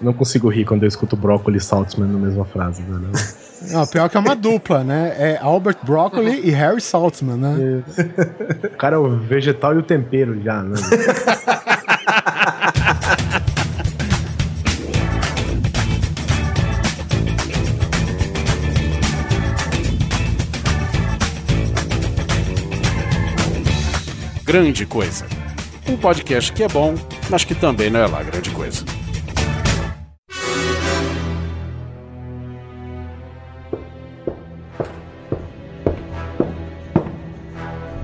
Não consigo rir quando eu escuto Broccoli e Saltzman na mesma frase, né? Não, pior que é uma dupla, né? É Albert Broccoli e Harry Saltzman, né? O cara é o vegetal e o tempero já, né? Grande Coisa. Um podcast que é bom, mas que também não é lá grande coisa.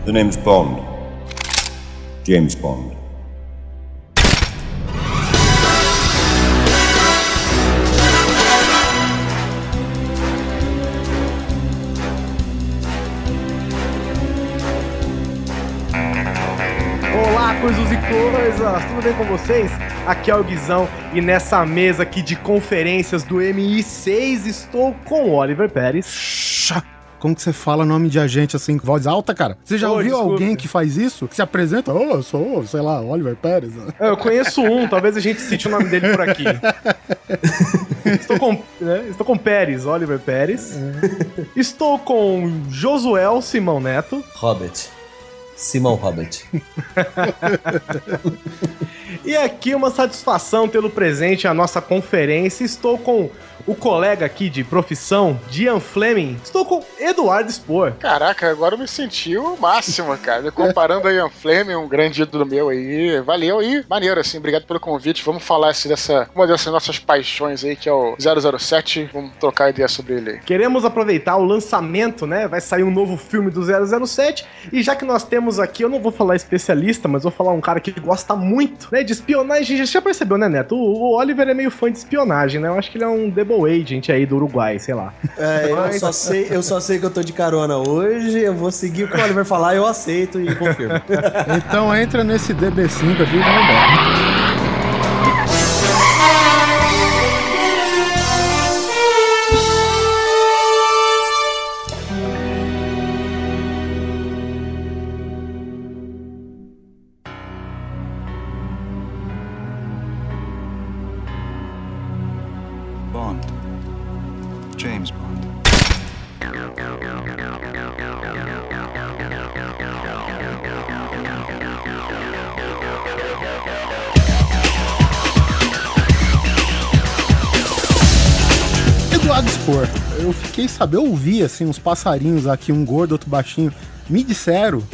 The name's Bond. James Bond. Olá, coisas e coisas! Tudo bem com vocês? Aqui é o Guizão e nessa mesa aqui de conferências do MI6 estou com o Oliver Pérez. Como que você fala nome de agente assim, com voz alta, cara? Você já Ô, ouviu desculpe. alguém que faz isso? Que se apresenta, ô, eu sou, sei lá, Oliver Pérez. É, Eu conheço um, talvez a gente cite o nome dele por aqui. Estou com, né, estou com Pérez, Oliver Pérez. Estou com Josuel Simão Neto. Robert. Simão Robert. E aqui uma satisfação tê-lo presente à nossa conferência. Estou com o colega aqui de profissão, Dian Fleming. Estou com Eduardo Spor. Caraca, agora eu me senti o máximo, cara. Comparando a Ian Fleming, um grande ídolo meu aí. Valeu aí. Maneiro, assim. Obrigado pelo convite. Vamos falar assim, dessa, uma dessas nossas paixões aí, que é o 007. Vamos trocar ideia sobre ele aí. Queremos aproveitar o lançamento, né? Vai sair um novo filme do 007. E já que nós temos aqui, eu não vou falar especialista, mas vou falar um cara que gosta muito, né? De espionagem. Já já percebeu, né, Neto? O, o Oliver é meio fã de espionagem, né? Eu acho que ele é um double agent aí do Uruguai, sei lá. É, eu, só sei, eu só sei que eu tô de carona hoje, eu vou seguir o que o Oliver falar, eu aceito e confirmo. Então entra nesse DB5 aqui e vamos embora. Saber, eu ouvi assim uns passarinhos aqui, um gordo, outro baixinho. Me disseram.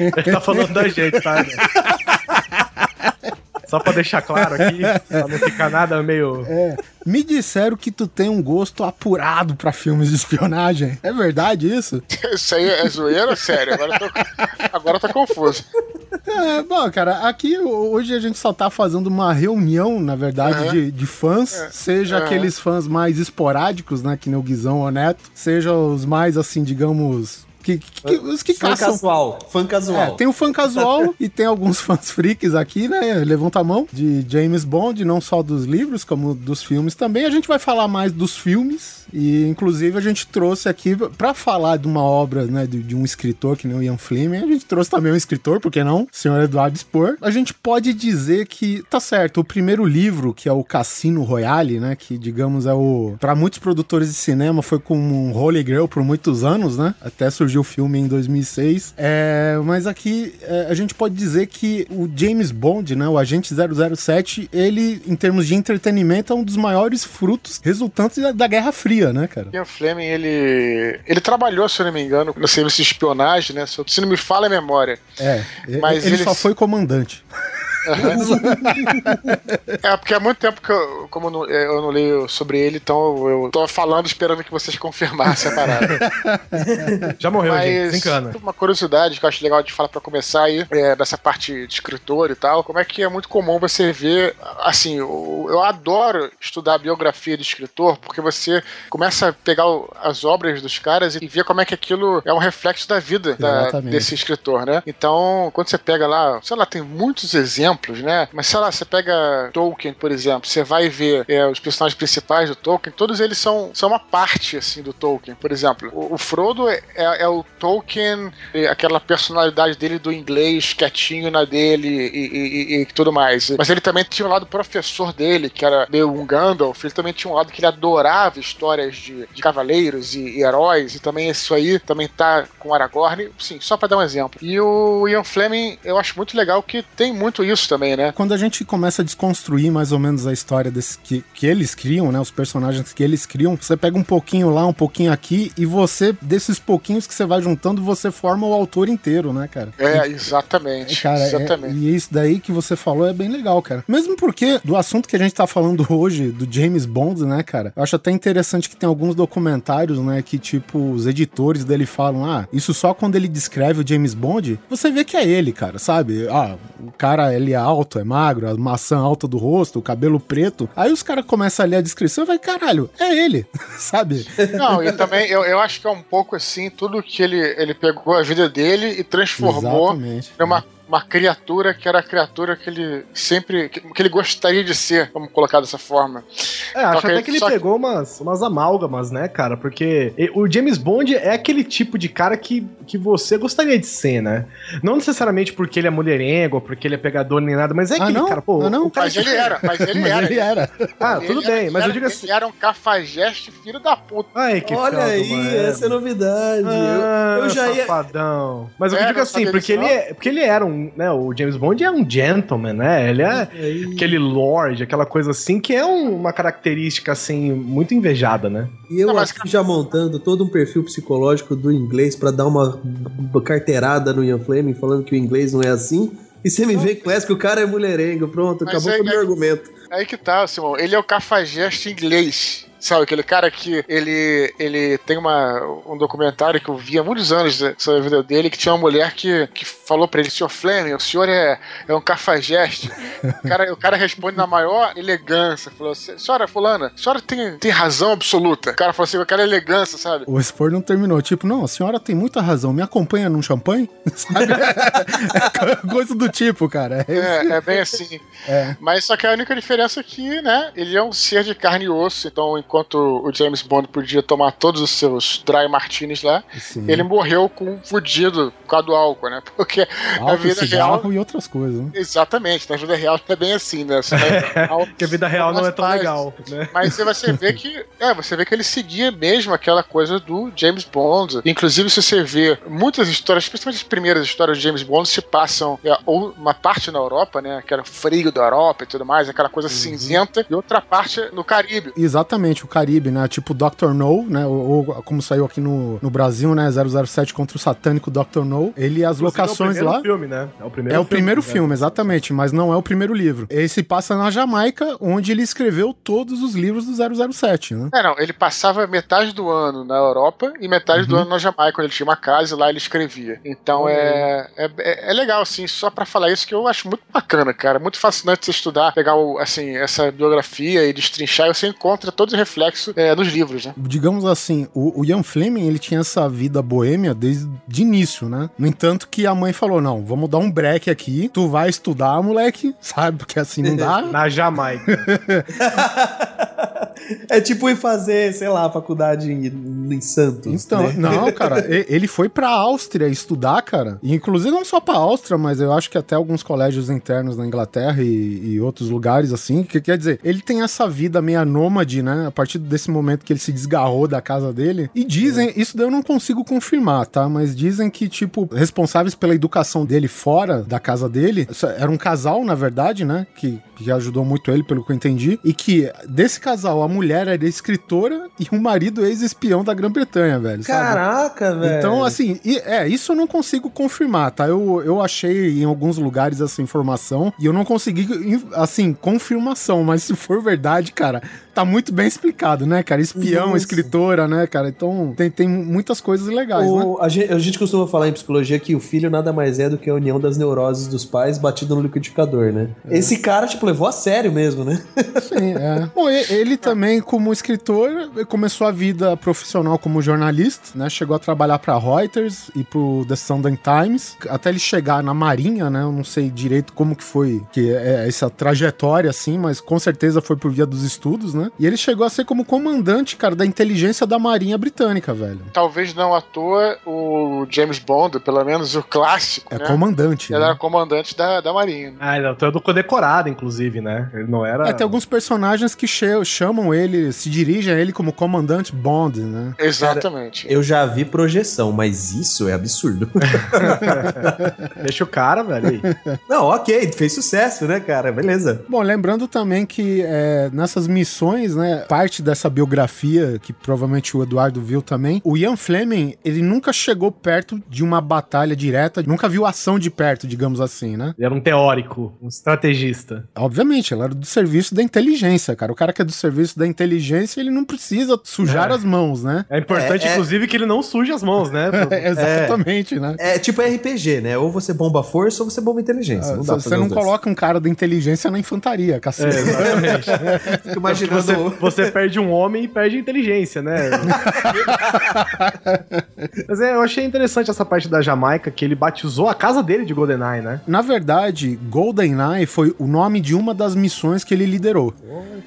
Ele tá falando da gente, tá? né? Só pra deixar claro aqui, pra não ficar nada meio. É, me disseram que tu tem um gosto apurado pra filmes de espionagem. É verdade isso? Isso aí é zoeira sério? Agora eu tô, agora tô confuso. É, bom, cara, aqui hoje a gente só tá fazendo uma reunião, na verdade, Aham. de, de fãs, seja Aham. aqueles fãs mais esporádicos, né, que nem o Guizão ou Neto, seja os mais, assim, digamos, que, que- os que Fã caçam... casual. Fã É, casual. tem o fã casual e tem alguns fãs freaks aqui, né? Levanta a mão de James Bond, não só dos livros, como dos filmes também. A gente vai falar mais dos filmes e, inclusive, a gente trouxe aqui pra falar de uma obra, né, de, de um escritor que nem o Ian Fleming. A gente trouxe também um escritor, por que não? O senhor Eduardo Spor. A gente pode dizer que tá certo. O primeiro livro, que é o Cassino Royale, né, que digamos é o Pra muitos produtores de cinema foi como um Holy Grail por muitos anos, né? Até surgiu o filme em 2006. É, mas aqui é, a gente pode dizer que o James Bond, né, o agente 007, ele, em termos de entretenimento, é um dos maiores frutos resultantes da, da Guerra Fria, né, cara? Ian Fleming, ele. Ele trabalhou, se eu não me engano, no serviço de espionagem, né? Se não me fala a memória. É, Mas ele, ele- só foi comandante. É, porque há muito tempo que eu, como eu não, é, eu não leio sobre ele, então eu tô falando esperando que vocês confirmassem a parada. Já morreu, gente. Mas Desencana. uma curiosidade que eu acho legal de falar pra começar aí, é, dessa parte de escritor e tal, como é que é muito comum você ver, assim, eu, eu adoro estudar a biografia de escritor, porque você começa a pegar o- as obras dos caras e ver como é que aquilo é um reflexo da vida da- desse escritor, né? Então, quando você pega lá, sei lá, tem muitos exemplos exemplos, né? Mas sei lá, você pega Tolkien, por exemplo, você vai ver é, os personagens principais do Tolkien, todos eles são, são uma parte, assim, do Tolkien. Por exemplo, o, o Frodo é, é, o Tolkien, aquela personalidade dele do inglês, quietinho na dele e, e, e, tudo mais. Mas ele também tinha um lado professor dele, que era meio um Gandalf, ele também tinha um lado que ele adorava histórias de, de cavaleiros e, e heróis, e também isso aí também tá com Aragorn, sim, só para dar um exemplo. E o Ian Fleming, eu acho muito legal que tem muito isso também, né? Quando a gente começa a desconstruir mais ou menos a história desse, que, que eles criam, né? Os personagens que eles criam, você pega um pouquinho lá, um pouquinho aqui, e você, desses pouquinhos que você vai juntando, você forma o autor inteiro, né, cara? É, exatamente. Cara, é, exatamente. É, e isso daí que você falou é bem legal, cara. Mesmo porque do assunto que a gente tá falando hoje, do James Bond, né, cara? Eu acho até interessante que tem alguns documentários, né, que tipo, os editores dele falam, ah, isso só quando ele descreve o James Bond, você vê que é ele, cara, sabe? Ah, o cara, ele é alto, é magro, a maçã alta do rosto, o cabelo preto. Aí os caras começam a ler a descrição e vai, caralho, é ele, sabe? Não, e também eu, eu acho que é um pouco assim, tudo que ele, ele pegou a vida dele e transformou Exatamente. numa uma criatura que era a criatura que ele sempre. que, que ele gostaria de ser, vamos colocar dessa forma. É, acho até que ele pegou umas, umas amálgamas, né, cara? Porque o James Bond é aquele tipo de cara que, que você gostaria de ser, né? Não necessariamente porque ele é mulherengo, ou porque ele é pegador nem nada, mas é ah, aquele não? cara, pô. Ah, não? Cara mas ele era, mas ele mas era. Ele era. Ah, tudo ele bem, era, mas eu digo assim. Ele era um cafajeste filho da puta. Ai, que Olha aí, mano. essa é novidade. Ah, eu, eu já ia. Safadão. Mas eu é, digo assim, porque ele, é, porque ele era um. Né, o James Bond é um gentleman, né? Ele é aquele lord, aquela coisa assim, que é um, uma característica, assim, muito invejada, né? E eu Não, mas... já montando todo um perfil psicológico do inglês para dar uma carteirada no Ian Fleming, falando que o inglês não é assim. E você me vê com essa que o cara é mulherengo, pronto, mas acabou é, com o meu é, argumento. Aí que tá, Simão. Ele é o cafajeste inglês. Sabe, aquele cara que ele, ele tem uma, um documentário que eu vi há muitos anos sobre a vida dele, que tinha uma mulher que, que falou pra ele, senhor Fleming, o senhor é, é um cafajeste. o, cara, o cara responde na maior elegância, falou, senhora fulana, a senhora tem, tem razão absoluta. O cara falou assim, quero elegância, sabe? O expor não terminou, tipo, não, a senhora tem muita razão, me acompanha num champanhe? Sabe? Coisa do tipo, cara. É, é bem assim. É. Mas só que a única diferença é que, né, ele é um ser de carne e osso, então enquanto o James Bond podia tomar todos os seus dry martinis lá, Sim. ele morreu com um fudido por causa do álcool, né? Porque álcool, na vida real. e outras coisas, né? Exatamente, na vida real não é bem assim, né? Porque a vida real não é tão pazes, legal. Né? Mas você vê que. É, você vê que ele seguia mesmo aquela coisa do James Bond. Inclusive, se você vê muitas histórias, principalmente as primeiras histórias de James Bond, se passam é, ou uma parte na Europa, né? Que era frio da Europa e tudo mais, aquela coisa uhum. cinzenta, e outra parte no Caribe. Exatamente o Caribe, né? Tipo Dr. No, né? Ou, ou, como saiu aqui no, no Brasil, né? 007 contra o satânico Dr. No. Ele, as locações é o lá. Filme, né? É o primeiro é filme. É o primeiro filme, filme exatamente, mas não é o primeiro livro. Ele se passa na Jamaica, onde ele escreveu todos os livros do 007, né? É, não. Ele passava metade do ano na Europa e metade uhum. do ano na Jamaica, onde ele tinha uma casa e lá ele escrevia. Então uhum. é, é, é, legal, assim, só para falar isso que eu acho muito bacana, cara. Muito fascinante você estudar, pegar, assim, essa biografia e destrinchar e você encontra todos os reflexo é, nos livros, né? Digamos assim, o, o Ian Fleming, ele tinha essa vida boêmia desde de início, né? No entanto que a mãe falou, não, vamos dar um break aqui, tu vai estudar, moleque, sabe? Porque assim não dá. Na Jamaica. é tipo ir fazer, sei lá, faculdade em, em Santos. Então, né? não, cara, ele foi pra Áustria estudar, cara. E, inclusive não só pra Áustria, mas eu acho que até alguns colégios internos na Inglaterra e, e outros lugares assim. Que quer dizer, ele tem essa vida meio nômade, né? A partir desse momento que ele se desgarrou da casa dele. E dizem, é. isso daí eu não consigo confirmar, tá? Mas dizem que, tipo, responsáveis pela educação dele fora da casa dele, era um casal, na verdade, né? Que, que ajudou muito ele, pelo que eu entendi. E que desse casal, a mulher era escritora e o marido ex-espião da Grã-Bretanha, velho. Caraca, sabe? velho. Então, assim, e, é, isso eu não consigo confirmar, tá? Eu, eu achei em alguns lugares essa informação e eu não consegui, assim, confirmação, mas se for verdade, cara, tá muito bem explicado, né, cara? Espião, Nossa. escritora, né, cara? Então tem, tem muitas coisas legais, né? O- a, gente, a gente costuma falar em psicologia que o filho nada mais é do que a união das neuroses dos pais batido no liquidificador, né? Esse cara, tipo, levou a sério mesmo, né? Sim, é. Bom, ele também, como escritor, começou a vida profissional como jornalista, né? Chegou a trabalhar pra Reuters e pro The Sunday Times, até ele chegar na Marinha, né? Eu não sei direito como que foi que é essa trajetória, assim, mas com certeza foi por via dos estudos, né? E ele chegou a ser como comandante, cara, da inteligência da Marinha Britânica, velho. Talvez não à toa o James Bond, pelo menos o clássico, É né? comandante. Ele né? era comandante da, da Marinha. Ah, ele é todo condecorado, inclusive, né? Ele não era. É, tem alguns personagens que chamam ele, se dirigem a ele como comandante Bond, né? Exatamente. Eu já vi projeção, mas isso é absurdo. Deixa o cara, velho. Não, ok, fez sucesso, né, cara? Beleza. Bom, lembrando também que é, nessas missões, né, parte dessa biografia, que provavelmente o Eduardo viu também, o Ian Fleming, ele nunca chegou perto de uma batalha direta, nunca viu ação de perto, digamos assim, né? Ele era um teórico, um estrategista. Obviamente, ele era do serviço da inteligência, cara. O cara que é do serviço da inteligência, ele não precisa sujar É. as mãos, né? É importante, É, é- inclusive, que ele não suje as mãos, né? Exatamente, né? É tipo RPG, né? Ou você bomba força ou você bomba inteligência. não Ah, Você não os dois. coloca um cara da inteligência na infantaria, É, cacete. exatamente. Fico imaginando. Você, você perde um homem e perde a inteligência, né? Mas é, eu achei interessante essa parte da Jamaica, que ele batizou a casa dele de GoldenEye, né? Na verdade, GoldenEye foi o nome de uma das missões que ele liderou.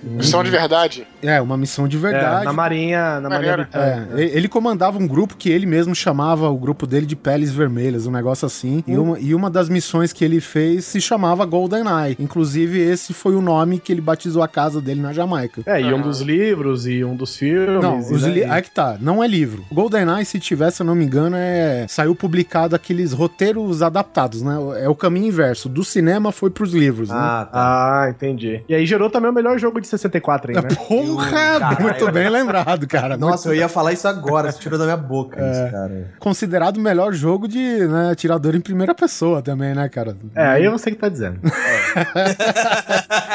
Missão de verdade. É, uma missão de É, verdade. na Marinha, na Marinha. Britânica. É, ele comandava um grupo que ele mesmo chamava o grupo dele de Peles Vermelhas, um negócio assim. E, uma, e uma das missões que ele fez se chamava GoldenEye. Inclusive, esse foi o nome que ele batizou a casa dele na Jamaica. É, e um dos livros e um dos filmes. Não, os né, li... aí que tá, não é livro. GoldenEye, se tiver, se eu não me engano, é saiu publicado aqueles roteiros adaptados, né? É o caminho inverso. Do cinema foi pros livros, né? Ah, tá. Ah, entendi. E aí gerou também o melhor jogo de 64 aí, né? Porra! Caralho. Muito bem lembrado, cara. Nossa, eu ia falar isso agora, você tirou da minha boca É. isso, cara. considerado o melhor jogo de né, atirador em primeira pessoa também, né, cara? É, aí é você que tá dizendo. É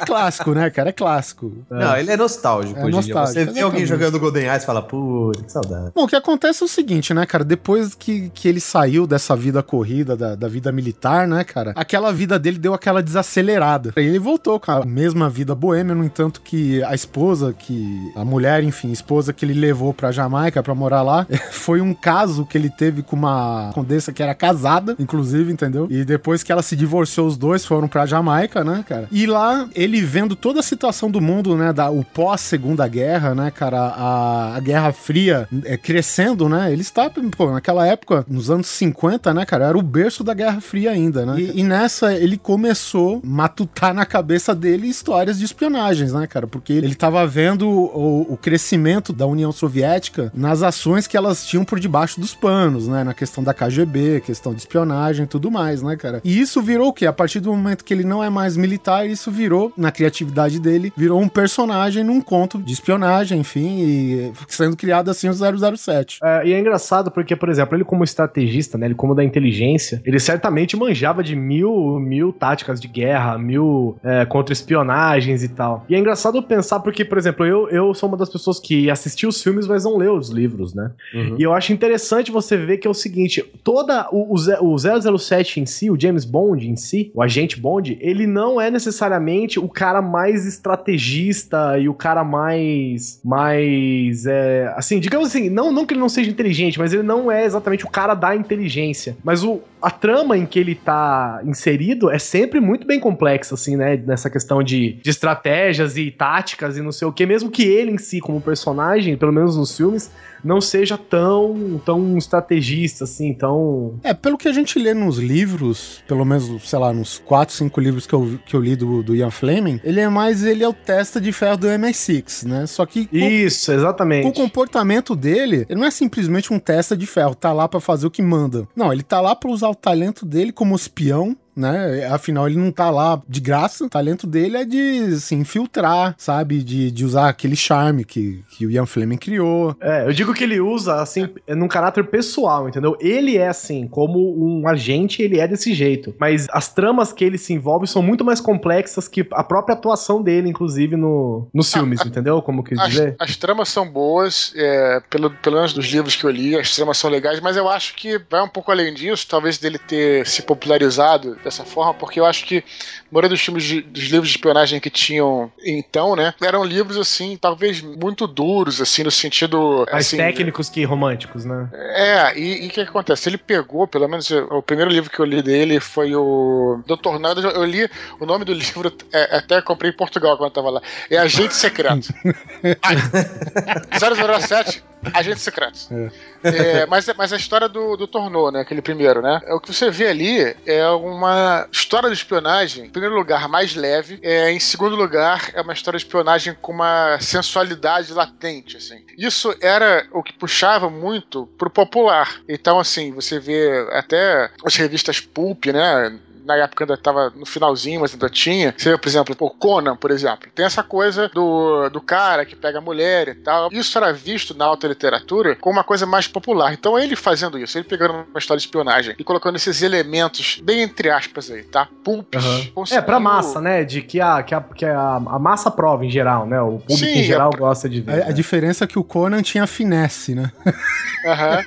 clássico, né, cara? É clássico. Não, ele é nostálgico É hoje nostálgico, Você vê alguém exatamente. jogando Golden Eyes e fala, putz, que saudade. Bom, o que acontece é o seguinte, né, cara? Depois que, que ele saiu dessa vida corrida, da, da vida militar, né, cara? Aquela vida dele deu aquela desacelerada. Aí ele voltou com a mesma vida boêmia, no entanto que a esposa, que... A mulher, enfim, esposa que ele levou pra Jamaica pra morar lá, foi um caso que ele teve com uma condessa que era casada, inclusive, entendeu? E depois que ela se divorciou, os dois foram pra Jamaica, né, cara? E lá, ele vendo toda a situação do mundo, né, da, o pós-segunda guerra, né, cara, a, a Guerra Fria é, crescendo, né, ele está, pô, naquela época, nos anos 50, né, cara, era o berço da Guerra Fria ainda, né? E, e nessa, ele começou a matutar na cabeça dele histórias de espionagens, né, cara? Porque ele tava vendo o, o crescimento da União Soviética nas ações que elas tinham por debaixo dos panos, né? Na questão da KGB, questão de espionagem e tudo mais, né, cara? E isso virou o quê? A partir do momento que ele não é mais militar, isso virou, na criatividade dele, virou um personagem num conto de espionagem, enfim, e sendo criado assim o 007. É, e é engraçado porque, por exemplo, ele como estrategista, né, ele como da inteligência, ele certamente manjava de mil, mil táticas de guerra, mil é, contra-espionagens e tal. E é engraçado pensar porque, por exemplo, eu, eu sou uma das pessoas que assistiu os filmes, mas não leu os livros, né? E eu acho interessante você ver que é o seguinte, toda o, o, o 007 em si, o James Bond em si, o agente Bond, ele não é necessariamente o cara mais estrategista e o cara mais mais é, assim, digamos assim, não não que ele não seja inteligente, mas ele não é exatamente o cara da inteligência, mas o a trama em que ele tá inserido é sempre muito bem complexa, assim, né? Nessa questão de, de estratégias e táticas e não sei o que, mesmo que ele em si, como personagem, pelo menos nos filmes, não seja tão, tão estrategista, assim, tão. É, pelo que a gente lê nos livros, pelo menos, sei lá, nos 4, 5 livros que eu, que eu li do, do Ian Fleming, ele é mais, ele é o testa de ferro do MI6, né? Só que com, Isso, com o exatamente. comportamento dele, ele não é simplesmente um testa de ferro, tá lá pra fazer o que manda. Não, ele tá lá pra usar o talento dele como espião, né? Afinal, ele não tá lá de graça. O talento dele é de se infiltrar, sabe? De, de usar aquele charme que, que o Ian Fleming criou. É, eu digo que ele usa, assim, num caráter pessoal, entendeu? Ele é assim, como um agente, ele é desse jeito. Mas as tramas que ele se envolve são muito mais complexas que a própria atuação dele, inclusive, no, nos filmes, entendeu? Como que As, dizer? as tramas são boas, é, pelo, pelo menos dos livros que eu li, as tramas são legais, mas eu acho que vai um pouco além disso, talvez dele ter se popularizado dessa forma, porque eu acho que a maioria dos filmes de- dos livros de espionagem que tinham então, né, eram livros assim, talvez muito duros, assim, no sentido. Mais assim, técnicos que românticos, né? É, e o que, acontece? Ele pegou, pelo menos o primeiro livro que eu li dele foi o Dr. Nada. Eu li o nome do livro, é, até comprei em Portugal quando eu tava lá. É Agente Secreto. Ah, 007, Agente Secreto. É, mas, mas a história do, do Tornou, né? Aquele primeiro, né? O que você vê ali é uma história de espionagem, em primeiro lugar, mais leve. É, em segundo lugar, é uma história de espionagem com uma sensualidade latente, assim. Isso era o que puxava muito pro popular. Então, assim, você vê até as revistas Pulp, né? Na época ainda tava no finalzinho, mas ainda tinha. Você vê, por exemplo, o Conan, por exemplo. Tem essa coisa do, do cara que pega a mulher e tal. Isso era visto na alta literatura como uma coisa mais popular. Então ele fazendo isso, ele pegando uma história de espionagem e colocando esses elementos, bem entre aspas aí, tá? Pulps. É, pra massa, né? De que a, que a, que a, a massa prova em geral, né? O público Sim, em geral é- gosta de ver. A, a né? diferença é que o Conan tinha finesse, né? Aham.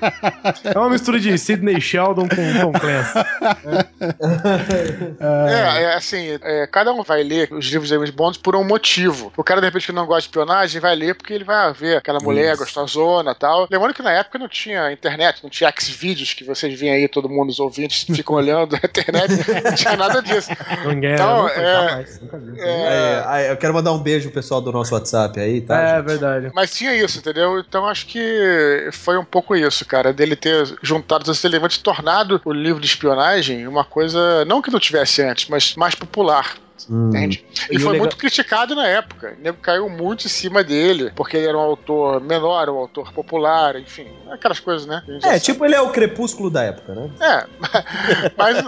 É uma mistura de Sidney Sheldon com Tom Clancy. É, é assim, é, cada um vai ler os livros de James Bond por um motivo. O cara, de repente, que não gosta de espionagem, vai ler porque ele vai ver aquela mulher gostosona e tal. Lembrando que na época não tinha internet, não tinha X-Vídeos que vocês veem aí, todo mundo, os ouvintes, ficam olhando a internet, não tinha nada disso. Ninguém Então, nunca, é- jamais, nunca vi. É, eu quero mandar um beijo pro pessoal do nosso WhatsApp aí, tá? É, gente? verdade. Mas tinha isso, entendeu? Então acho que foi um pouco isso, cara, dele ter juntado esses elementos, tornado o livro de espionagem uma coisa, não que não tivesse antes, mas mais popular. Entende? E, E foi legal- muito criticado na época. O nego caiu muito em cima dele, porque ele era um autor menor, um autor popular, enfim, aquelas coisas, né? É, sabe. tipo, ele é o crepúsculo da época, né? É, mas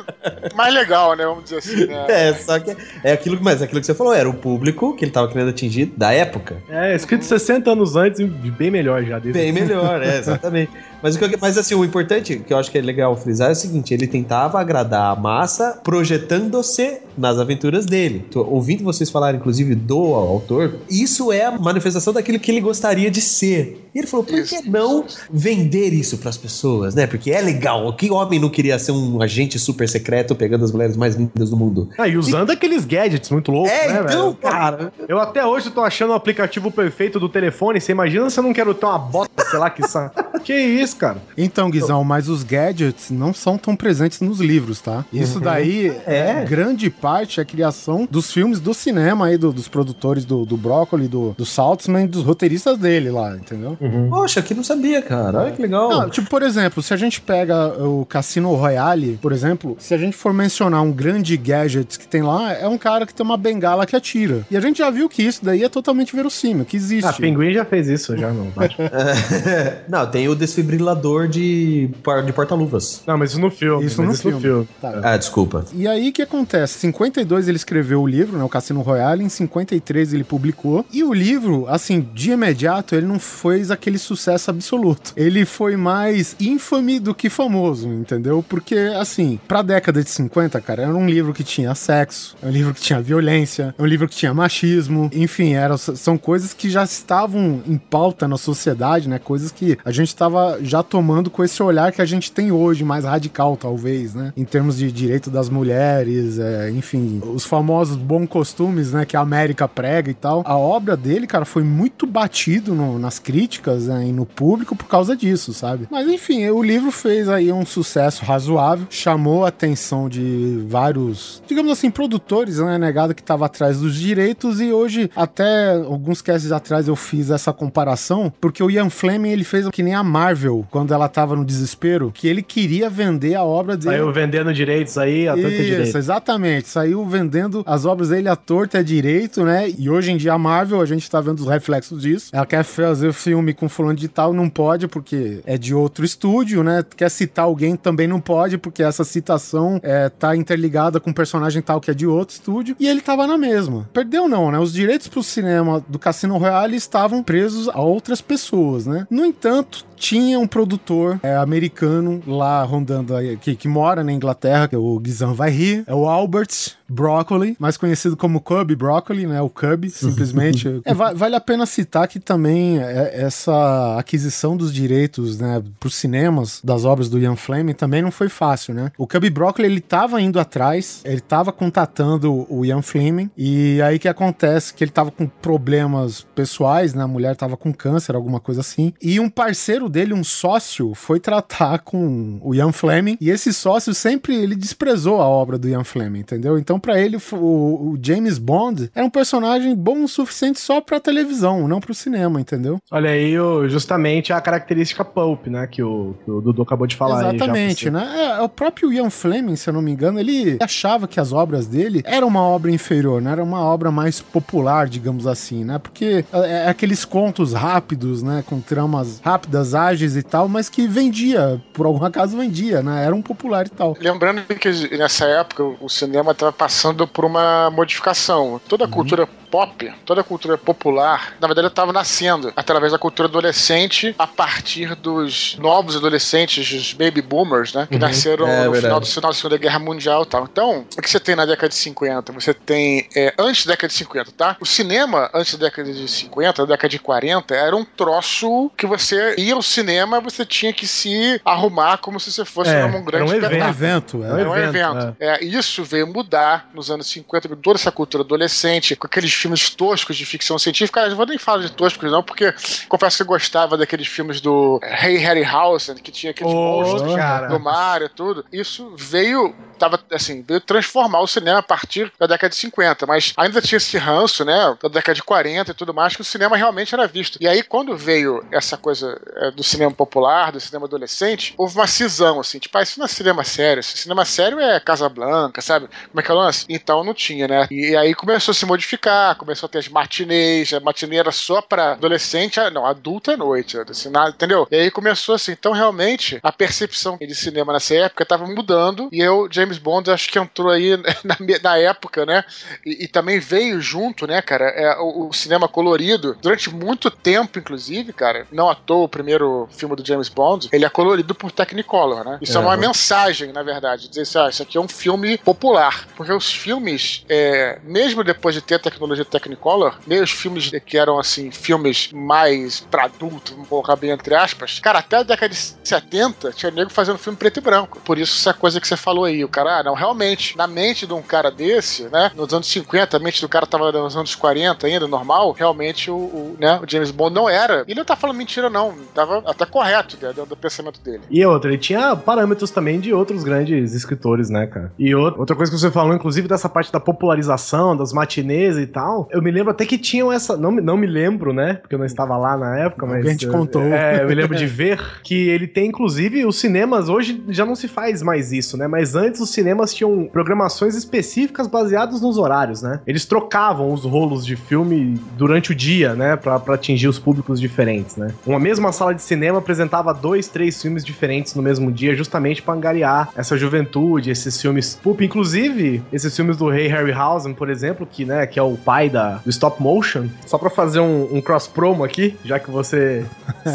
mais legal, né? Vamos dizer assim, né? É, só que é aquilo, mas aquilo que você falou, era o público que ele tava querendo atingir da época. É, escrito 60 anos antes e bem melhor já. Desde Bem melhor, é, exatamente. Mas, o que eu- mas assim, o importante que eu acho que é legal frisar é o seguinte: ele tentava agradar a massa projetando-se nas aventuras dele. Tô ouvindo vocês falarem, inclusive, do autor, isso é a manifestação daquilo que ele gostaria de ser. E ele falou: por Isso. que não vender isso pras pessoas, né? Porque é legal. Que homem não queria ser um agente super secreto pegando as mulheres mais lindas do mundo? Ah, e usando aqueles gadgets muito loucos, É, né, então, velho? cara. Eu até hoje tô achando o aplicativo perfeito do telefone. Você imagina se eu não quero ter uma bota, sei lá, que são. Que isso, cara? Então, Guizão, mas os gadgets não são tão presentes nos livros, tá? Isso daí é. grande parte a criação dos filmes do cinema aí, do- dos produtores do, do Broccoli, do, do Saltzman, dos roteiristas dele lá, entendeu? Poxa, que não sabia, cara. Olha que legal. Não, tipo, por exemplo, se a gente pega o Cassino Royale, por exemplo, se a gente for mencionar um grande gadget que tem lá, é um cara que tem uma bengala que atira. E a gente já viu que isso daí é totalmente verossímil, que existe. Ah, Pinguim já fez isso, já não. não, tem o desfibrilador de, par- de porta-luvas. Não, mas isso no filme. Isso mas no filme. Tá. Ah, desculpa. E aí o que acontece? Em 52 ele escreveu o livro, né, o Cassino Royale, em 53 ele publicou. E o livro, assim, de imediato, ele não fez aquele sucesso absoluto. Ele foi mais infame do que famoso, entendeu? Porque, assim, pra década de 50, cara, era um livro que tinha sexo, é um livro que tinha violência, é um livro que tinha machismo, enfim, eram, são coisas que já estavam em pauta na sociedade, né? Coisas que a gente estava já tomando com esse olhar que a gente tem hoje, mais radical, talvez, né? Em termos de direito das mulheres, é, enfim, os famosos bons costumes, né? Que a América prega e tal. A obra dele, cara, foi muito batido no- nas críticas né, e no público por causa disso, sabe? Mas enfim, o livro fez aí um sucesso razoável, chamou a atenção de vários, digamos assim, produtores, né? Negado que estava atrás dos direitos e hoje, até alguns casts atrás, eu fiz essa comparação, porque o Ian Fleming ele fez que nem a Marvel, quando ela tava no desespero, que ele queria vender a obra dele. Saiu vendendo direitos aí, a tanta Isso, direito. exatamente. Saiu vendendo as obras dele à torta e direito, né? E hoje em dia a Marvel, a gente tá vendo os reflexos disso. Ela quer fazer filme com fulano de tal, não pode porque é de outro estúdio, né? Quer citar alguém também não pode porque essa citação é, tá interligada com um personagem tal que é de outro estúdio. E ele tava na mesma. Perdeu não, né? Os direitos pro cinema do Cassino Royale estavam presos a outras pessoas, né? No entanto, tinha um produtor é, americano lá rondando que, que mora na Inglaterra, que é o Guizão vai rir, é o Albert Broccoli, mais conhecido como Cub Broccoli, né? O Cub, simplesmente. é, va vale a pena citar que também é, essa aquisição dos direitos, né, pros cinemas das obras do Ian Fleming também não foi fácil, né? O Cub Broccoli, ele tava indo atrás, ele tava contatando o Ian Fleming, e aí que acontece que ele tava com problemas pessoais, né? A mulher tava com câncer, alguma coisa assim, e um parceiro dele, um sócio, foi tratar com o Ian Fleming, e esse sócio sempre, ele desprezou a obra do Ian Fleming, entendeu? Então para ele o, o, James Bond era um personagem bom o suficiente só pra televisão, não pro cinema, entendeu? Olha aí, justamente a característica pulp, né, que o, que o Dudu acabou de falar. Exatamente, né? É, é, o próprio Ian Fleming, se eu não me engano, ele achava que as obras dele eram uma obra inferior, né? Era uma obra mais popular, digamos assim, né? Porque é, é aqueles contos rápidos, né, com tramas rápidas, ágeis e tal, mas que vendia, por algum acaso vendia, né? Era um popular e tal. Lembrando que nessa época o cinema estava passando por uma modificação. Toda a uhum. cultura pop, toda a cultura popular, na verdade, estava nascendo através da cultura adolescente a partir dos novos adolescentes, os baby boomers, né? Que uhum. nasceram é, no final, do, final da Segunda Guerra Mundial e tal. Então, o que você tem na década de 50? Você tem, é, antes da década de 50, tá? O cinema, antes da década de 50, da década de 40, era um troço que você ia ao cinema, você tinha que se arrumar como se você fosse é, num grande era um evento. Era um evento. Era um evento. É. é. isso veio mudar nos anos 50, toda essa cultura adolescente, com aqueles filmes toscos de ficção científica. Eu vou nem falar de toscos, não, porque confesso que eu gostava daqueles filmes do Hey Harryhausen, que tinha aqueles oh, monstros cara. do mar e tudo. Isso veio tava, assim, veio transformar o cinema a partir da década de 50, mas ainda tinha esse ranço, né, da década de 40 e tudo mais, que o cinema realmente era visto. E aí, quando veio essa coisa é, do cinema popular, do cinema adolescente, houve uma cisão, assim, tipo, ah, isso não é cinema sério, esse cinema sério é Casablanca, sabe? Como é que é o lance? Então não tinha, né? E aí começou a se modificar, começou a ter as matinês, a matinê era só pra adolescente, ah, não, adulto à noite, assim, entendeu? E aí começou assim, então realmente a percepção de cinema nessa época tava mudando e eu, James James Bond acho que entrou aí na, na época, né? E, e, também veio junto, né, cara, é, o, o, cinema colorido. Durante muito tempo, inclusive, cara, não à toa o primeiro filme do James Bond, ele é colorido por Technicolor, né? Isso é, é uma mensagem, na verdade, dizer assim, ah, isso aqui é um filme popular. Porque os filmes, é, mesmo depois de ter a tecnologia Technicolor, meio os filmes que eram, assim, filmes mais pra adulto, vamos colocar bem entre aspas, cara, até a década de 70 tinha nego fazendo filme preto e branco. Por isso essa coisa que você falou aí, o cara cara, ah, não, realmente, na mente de um cara desse, né, nos anos 50, a mente do cara tava nos anos 40 ainda, normal, realmente o, o, né, o James Bond não era. Ele não tá falando mentira, não. Tava até correto né, do, do pensamento dele. E outra, ele tinha parâmetros também de outros grandes escritores, né, cara? E outra coisa que você falou, inclusive, dessa parte da popularização, das matinês e tal, eu me lembro até que tinham essa. Não, não me lembro, né? Porque eu não estava lá na época, mas. A gente contou. É, eu me lembro de ver que ele tem, inclusive, os cinemas hoje já não se faz mais isso, né? Mas antes os cinemas tinham programações específicas baseadas nos horários, né? Eles trocavam os rolos de filme durante o dia, né? Pra, pra atingir os públicos diferentes, né? Uma mesma sala de cinema apresentava dois, três filmes diferentes no mesmo dia, justamente pra angariar essa juventude, esses filmes. Pup, inclusive, esses filmes do Ray Harryhausen, por exemplo, que, né, que é o pai da, do stop motion, só pra fazer um, um cross promo aqui, já que você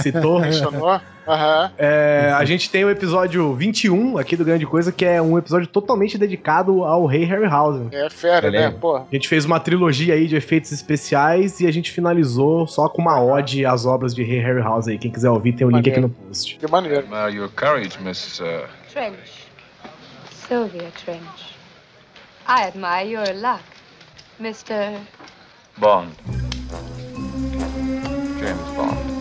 citou. Uhum. É, a gente tem o episódio 21 aqui do Grande Coisa, que é um episódio totalmente dedicado ao rei Harryhausen. É fera, né? Pô. A gente fez uma trilogia aí de efeitos especiais e a gente finalizou só com uma ode às obras de rei Harryhausen aí. Quem quiser ouvir, tem o um link aqui no post. Que maneiro. Uh, your courage, Miss... Uh... Trench. Sylvia Trench. I admire your luck, Mr... Bond. James Bond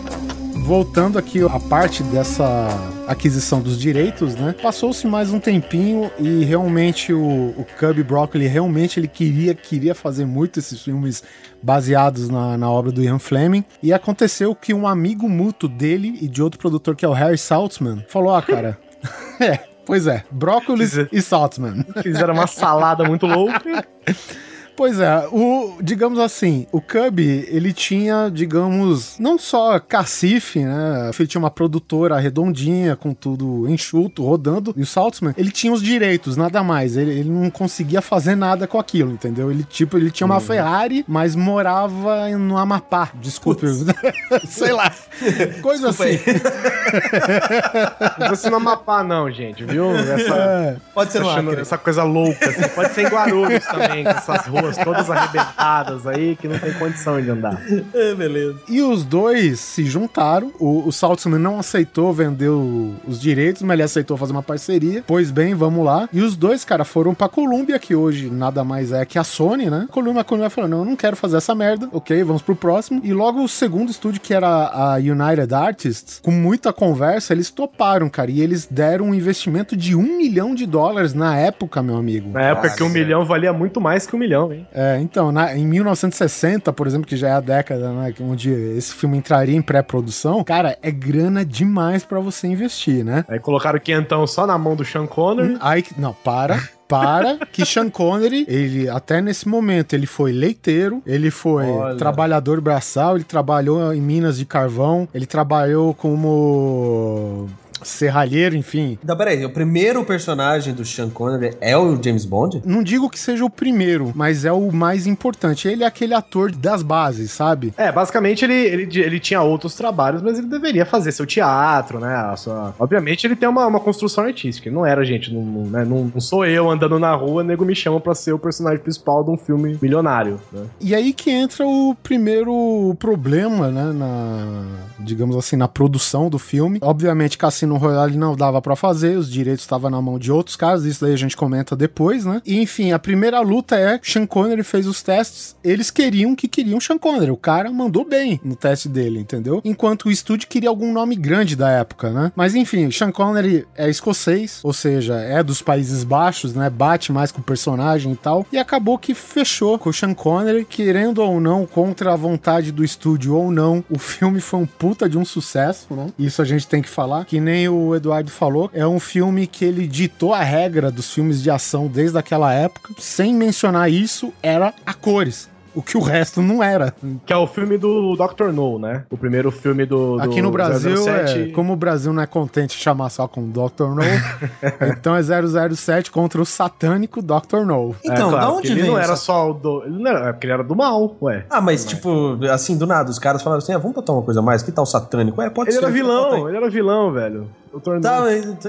voltando aqui a parte dessa aquisição dos direitos, né? Passou-se mais um tempinho e realmente o, o Cubby Broccoli realmente ele queria queria fazer muito esses filmes baseados na, na obra do Ian Fleming e aconteceu que um amigo mútuo dele e de outro produtor que é o Harry Saltzman falou: "Ah, cara, é, pois é, brócolis e Saltzman. Fizeram uma salada muito louca." Pois é, o, digamos assim, o Cub, ele tinha, digamos, não só cacife, né? Ele tinha uma produtora redondinha, com tudo enxuto, rodando, e o Saltzman, ele tinha os direitos, nada mais. Ele, ele não conseguia fazer nada com aquilo, entendeu? Ele, tipo, ele tinha uma Ferrari, mas morava no Amapá, desculpe. Sei lá. Coisa assim. Não precisa no Amapá, não, gente, viu? Essa, Pode ser no achando Acre. essa coisa louca. assim. Pode ser em Guarulhos também, com essas ruas todas arrebentadas aí, que não tem condição de andar. É, beleza. E os dois se juntaram. O, o Saltzman não aceitou vender o- os direitos, mas ele aceitou fazer uma parceria. Pois bem, vamos lá. E os dois, cara, foram pra Columbia, que hoje nada mais é que a Sony, né? Columbia, a Columbia falou: não, eu não quero fazer essa merda. Ok, vamos pro próximo. E logo o segundo estúdio, que era a United Artists, com muita conversa, eles toparam, cara. E eles deram um investimento de um milhão de dólares na época, meu amigo. Na época que um milhão valia muito mais que um milhão, hein? É, então, na- em 1960, por exemplo, que já é a década né, onde esse filme entraria em pré-produção, cara, é grana demais pra você investir, né? Aí colocaram o quentão só na mão do Sean Connery. Aí, que- não, para. Para que Sean Connery, ele até nesse momento, ele foi leiteiro, ele foi Olha. trabalhador braçal, ele trabalhou em minas de carvão, ele trabalhou como serralheiro, enfim. Então, peraí, o primeiro personagem do Sean Connery é o James Bond? Não digo que seja o primeiro, mas é o mais importante. Ele é aquele ator das bases, sabe? É, basicamente ele, ele, ele tinha outros trabalhos, mas ele deveria fazer seu teatro, né? sua- Obviamente ele tem uma, uma construção artística. Ele não era, gente, não, não, né? não, não sou eu andando na rua, nego me chama pra ser o personagem principal de um filme milionário, né? E aí que entra o primeiro problema, né, na, digamos assim, na produção do filme. Obviamente, Cassino Royale não dava pra fazer, os direitos estavam na mão de outros caras, isso daí a gente comenta depois, né? E enfim, a primeira luta é Sean Connery fez os testes, eles queriam que queriam Sean Connery, o cara mandou bem no teste dele, entendeu? Enquanto o estúdio queria algum nome grande da época, né? Mas enfim, Sean Connery é escocês, ou seja, é dos Países Baixos, né? Bate mais com o personagem e tal. E acabou que fechou com o Sean Connery, querendo ou não, contra a vontade do estúdio ou não, o filme foi um puta de um sucesso, né? Isso a gente tem que falar. Que nem o Eduardo falou, é um filme que ele ditou a regra dos filmes de ação desde aquela época. Sem mencionar isso, era a cores. O que o resto não era. Que é o filme do Dr. No, né? O primeiro filme do. do Aqui no Brasil, 007. é, como o Brasil não é contente de chamar só com Dr. No, então é 007 contra o satânico Dr. No. É, Então, claro, da onde ele vem não era só o do. Ele não era, é porque ele era do mal, ué. Ah, mas tipo, assim, do nada, os caras falaram assim, ah, vamos botar uma coisa a mais, que tal satânico? É, pode Ele ser. era bota vilão, ele era vilão, velho. Dr. No. Tá,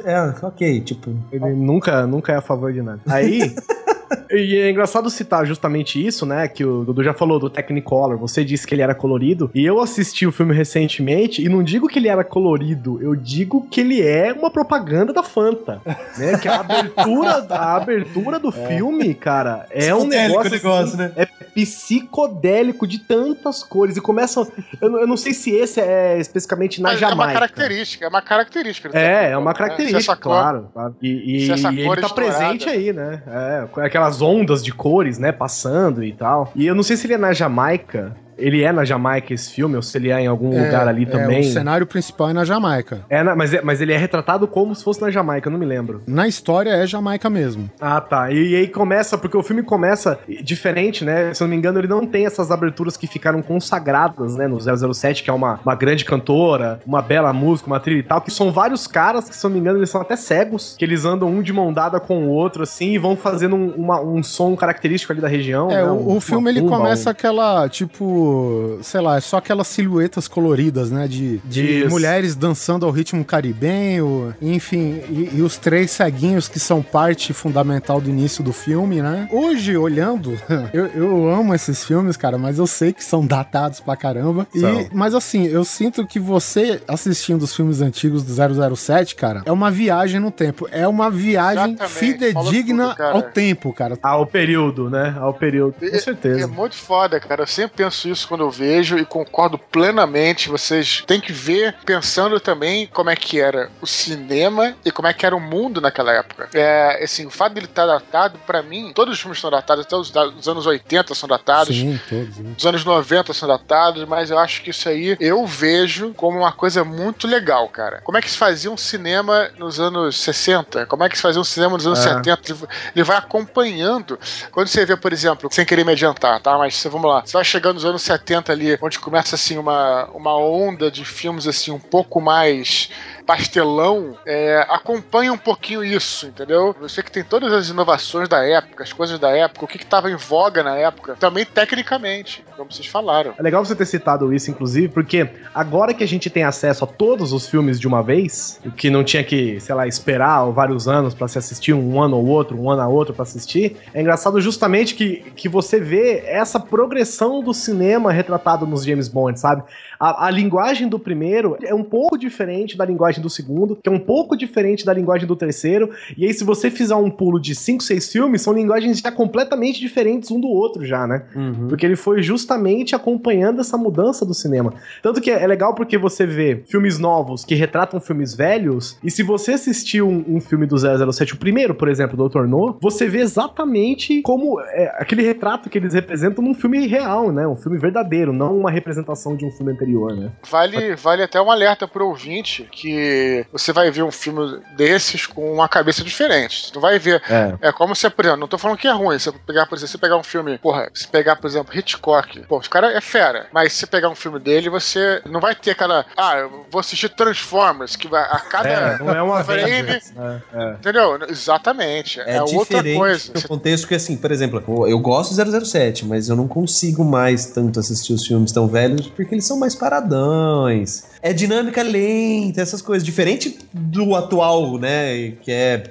é, ok, tipo... Ele nunca, nunca é a favor de nada. Aí. E é engraçado citar justamente isso, né? Que o Dudu já falou do Technicolor. Você disse que ele era colorido. E eu assisti o filme recentemente e não digo que ele era colorido, eu digo que ele é uma propaganda da Fanta. Né? Que a abertura, a abertura do filme, cara, é um Psicodélico negócio. negócio, assim, né? É psicodélico de tantas cores. E começa. Eu, não- eu não sei se esse é especificamente na Mas é uma Jamaica. característica, é uma característica. É, é uma né? característica, cor- claro. claro. E, e- e ele tá estourada. presente aí, né? É, com aquelas ondas de cores, né? Passando e tal. E eu não sei se ele é na Jamaica. Ele é na Jamaica esse filme, ou se ele é em algum lugar ali é, também. o cenário principal é na Jamaica. É, na- mas, é- mas ele é retratado como se fosse na Jamaica, eu não me lembro. Na história é Jamaica mesmo. Ah, tá. E, e aí começa, porque o filme começa diferente, né? Se eu não me engano, ele não tem essas aberturas que ficaram consagradas, né? No 007, que é uma, uma grande cantora, uma bela música, uma trilha e tal, que são vários caras que, se eu não me engano, eles são até cegos, que eles andam um de mão dada com o outro, assim, e vão fazendo um, uma- um som característico ali da região. É, né? o, o filme ele começa um- aquela, tipo, sei lá, é só aquelas silhuetas coloridas, né? De, de Isso. mulheres dançando ao ritmo caribenho, enfim, e, e os três ceguinhos que são parte fundamental do início do filme, né? Hoje, olhando, eu, eu amo esses filmes, cara, mas eu sei que são datados pra caramba. E, mas assim, eu sinto que você assistindo os filmes antigos do 007, cara, é uma viagem no tempo. É uma viagem Exatamente, fidedigna tudo, ao tempo, cara. Ao período, né? Ao período. Com É certeza. muito foda, cara. Eu sempre penso isso isso quando eu vejo e concordo plenamente. Vocês têm que ver pensando também como é que era o cinema e como é que era o mundo naquela época. É, assim, o fato dele estar datado, para mim, todos os filmes são datados, até os, os anos 80 são datados. Sim, todos. Né? Os anos 90 são datados, mas eu acho que isso aí eu vejo como uma coisa muito legal, cara. Como é que se fazia um cinema nos anos 60? Como é que se fazia um cinema nos anos é. 70? Ele vai acompanhando. Quando você vê, por exemplo, sem querer me adiantar, tá? Mas vamos lá. Você vai chegando nos anos 70 ali, onde começa assim uma, uma onda de filmes assim um pouco mais pastelão, é, acompanha um pouquinho isso, entendeu? Você que tem todas as inovações da época, as coisas da época, o que estava em voga na época, também tecnicamente, como vocês falaram. É legal você ter citado isso, inclusive, porque agora que a gente tem acesso a todos os filmes de uma vez, que não tinha que, sei lá, esperar vários anos para se assistir um ano ou outro, um ano a outro para assistir, é engraçado justamente que, que você vê essa progressão do cinema retratado nos James Bond, sabe? A, a, linguagem do primeiro é um pouco diferente da linguagem do segundo, que é um pouco diferente da linguagem do terceiro. E aí, se você fizer um pulo de 5, 6 filmes, são linguagens já completamente diferentes um do outro, já, né? Uhum. Porque ele foi justamente acompanhando essa mudança do cinema. Tanto que é legal porque você vê filmes novos que retratam filmes velhos, e se você assistiu um, um filme do 007, o primeiro, por exemplo, do Dr. No, você vê exatamente como é, aquele retrato que eles representam num filme real, né? Um filme verdadeiro, não uma representação de um filme anterior anterior, né? Vale, vale até um alerta pro ouvinte que você vai ver um filme desses com uma cabeça diferente. Você não vai ver. É, é como se, por exemplo, não tô falando que é ruim. Você pegar, por exemplo, você pegar um filme, porra, se pegar, por exemplo, Hitchcock, pô, o cara é fera. Mas se pegar um filme dele, você não vai ter aquela. Ah, eu vou assistir Transformers, que vai a cada é, não é uma frame. É, é. Entendeu? Exatamente. É, é outra coisa. O contexto que, assim, por exemplo, eu gosto do 007, mas eu não consigo mais tanto assistir os filmes tão velhos porque eles são mais paradões. É dinâmica lenta, essas coisas. Diferente do atual, né? Que é.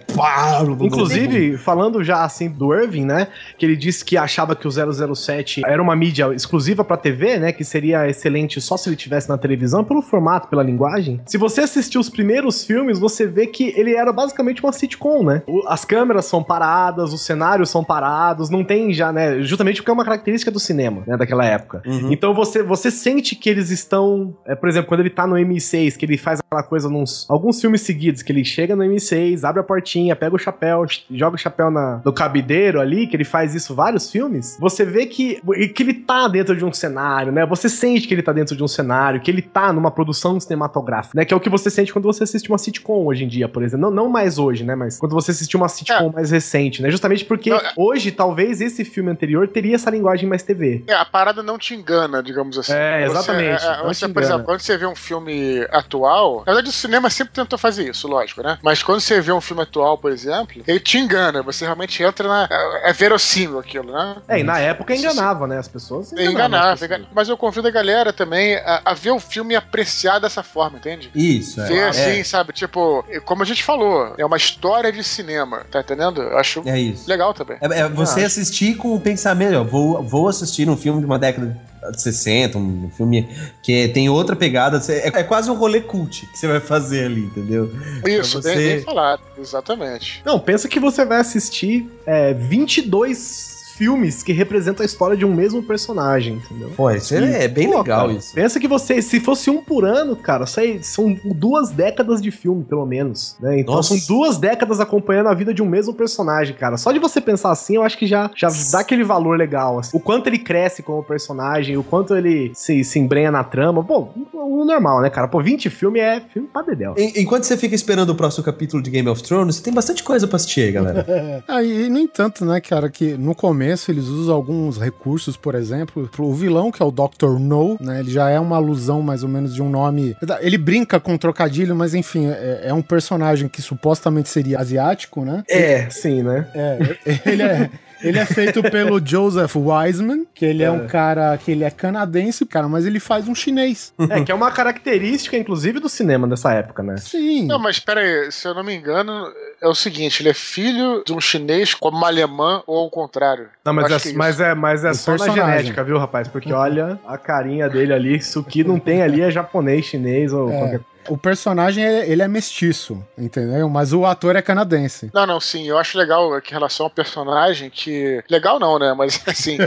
Inclusive, falando já assim do Irving, né? Que ele disse que achava que o 007 era uma mídia exclusiva pra TV, né? Que seria excelente só se ele tivesse na televisão, pelo formato, pela linguagem. Se você assistir os primeiros filmes, você vê que ele era basicamente uma sitcom, né? As câmeras são paradas, os cenários são parados, não tem já, né? Justamente porque é uma característica do cinema, né? Daquela época. Uhum. Então você, você sente que eles estão. É, por exemplo, quando ele tá no M6, que ele faz aquela coisa nos alguns filmes seguidos, que ele chega no M6, abre a portinha, pega o chapéu, joga o chapéu na, no cabideiro ali, que ele faz isso vários filmes, você vê que, que ele tá dentro de um cenário, né? Você sente que ele tá dentro de um cenário, que ele tá numa produção cinematográfica, né? Que é o que você sente quando você assiste uma sitcom hoje em dia, por exemplo. Não, não mais hoje, né? Mas quando você assiste uma sitcom é. mais recente, né? Justamente porque não, é... hoje, talvez, esse filme anterior teria essa linguagem mais TV. É, a parada não te engana, digamos assim. É, exatamente. Você, é, você por exemplo, quando você vê um filme atual, na verdade o cinema sempre tentou fazer isso, lógico, né? Mas quando você vê um filme atual, por exemplo, ele te engana, você realmente entra na. É, é verossímil aquilo, né? É, e na época enganava, né? As pessoas enganava. enganava mas eu convido a galera também a, a, ver o filme e apreciar dessa forma, entende? Isso, é. Ver assim, é. sabe? Tipo, como a gente falou, é uma história de cinema, tá entendendo? Eu acho é isso. legal também. É, é você ah, assistir com o pensamento, ó, vou, vou assistir um filme de uma década de 60, um filme que tem outra pegada. É, é quase um rolê cult que você vai fazer ali, entendeu? Isso, você... bem, bem falado, exatamente. Não, pensa que você vai assistir é, 22 filmes que representam a história de um mesmo personagem, entendeu? Pô, isso e, é bem pô, legal cara, isso. Pensa que você, se fosse um por ano, cara, são duas décadas de filme, pelo menos, né? Então Nossa. são duas décadas acompanhando a vida de um mesmo personagem, cara. Só de você pensar assim, eu acho que já, já dá aquele valor legal, assim. O quanto ele cresce como personagem, o quanto ele se, se embrenha na trama. Pô, o normal, né, cara? Pô, 20 filmes é filme pra dedéu. Enquanto você fica esperando o próximo capítulo de Game of Thrones, você tem bastante coisa pra assistir, galera. ah, e no entanto, né, cara, que no começo começo eles usam alguns recursos, por exemplo, o vilão, que é o Dr. No, né? Ele já é uma alusão mais ou menos de um nome. Ele brinca com trocadilho, mas enfim, é, é um personagem que supostamente seria asiático, né? É, sim, né? É, ele é. Ele é feito pelo Joseph Wiseman, que ele é. é. um cara que ele é canadense, cara, mas ele faz um chinês. É, que é uma característica, inclusive, do cinema dessa época, né? Sim. Não, mas pera aí, se eu não me engano, é o seguinte, ele é filho de um chinês como uma alemã ou ao contrário. Não, mas, é, é mas é, mas é só personagem. na genética, viu, rapaz? Porque olha a carinha dele ali, isso que não tem ali é japonês, chinês ou é. qualquer coisa. O personagem, ele é mestiço, entendeu? Mas o ator é canadense. Não, não, sim. Eu acho legal que em relação ao personagem que. Legal não, né? Mas assim.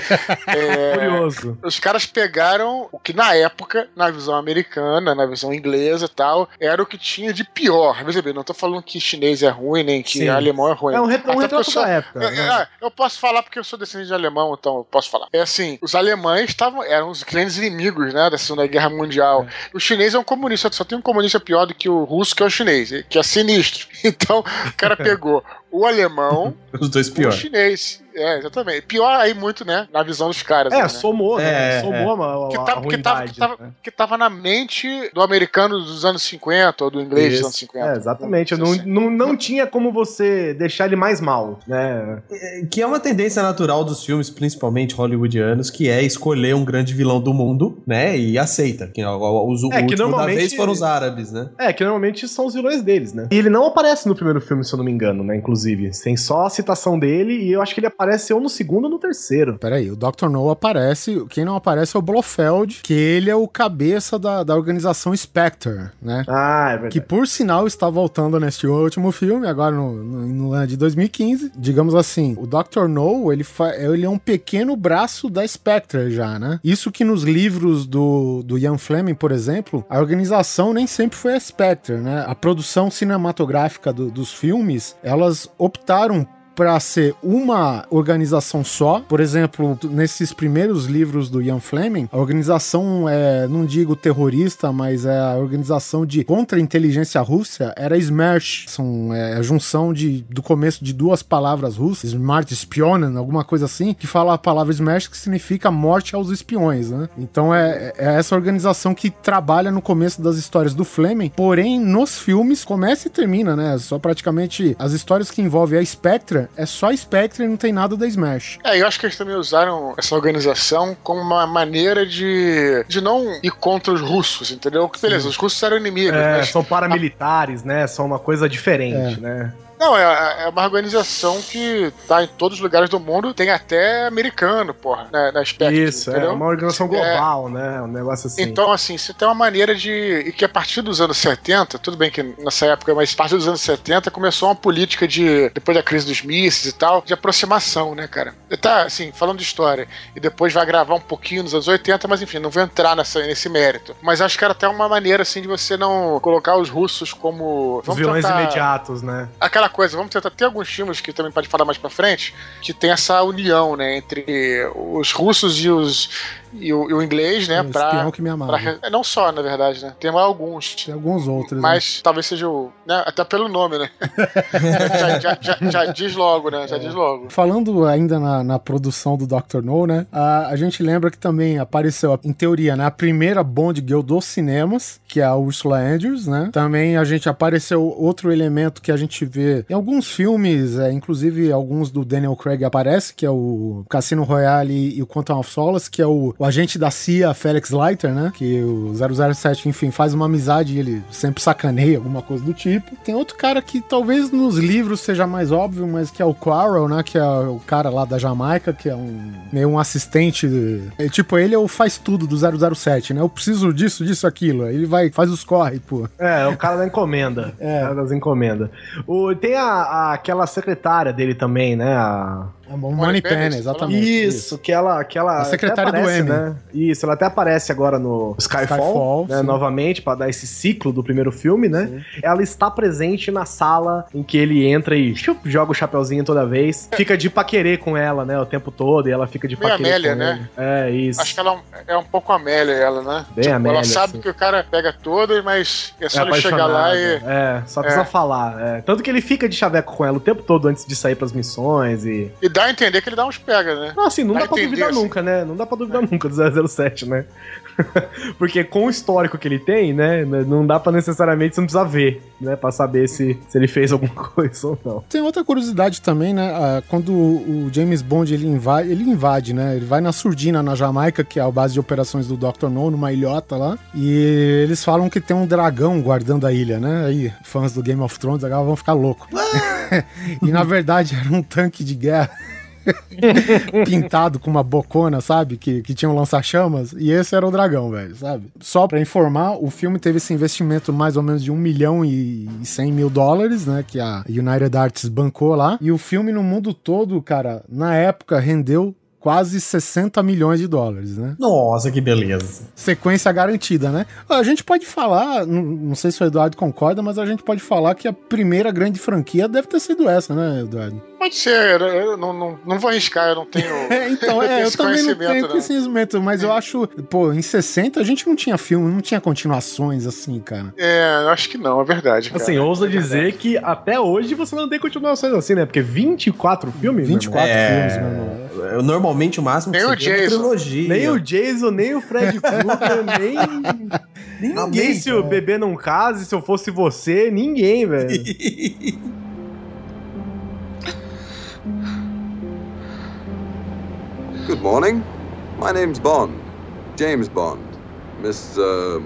é, Curioso. Os caras pegaram o que na época, na visão americana, na visão inglesa e tal, era o que tinha de pior. Veja bem, não tô falando que chinês é ruim, nem que Sim. alemão é ruim. É um ret- um retrato sou- da época, É, né? é, eu posso falar porque eu sou descendente de alemão, então eu posso falar. É assim, os alemães estavam, eram os grandes inimigos, né, da Segunda Guerra Mundial. O chinês é um comunista, só tem um comunista pior do que o russo, que é o chinês, que é sinistro. Então, o cara pegou o alemão, Os dois o pior. chinês. É, exatamente. Pior aí muito, né, na visão dos caras. É, aí, né? somou, né? É, somou a, a, Que, a tá, que, tava, que, tava, né? que tava na mente do americano dos anos 50 ou do inglês dos anos 50. É, exatamente. Não, Assim. não, não tinha como você deixar ele mais mal, né? Que é uma tendência natural dos filmes, principalmente hollywoodianos, que é escolher um grande vilão do mundo, né? E aceita. Que o, o, os, É, o que último da normalmente- vez foram os árabes, né? É, que normalmente são os vilões deles, né? E ele não aparece no primeiro filme, se eu não me engano, né? Inclusive. Tem só a citação dele e eu acho que ele aparece ou no segundo ou no terceiro. Peraí, o Dr. No aparece, quem não aparece é o Blofeld, que ele é o cabeça da, da organização Spectre, né? Ah, é verdade. Que por sinal está voltando neste último filme, agora no, no, no ano de 2015. Digamos assim, o Dr. No, ele, fa- ele é um pequeno braço da Spectre já, né? Isso que nos livros do, do Ian Fleming, por exemplo, a organização nem sempre foi a Spectre, né? A produção cinematográfica do- dos filmes, elas optaram para ser uma organização só. Por exemplo, nesses primeiros livros do Ian Fleming, a organização é, não digo terrorista, mas é a organização de contra-inteligência russa era SMERSH. São é, a junção de, do começo de duas palavras russas, Smart Spionen, alguma coisa assim, que fala a palavra SMERSH que significa morte aos espiões, né? Então é, é essa organização que trabalha no começo das histórias do Fleming, porém nos filmes começa e termina, né? Só praticamente as histórias que envolvem a É só a Spectre e não tem nada da Smash. É, eu acho que eles também usaram essa organização como uma maneira de, de não ir contra os russos, entendeu? Que beleza, os russos eram inimigos, É, mas são paramilitares, né? São uma coisa diferente, né? Não, é, é uma organização que tá em todos os lugares do mundo, tem até americano, porra, na, na Spectre, Isso, é entendeu? uma organização global, né? Um negócio assim. Então, assim, você tem uma maneira de. E que a partir dos anos 70, tudo bem que nessa época, mas a partir dos anos 70 começou uma política de. Depois da crise dos mísseis e tal, de aproximação, né, cara? Tá, assim, falando de história. E depois vai gravar um pouquinho nos anos 80, mas enfim, não vou entrar nessa, nesse mérito. Mas acho que era até uma maneira, assim, de você não colocar os russos como. Os vilões tentar- imediatos, né? aquela coisa, vamos tentar ter alguns filmes que também pode falar mais pra frente, que tem essa união, né, entre os russos e os e o, e o inglês, né, O pra, que me amava. pra- não só, na verdade, né, tem alguns, Tem alguns outros. né? mas talvez seja o, né, até pelo nome, né, já, já- já- já diz logo, né, já É. diz logo. Falando ainda na, na produção do Dr. No, né? A, a gente lembra que também apareceu, em teoria, né? A primeira Bond Girl dos cinemas, que é a Ursula Andrews, né? Também a gente apareceu outro elemento que a gente vê em alguns filmes, é, inclusive alguns do Daniel Craig aparece, que é o Cassino Royale e o Quantum of Solace, que é o, o agente da CIA, Felix Leiter, né? Que o 007, enfim, faz uma amizade e ele sempre sacaneia, alguma coisa do tipo. Tem outro cara que talvez nos livros seja mais óbvio, mas que é o Quarrel, né? Que é o cara lá da Jamaica, que é um meio um assistente. é, tipo, ele é o faz tudo do 007, né? Eu preciso disso, disso, aquilo. Ele vai, faz os corre, pô. É, o cara da encomenda. É. O cara das encomendas. O, tem a, a- aquela secretária dele também, né? A... É um Money Penny, exatamente. Isso, que ela. Que ela A secretária até do aparece, M. né? Isso, ela até aparece agora no Skyfall, Skyfall, né, sim. novamente, pra dar esse ciclo do primeiro filme, né? Ela está presente na sala em que ele entra e chup, joga o chapeuzinho toda vez. Fica de paquerê com ela, né? O tempo todo, e ela fica de Meio paquerê. Amélia, com né? ele. É, isso. Acho que ela é um pouco Amélia, ela, né? Bem Amélia, Ela sabe assim. que o cara pega todas, mas é só É ele chegar lá e. É, só precisa É. falar. é. Tanto que ele fica de chaveco com ela o tempo todo antes de sair pras missões e. E dá a entender que ele dá uns pega, né? Não, assim, não Dá dá pra entender, duvidar assim. nunca, né? Não dá pra duvidar nunca do 007, né? Porque com o histórico que ele tem, né? Não dá pra necessariamente, você não precisa ver, né? Pra saber se, se ele fez alguma coisa ou não. Tem outra curiosidade também, né? Ah, Quando o o James Bond ele invade, ele invade, né? Ele vai na Surdina, na Jamaica, que é a base de operações do Dr. No, numa ilhota lá. E eles falam que tem um dragão guardando a ilha, né? Aí, fãs do Game of Thrones agora vão ficar loucos. e na verdade era um tanque de guerra. pintado com uma bocona, sabe? Que, que tinha um lança-chamas. E esse era o dragão, velho, sabe? Só pra informar, o filme teve esse investimento mais ou menos de 1 milhão e 100 mil dólares, né? Que a United Arts bancou lá. E o filme no mundo todo, cara, na época rendeu quase 60 milhões de dólares, né? Nossa, que beleza. Sequência garantida, né? A gente pode falar, não, não sei se o Eduardo concorda, mas a gente pode falar que a primeira grande franquia deve ter sido essa, né, Eduardo? Pode ser, eu não, não, não vou arriscar, eu não tenho. É, então, é, eu também não tenho não. conhecimento, mas eu acho, pô, em 60 a gente não tinha filme, não tinha continuações assim, cara. É, eu acho que não, é verdade. Cara. Assim, ousa é dizer que até hoje você não tem continuações assim, né? Porque 24 filmes. 24 filmes, meu irmão. Eu, normalmente o máximo nem que o Jason. trilogia. Nem o Jason, nem o Fred Krueger, nem. nem ninguém. Nem se o bebê não case, se eu fosse você, ninguém, velho. Good morning. My name's Bond. James Bond. Miss. Uh...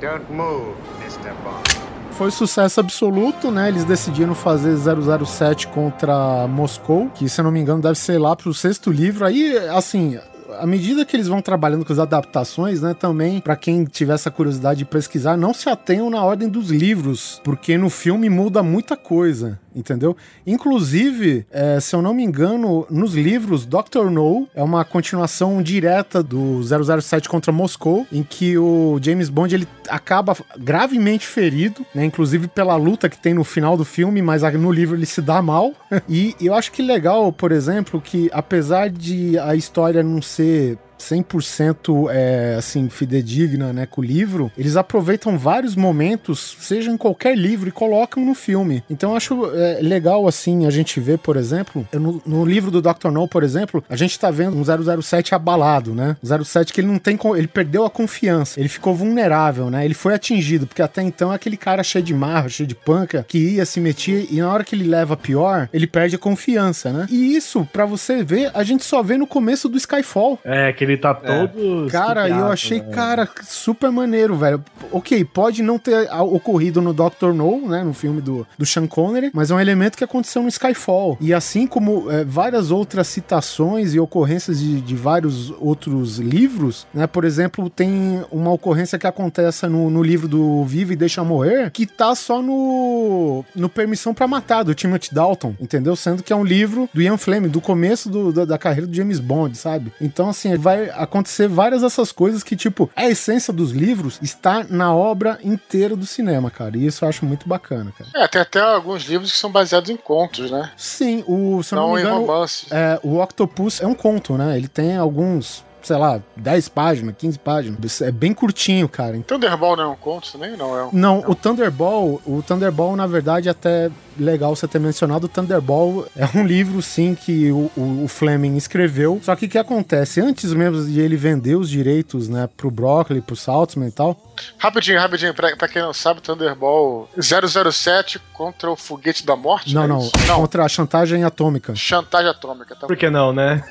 Don't move, Mr. Bond. Foi sucesso absoluto, né? Eles decidiram fazer 007 contra Moscou, que se eu não me engano deve ser lá pro sexto livro. Aí, assim, à medida que eles vão trabalhando com as adaptações, né, também, para quem tiver essa curiosidade de pesquisar, não se atenham na ordem dos livros, porque no filme muda muita coisa entendeu? Inclusive, é, se eu não me engano, nos livros, Doctor No é uma continuação direta do 007 contra Moscou, em que o James Bond ele acaba gravemente ferido, né? Inclusive pela luta que tem no final do filme, mas no livro ele se dá mal. e eu acho que legal, por exemplo, que apesar de a história não ser você 100% é, assim, fidedigna né, com o livro, eles aproveitam vários momentos, seja em qualquer livro, e colocam no filme. Então eu acho é, legal, assim, a gente ver, por exemplo, no, no, livro do Dr. No, por exemplo, a gente tá vendo um 007 abalado, né? 07 que ele não tem, ele perdeu a confiança, ele ficou vulnerável, né? Ele foi atingido, porque até então é aquele cara cheio de marra, cheio de panca, que ia se meter e na hora que ele leva pior, ele perde a confiança, né? E isso, para você ver, a gente só vê no começo do Skyfall. É, que ele tá é. todo. É. Cara, eu achei, né? cara, super maneiro, velho. Ok, pode não ter ocorrido no Doctor No, né? No filme do, do Sean Connery, mas é um elemento que aconteceu no Skyfall. E assim como é, várias outras citações e ocorrências de, de, vários outros livros, né? Por exemplo, tem uma ocorrência que acontece no, no livro do Vive e Deixa Morrer, que tá só no, no Permissão para Matar, do Timothy Dalton, entendeu? Sendo que é um livro do Ian Fleming, do começo do, da, da carreira do James Bond, sabe? Então, assim, vai acontecer várias dessas coisas que, tipo, a essência dos livros está na obra inteira do cinema, cara. E isso eu acho muito bacana, cara. É, tem até alguns livros que são baseados em contos, né? Sim, o. Se não, não engano, em romances. É, o Octopus é um conto, né? Ele tem alguns sei lá, 10 páginas, 15 páginas. É bem curtinho, cara. Thunderball não é um conto também? Não, é um... não, não, o Thunderball, o Thunderball, na verdade, até legal você ter mencionado, o Thunderball é um livro, sim, que o, o, o Fleming escreveu. Só que o que acontece? Antes mesmo de ele vender os direitos, né, pro Broccoli, pro Saltzman e tal. Rapidinho, rapidinho, pra, pra quem não sabe, Thunderball 007 contra o foguete da morte? Não, é não, não, contra a chantagem atômica. Chantagem atômica, tá Por que não, né?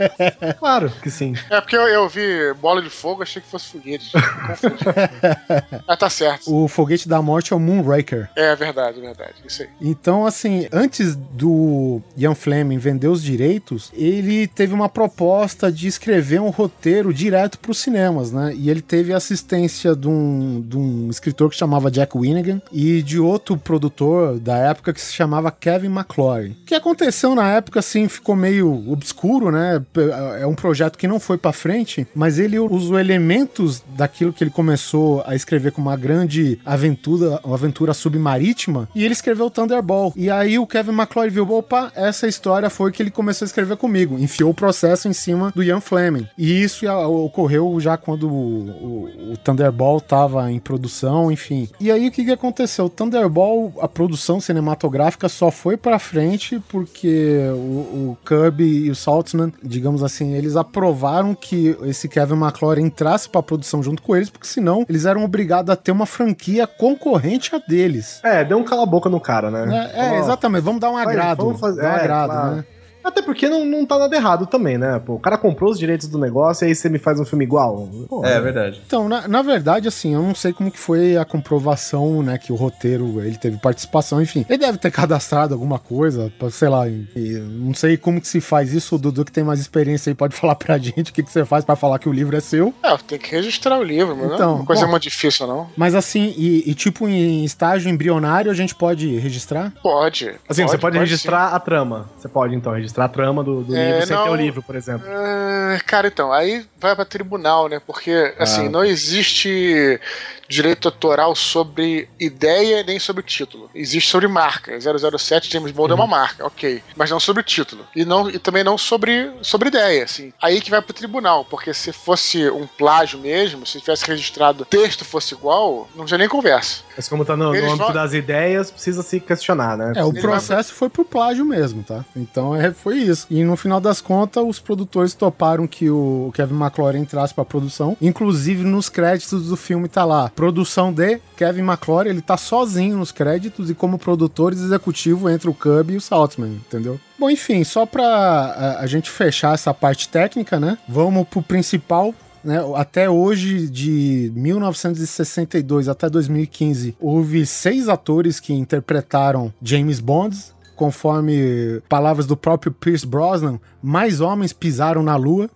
claro que sim. É porque eu, eu, vi bola de fogo, achei que fosse foguete. ah, tá certo. O foguete da morte é o Moonraker. É verdade, verdade. Isso aí. Então, assim, antes do Ian Fleming vender os direitos, ele teve uma proposta de escrever um roteiro direto para os cinemas, né? E ele teve assistência de um, de um escritor que chamava Jack Winnigan e de outro produtor da época que se chamava Kevin McClory. O que aconteceu na época, assim, ficou meio obscuro, né? É um projeto que não foi para frente, mas ele usou elementos daquilo que ele começou a escrever como uma grande aventura, uma aventura submarítima, e ele escreveu Thunder Thunderball. E aí o Kevin McCloy viu, opa, essa história foi que ele começou a escrever comigo. Enfiou o processo em cima do Ian Fleming. E isso ocorreu já quando o, o, o Thunderball estava em produção, enfim. E aí o que, que aconteceu? O Thunderball, a produção cinematográfica só foi para frente porque o, o Kirby e o Saltzman, digamos assim, eles aprovaram que esse Kevin McClory entrasse para produção junto com eles, porque senão eles eram obrigados a ter uma franquia concorrente a deles. É, deu um cala-boca no cara, né? É, é exatamente. Vamos dar um agrado. Vamos fazer, um é, agrado, claro. né? Até porque não, não tá nada errado também, né? Pô, o cara comprou os direitos do negócio e aí você me faz um filme igual. Pô, É verdade. Então, na, na verdade, assim, eu não sei como que foi a comprovação, né, que o roteiro, ele teve participação, enfim. Ele deve ter cadastrado alguma coisa, sei lá, e- e não sei como que se faz isso, o Dudu que tem mais experiência aí pode falar pra gente o que, que você faz pra falar que o livro é seu. É, tem que registrar o livro, mas não é Então, uma coisa bom. muito difícil, não. Mas assim, e, e tipo em estágio embrionário a gente pode registrar? Pode. Assim, você pode, sim. registrar a trama. Você pode, então, registrar a trama do, do É, livro sem não- ter o livro, por exemplo. Ah, cara, então, aí vai pra tribunal, né? Porque, Ah. assim, não existe direito autoral sobre ideia nem sobre título. Existe sobre marca. 007 James Bond é Uhum. uma marca, ok. Mas não sobre título. E, não, e também não sobre, sobre ideia, assim. Aí que vai pro tribunal, porque se fosse um plágio mesmo, se tivesse registrado o texto fosse igual, não tinha nem conversa. Mas como tá no, no âmbito vão- das ideias, precisa se questionar, né? É, o Ele processo foi pro plágio mesmo, tá? Então é, foi isso. E no final das contas, os produtores toparam que o Kevin McClory entrasse pra produção. Inclusive, nos créditos do filme tá lá, produção de Kevin McClory, ele tá sozinho nos créditos e como produtor executivo entre o Cub e o Saltzman, entendeu? Bom, enfim, só pra a, a gente fechar essa parte técnica, né? Vamos pro principal, né, até hoje, de 1962 até 2015, houve seis atores que interpretaram James Bond. Conforme palavras do próprio Pierce Brosnan, mais homens pisaram na lua.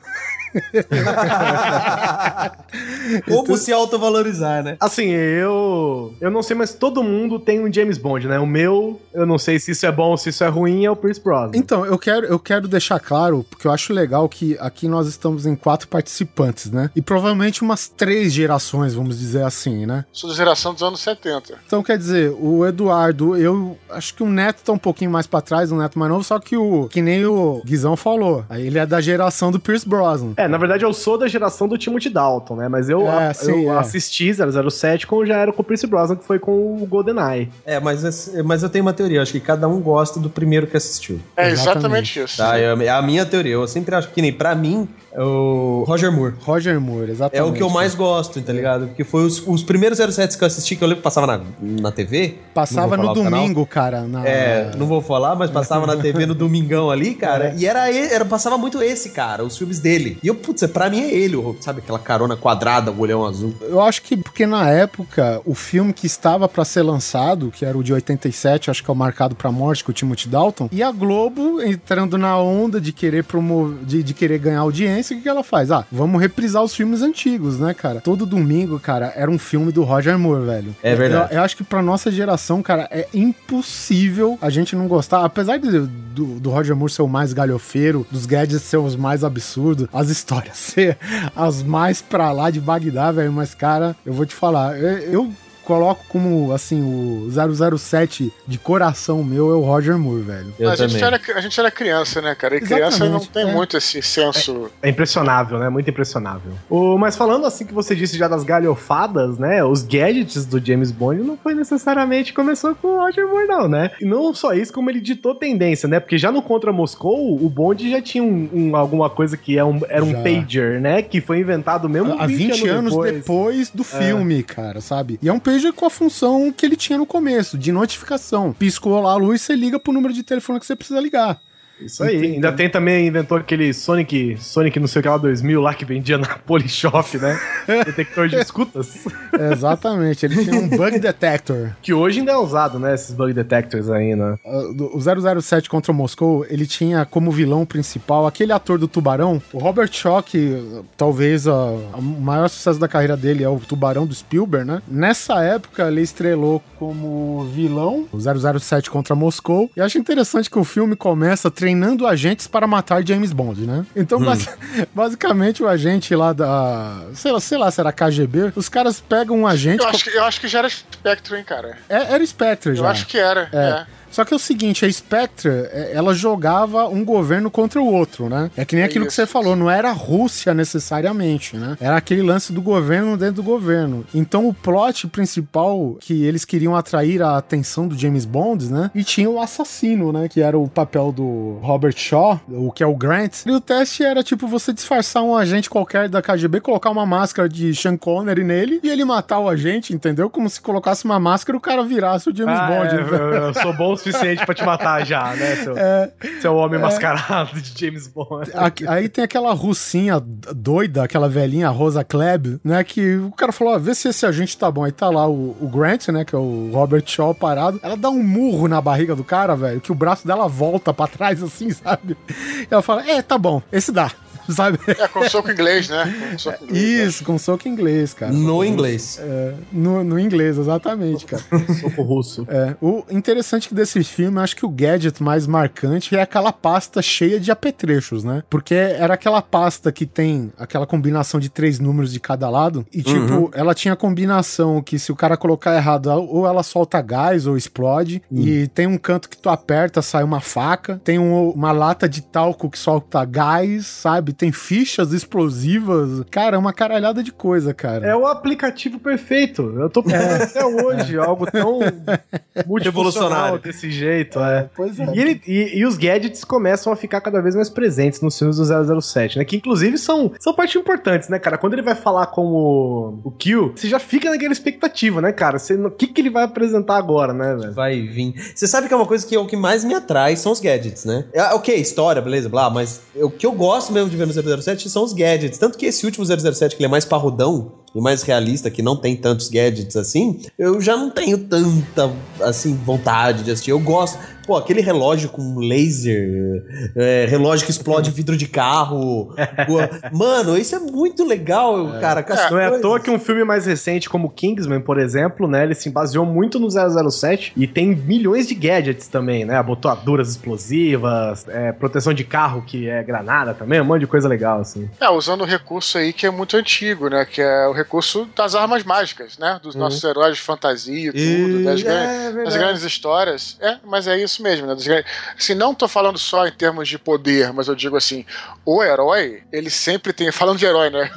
Como se autovalorizar, né? Assim, eu. Eu não sei, mas todo mundo tem um James Bond, né? O meu, eu não sei se isso é bom ou se isso é ruim, é o Pierce Brosnan. Então, eu quero, eu quero deixar claro, porque eu acho legal que aqui nós estamos em quatro participantes, né? E provavelmente umas três gerações, vamos dizer assim, né? Sou da geração dos anos 70. Então, quer dizer, o Eduardo, eu acho que o Neto tá um pouquinho mais pra trás, o Neto mais novo, só que o. Que nem o Guizão falou. Aí ele é da geração do Pierce Brosnan. É, na verdade eu sou da geração do Timothy Dalton, né? Mas eu, É, a- sim, eu é. assisti 007 como já era com o Pierce Brosnan, que foi com o GoldenEye. É, mas, mas eu tenho uma teoria. Acho que cada um gosta do primeiro que assistiu. É Exatamente. exatamente isso. Tá, é a minha teoria. Eu sempre acho que nem pra mim, o Roger Moore. Roger Moore, É exatamente. o que eu mais gosto, tá ligado? Porque foi os, os primeiros 07 que eu assisti, que eu lembro que passava na, na TV. Passava no domingo, cara. na- É, não vou falar, mas passava na TV no domingão ali, cara. E era, era passava muito esse, cara, os filmes dele. E eu, putz, pra mim é ele, sabe aquela carona quadrada, o olhão azul. Eu acho que porque na época o filme que estava pra ser lançado, que era o de 87, acho que é o Marcado pra Morte com o Timothy Dalton, e a Globo entrando na onda de querer promover, de, de querer ganhar audiência, o que, que ela faz? Ah, vamos reprisar os filmes antigos, né, cara? Todo domingo, cara, era um filme do Roger Moore, velho. É verdade. Eu, eu acho que pra nossa geração, cara, é impossível a gente não gostar, apesar de- do, do Roger Moore ser o mais galhofeiro, dos gadgets ser os mais absurdos, as histórias ser as mais pra lá de Bagdá, velho, mas, cara, eu vou te falar, eu, eu coloco como, assim, o 007 de coração meu é o Roger Moore, velho. Eu a, gente era, a gente era criança, né, cara? E criança não Exatamente, tem é. muito esse senso. É impressionável, né? Muito impressionável. O, mas falando assim que você disse já das galhofadas, né? Os gadgets do James Bond não foi necessariamente começou com o Roger Moore, não, né? E não só isso, como ele ditou tendência, né? Porque já no Contra Moscou, o Bond já tinha um, um- alguma coisa que é um, era um Já. pager, né? Que foi inventado mesmo Há 20, anos depois, do filme, cara, sabe? E é um pager com a função que ele tinha no começo, de notificação. Piscou lá a luz, você liga pro número de telefone que você precisa ligar. Isso aí. Entendi. Ainda tem também, inventou aquele Sonic, Sonic não sei o que lá 2000 lá que vendia na Polishop, né? Detector de escutas. Exatamente, ele tinha um bug detector. Que hoje ainda é usado, né? Esses bug detectors aí, né? Do- O 007 contra o Moscou, ele tinha como vilão principal aquele ator do Tubarão, o Robert Shaw, que talvez uh, o maior sucesso da carreira dele é o Tubarão do Spielberg, né? Nessa época, ele estrelou como vilão o 007 contra Moscou. E acho interessante que o filme começa treinando agentes para matar James Bond, né? Então, basi- basicamente, o agente lá da. Sei lá, sei lá se era KGB, os caras pegam um agente. Eu acho, que, eu acho que já era Spectre, hein, cara? É- era Spectre já. Eu acho que era. É. é. Só que é o seguinte, a Spectre, é, ela jogava um governo contra o outro, né? É que nem aquilo que Isso. você falou, não era a Rússia necessariamente, né? Era aquele lance do governo dentro do governo. Então o plot principal que eles queriam atrair a atenção do James Bond, né? E tinha o assassino, né? Que era o papel do Robert Shaw, o que é o Grant. E o teste era tipo você disfarçar um agente qualquer da KGB, colocar uma máscara de Sean Connery nele e ele matar o agente, entendeu? Como se colocasse uma máscara e o cara virasse o James Ah, Bond. é, entendeu? eu, eu sou bom o suficiente pra te matar já, né? Seu, É, seu homem mascarado de James Bond. Aí tem aquela russinha doida, aquela velhinha, Rosa Klebb, né? Que o cara falou: ó, vê se esse agente tá bom. Aí tá lá o, o Grant, né? Que é o Robert Shaw parado. Ela dá um murro na barriga do cara, velho, que o braço dela volta pra trás, assim, sabe? E ela fala: é, tá bom, esse dá, sabe? É, com soco inglês, né? Com soco inglês. Isso, com soco inglês, cara. No inglês. É, no, no inglês, exatamente, cara. Soco russo. É, o interessante que desse filme, eu acho que o gadget mais marcante é aquela pasta cheia de apetrechos, né? Porque era aquela pasta que tem aquela combinação de três números de cada lado. E, tipo, Uhum. ela tinha combinação que se o cara colocar errado, ou ela solta gás ou explode. E tem um canto que tu aperta, sai uma faca. Tem um- uma lata de talco que solta gás, sabe? Tem fichas explosivas. Cara, é uma caralhada de coisa, cara. É o aplicativo perfeito. Eu tô pensando até hoje, algo tão multifuncional Revolucionário. desse jeito. É. Pois é. E, ele- e- e os gadgets começam a ficar cada vez mais presentes nos filmes do 007, né? Que inclusive são, são parte importantes, né, cara? Quando ele vai falar com o, o Kill, você já fica naquela expectativa, né, cara? Você, O que, que ele vai apresentar agora, né, velho? Vai vir. Você sabe que é uma coisa que é o que mais me atrai são os gadgets, né? É, ok, história, beleza, blá, mas o que eu gosto mesmo de ver no 007 são os gadgets. Tanto que esse último 007, que ele é mais parrudão e mais realista, que não tem tantos gadgets assim, eu já não tenho tanta, assim, vontade de assistir. Eu gosto. Pô, aquele relógio com laser, é, relógio que explode vidro de carro. Mano, isso é muito legal, cara. com as Não é à toa que um filme mais recente, como Kingsman, por exemplo, né? Ele se baseou muito no 007 e tem milhões de gadgets também, né? Abotoaduras explosivas, é, proteção de carro que é granada também, um monte de coisa legal, assim. É, usando o recurso aí que é muito antigo, né? Que é o recurso das armas mágicas, né? Dos nossos heróis de fantasia e tudo, E- das, é, das grandes histórias. É, mas é isso mesmo, né? Das gran- Assim, não tô falando só em termos de poder, mas eu digo assim, o herói, ele sempre tem. Falando de herói, né?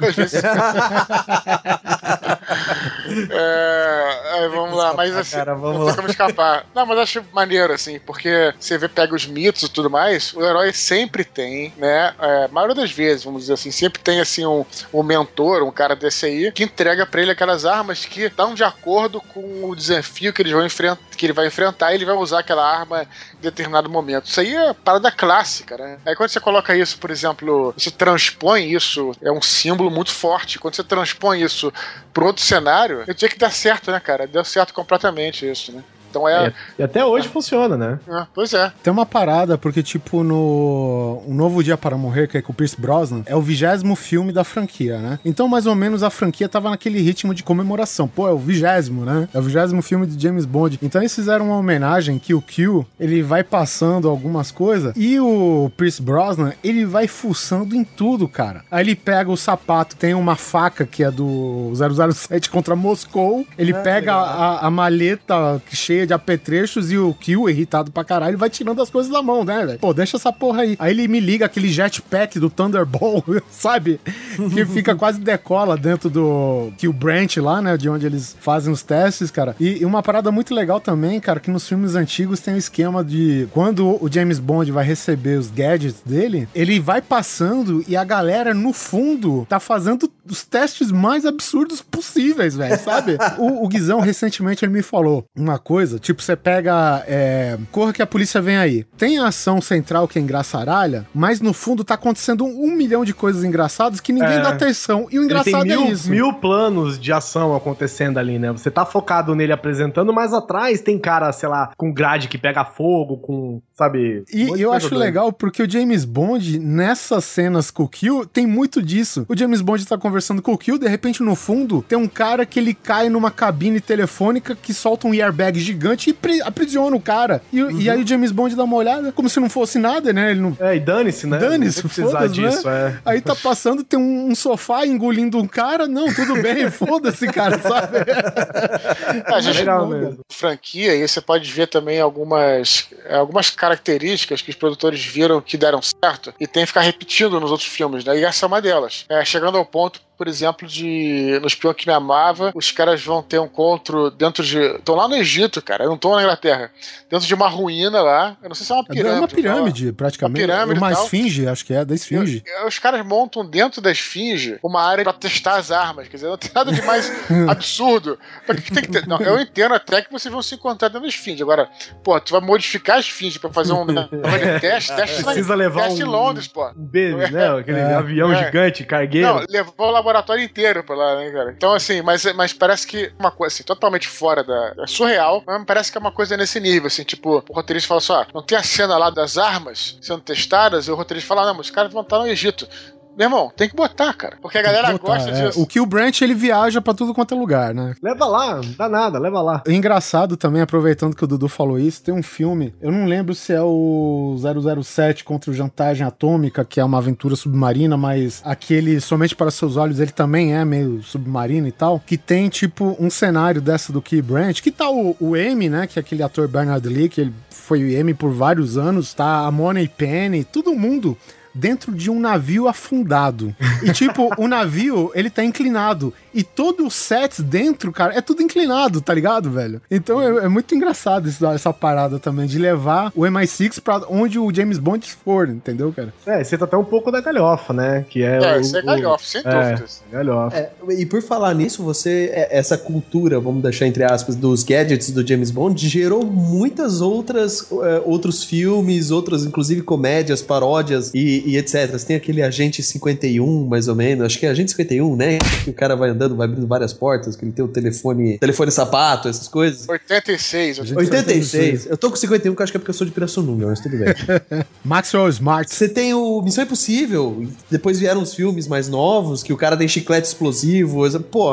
É, vamos lá, mas assim, cara, vamos não lá. tem como escapar. Não, mas acho maneiro, assim, porque você vê, pega os mitos e tudo mais, o herói sempre tem, né? É, a maioria das vezes, vamos dizer assim, sempre tem assim um, um mentor, um cara desse aí, que entrega pra ele aquelas armas que estão de acordo com o desafio que, eles vão enfrentar, que ele vai enfrentar ele vai usar aquela arma em determinado momento. Isso aí é parada clássica, né? Aí quando você coloca isso, por exemplo, você transpõe isso, é um símbolo muito forte. Quando você transpõe isso pro outro cenário, eu tinha que dar certo, né, cara? Deu certo completamente isso, né? Então é. É, e até hoje funciona, né? é, pois é. Tem uma parada, porque, tipo, no Um Novo Dia para Morrer, que é com o Pierce Brosnan, é o vigésimo filme da franquia, né? Então, mais ou menos, a franquia tava naquele ritmo de comemoração. Pô, é o vigésimo, né? É o vigésimo filme de James Bond. Então, eles fizeram uma homenagem que o Q, ele vai passando algumas coisas e o Pierce Brosnan, ele vai fuçando em tudo, cara. Aí ele pega o sapato, tem uma faca que é do 007 contra Moscou, ele pega a, a maleta cheia de apetrechos e o Kill, irritado pra caralho, vai tirando as coisas da mão, né, velho? Pô, deixa essa porra aí. Aí ele me liga aquele jetpack do Thunderbolt, sabe? Que fica quase decola dentro do Kill Branch lá, né? De onde eles fazem os testes, cara. E, e uma parada muito legal também, cara, que nos filmes antigos tem o esquema de quando o James Bond vai receber os gadgets dele, ele vai passando e a galera no fundo tá fazendo os testes mais absurdos possíveis, velho, sabe? o, o Guizão recentemente ele me falou uma coisa, tipo, você pega é, Corra que a polícia vem aí. Tem a ação central que é engraçaralha, mas no fundo tá acontecendo um, um milhão de coisas engraçadas que ninguém É. dá atenção. E o engraçado tem mil, é isso. mil planos de ação acontecendo ali, né? Você tá focado nele apresentando, mas atrás tem cara, sei lá, com grade que pega fogo, com, sabe... E um eu acho doida. legal porque o James Bond, nessas cenas com o Kill, tem muito disso. O James Bond tá conversando com o Kill, de repente no fundo tem um cara que ele cai numa cabine telefônica que solta um airbag gigante e pri- aprisiona o cara. E, Uhum. e aí o James Bond dá uma olhada, como se não fosse nada, né? Ele não. É, e dane-se, né? Dane-se, precisar foda-se, disso, né? é. Aí tá passando, tem um, um sofá engolindo um cara. Não, tudo bem, foda-se, cara, sabe? É, a gente legal mesmo. franquia e você pode ver também algumas, algumas características que os produtores viram que deram certo e tem que ficar repetindo nos outros filmes, né? E essa é uma delas. É, chegando ao ponto por exemplo, de No Espião que Me Amava, os caras vão ter um encontro dentro de. Estão lá no Egito, cara, não estão na Inglaterra. Dentro de uma ruína lá. Eu não sei se é uma pirâmide. É uma pirâmide, praticamente. Uma pirâmide uma e tal. esfinge, acho que é, da esfinge. E- Os caras montam dentro da esfinge uma área pra testar as armas. Quer dizer, não tem nada de mais absurdo. Pra que que tem que ter? Não, eu entendo até que vocês vão se encontrar dentro da esfinge. Agora, pô, tu vai modificar a esfinge pra fazer um de teste, teste, Precisa levar teste em um- Londres, pô. Um beijo, né? Aquele É. avião É. gigante, cargueiro. Não, levou o laboratório inteiro pra lá, né, cara? Então, assim, mas, mas parece que uma coisa, assim, totalmente fora da. É surreal, mas parece que é uma coisa nesse nível, assim, tipo, o roteirista fala só, não tem a cena lá das armas sendo testadas, e o roteirista fala, não, mas os caras vão estar no Egito. Meu irmão, tem que botar, cara. Porque a galera Botar, gosta é. disso. O que o Branch ele viaja pra tudo quanto é lugar, né? Leva lá, não dá nada, leva lá. Engraçado também, aproveitando que o Dudu falou isso, tem um filme, eu não lembro se é o 007 contra o Jantagem Atômica, que é uma aventura submarina, mas aquele Somente para Seus Olhos, ele também é meio submarino e tal, que tem tipo um cenário dessa do Key Branch, que tá o, o M, né, que é aquele ator Bernard Lee, que ele foi M por vários anos, tá a Money Penny, todo mundo dentro de um navio afundado. E tipo, o navio, ele tá inclinado. E todo o set dentro, cara, é tudo inclinado, tá ligado, velho? Então é, é muito engraçado isso- essa parada também, de levar o MI6 pra onde o James Bond for, entendeu, cara? É, você tá até um pouco da galhofa, né? Que é, É, o, isso é o- galhofa, sem é, dúvidas. galhofa. É, e por falar nisso, você é, essa cultura, vamos deixar entre aspas, dos gadgets do James Bond gerou muitas outras é, outros filmes, outras inclusive comédias, paródias e, e etc. Você tem aquele Agente 51, mais ou menos, acho que é Agente 51, né? Que o cara vai andando, vai abrindo várias portas, que ele tem o telefone, telefone sapato, essas coisas. 86. 86. Eu tô com 51, que eu acho que é porque eu sou de Pirassununga, mas tudo bem. Maxwell Smart. Você tem o Missão Impossível, depois vieram os filmes mais novos, que o cara tem chiclete explosivo. Pô,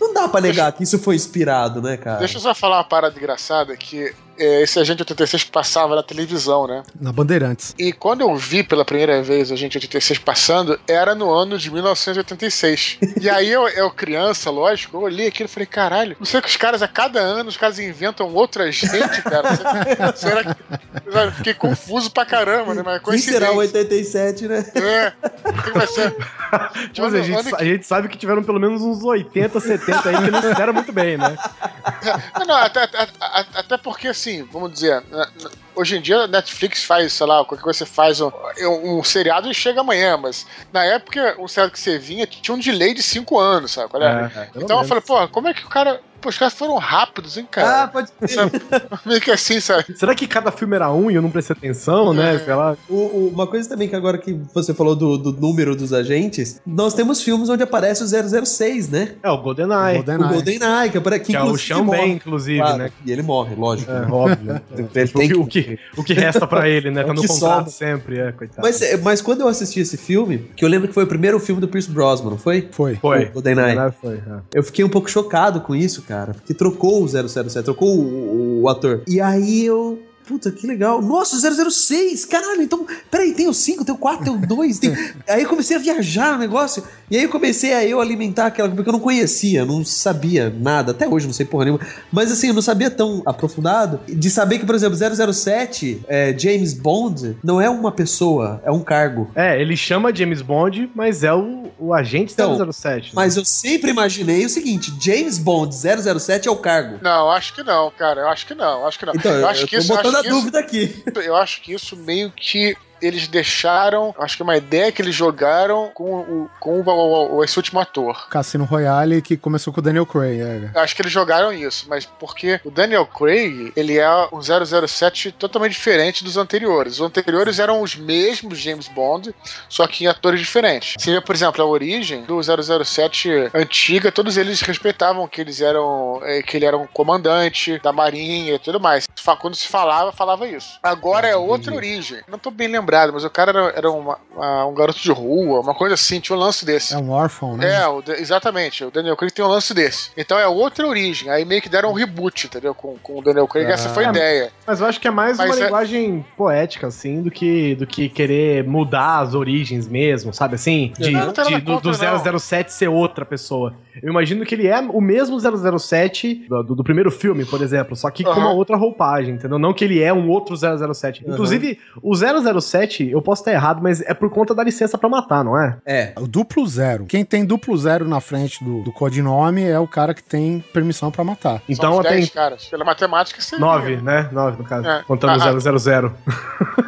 não dá pra negar que isso foi inspirado, né, cara? Deixa eu só falar uma parada engraçada que esse Agente 86 passava na televisão, né? Na Bandeirantes. E quando eu vi pela primeira vez o Agente 86 passando, era no ano de 1986. e aí eu, eu criança, lógico, eu olhei aquilo e falei, caralho, não sei que os caras, a cada ano, os caras inventam outro agente, cara. Será- que. eu Fiquei confuso pra caramba, né? Mas Quem será o coincidência. 87, né? É, quem vai ser? Tipo assim, a, gente, sa- a gente sabe que tiveram pelo menos uns 80, 70 aí que não se deram muito bem, né? Não, não, até, até- até porque, assim, vamos dizer, hoje em dia a Netflix faz, sei lá, qualquer coisa você faz um, um seriado e chega amanhã, mas na época o seriado que você vinha tinha um delay de 5 anos, sabe? é? É, é, então eu falei, pô, como é que o cara. Pô, os caras foram rápidos, hein, cara? Ah, pode ser. Meio que assim, sabe? Será que cada filme era um e eu não prestei atenção, né? Sei lá. O- o- uma coisa também que agora que você falou do, do número dos agentes, nós temos filmes onde aparece o 006, né? É, o GoldenEye. O GoldenEye, que, apare- que Que é o Sean morre. Inclusive, Claro, né? E ele morre, lógico. É, óbvio. Ele o, tem que, o, que, o que resta pra ele, né? É o Tá no que contrato sobra. sempre, é, coitado. Mas, é, mas quando eu assisti esse filme, que eu lembro que foi o primeiro filme do Pierce Brosnan, não foi? Foi. Foi. O GoldenEye. GoldenEye foi, é. Eu fiquei um pouco chocado com isso, cara. Porque trocou o 007, trocou o, o- o ator. E aí eu. Puta, que legal. Nossa, o 006! Caralho, então. Peraí, tem o 5, tem o 4, tem o 2. Tem... aí eu comecei a viajar no negócio. E aí eu comecei a eu alimentar aquela. Porque eu não conhecia, não sabia nada. Até hoje não sei porra nenhuma. Mas assim, eu não sabia tão aprofundado. De saber que, por exemplo, 007, é, James Bond, não é uma pessoa, é um cargo. É, ele chama James Bond, mas é o, o agente Então, 007. né? Mas eu sempre imaginei o seguinte: James Bond 007 é o cargo. Não, acho que não, cara. Eu acho que não, acho que não. Então, eu, acho eu que isso, botando acho a que isso- dúvida aqui. Eu acho que isso meio que eles deixaram. Acho que uma ideia que eles jogaram com o, com o, o- o- esse último ator. Cassino Royale, que começou com o Daniel Craig. É. Acho que eles jogaram isso, mas porque o Daniel Craig, ele é um 007 totalmente diferente dos anteriores. Os anteriores eram os mesmos James Bond, só que em atores diferentes. Se vê, por exemplo, a origem do 007 antiga, todos eles respeitavam que eles eram eh, que ele era um comandante da marinha e tudo mais. Quando se falava, falava isso. Agora é outra origem. Não tô bem lembrado, mas o cara era, era uma- uma- um garoto de rua, uma coisa assim, tinha um lance desse. É um órfão, né? É, o exatamente. O Daniel Craig tem um lance desse. Então é outra origem. Aí meio que deram um reboot, entendeu? Com, com o Daniel Craig. Essa foi a Ah. ideia. Mas eu acho que é mais Mas uma é- linguagem poética, assim, do que, do que querer mudar as origens mesmo, sabe? Assim, de, não tenho de- nada do, do contra, não. 007 ser outra pessoa. Eu imagino que ele é o mesmo 007 do, do, do primeiro filme, por exemplo, só que uhum. com uma outra roupagem, entendeu? Não que ele é um outro 007. Uhum. Inclusive, o 007, eu posso estar errado, mas é por conta da licença para matar, não é? É, o duplo zero. Quem tem duplo zero na frente do, do codinome é o cara que tem permissão para matar. Então, até. tem... caras. Pela matemática, seria. Nove, né? Nove, no caso. É. Contando ah, o 000.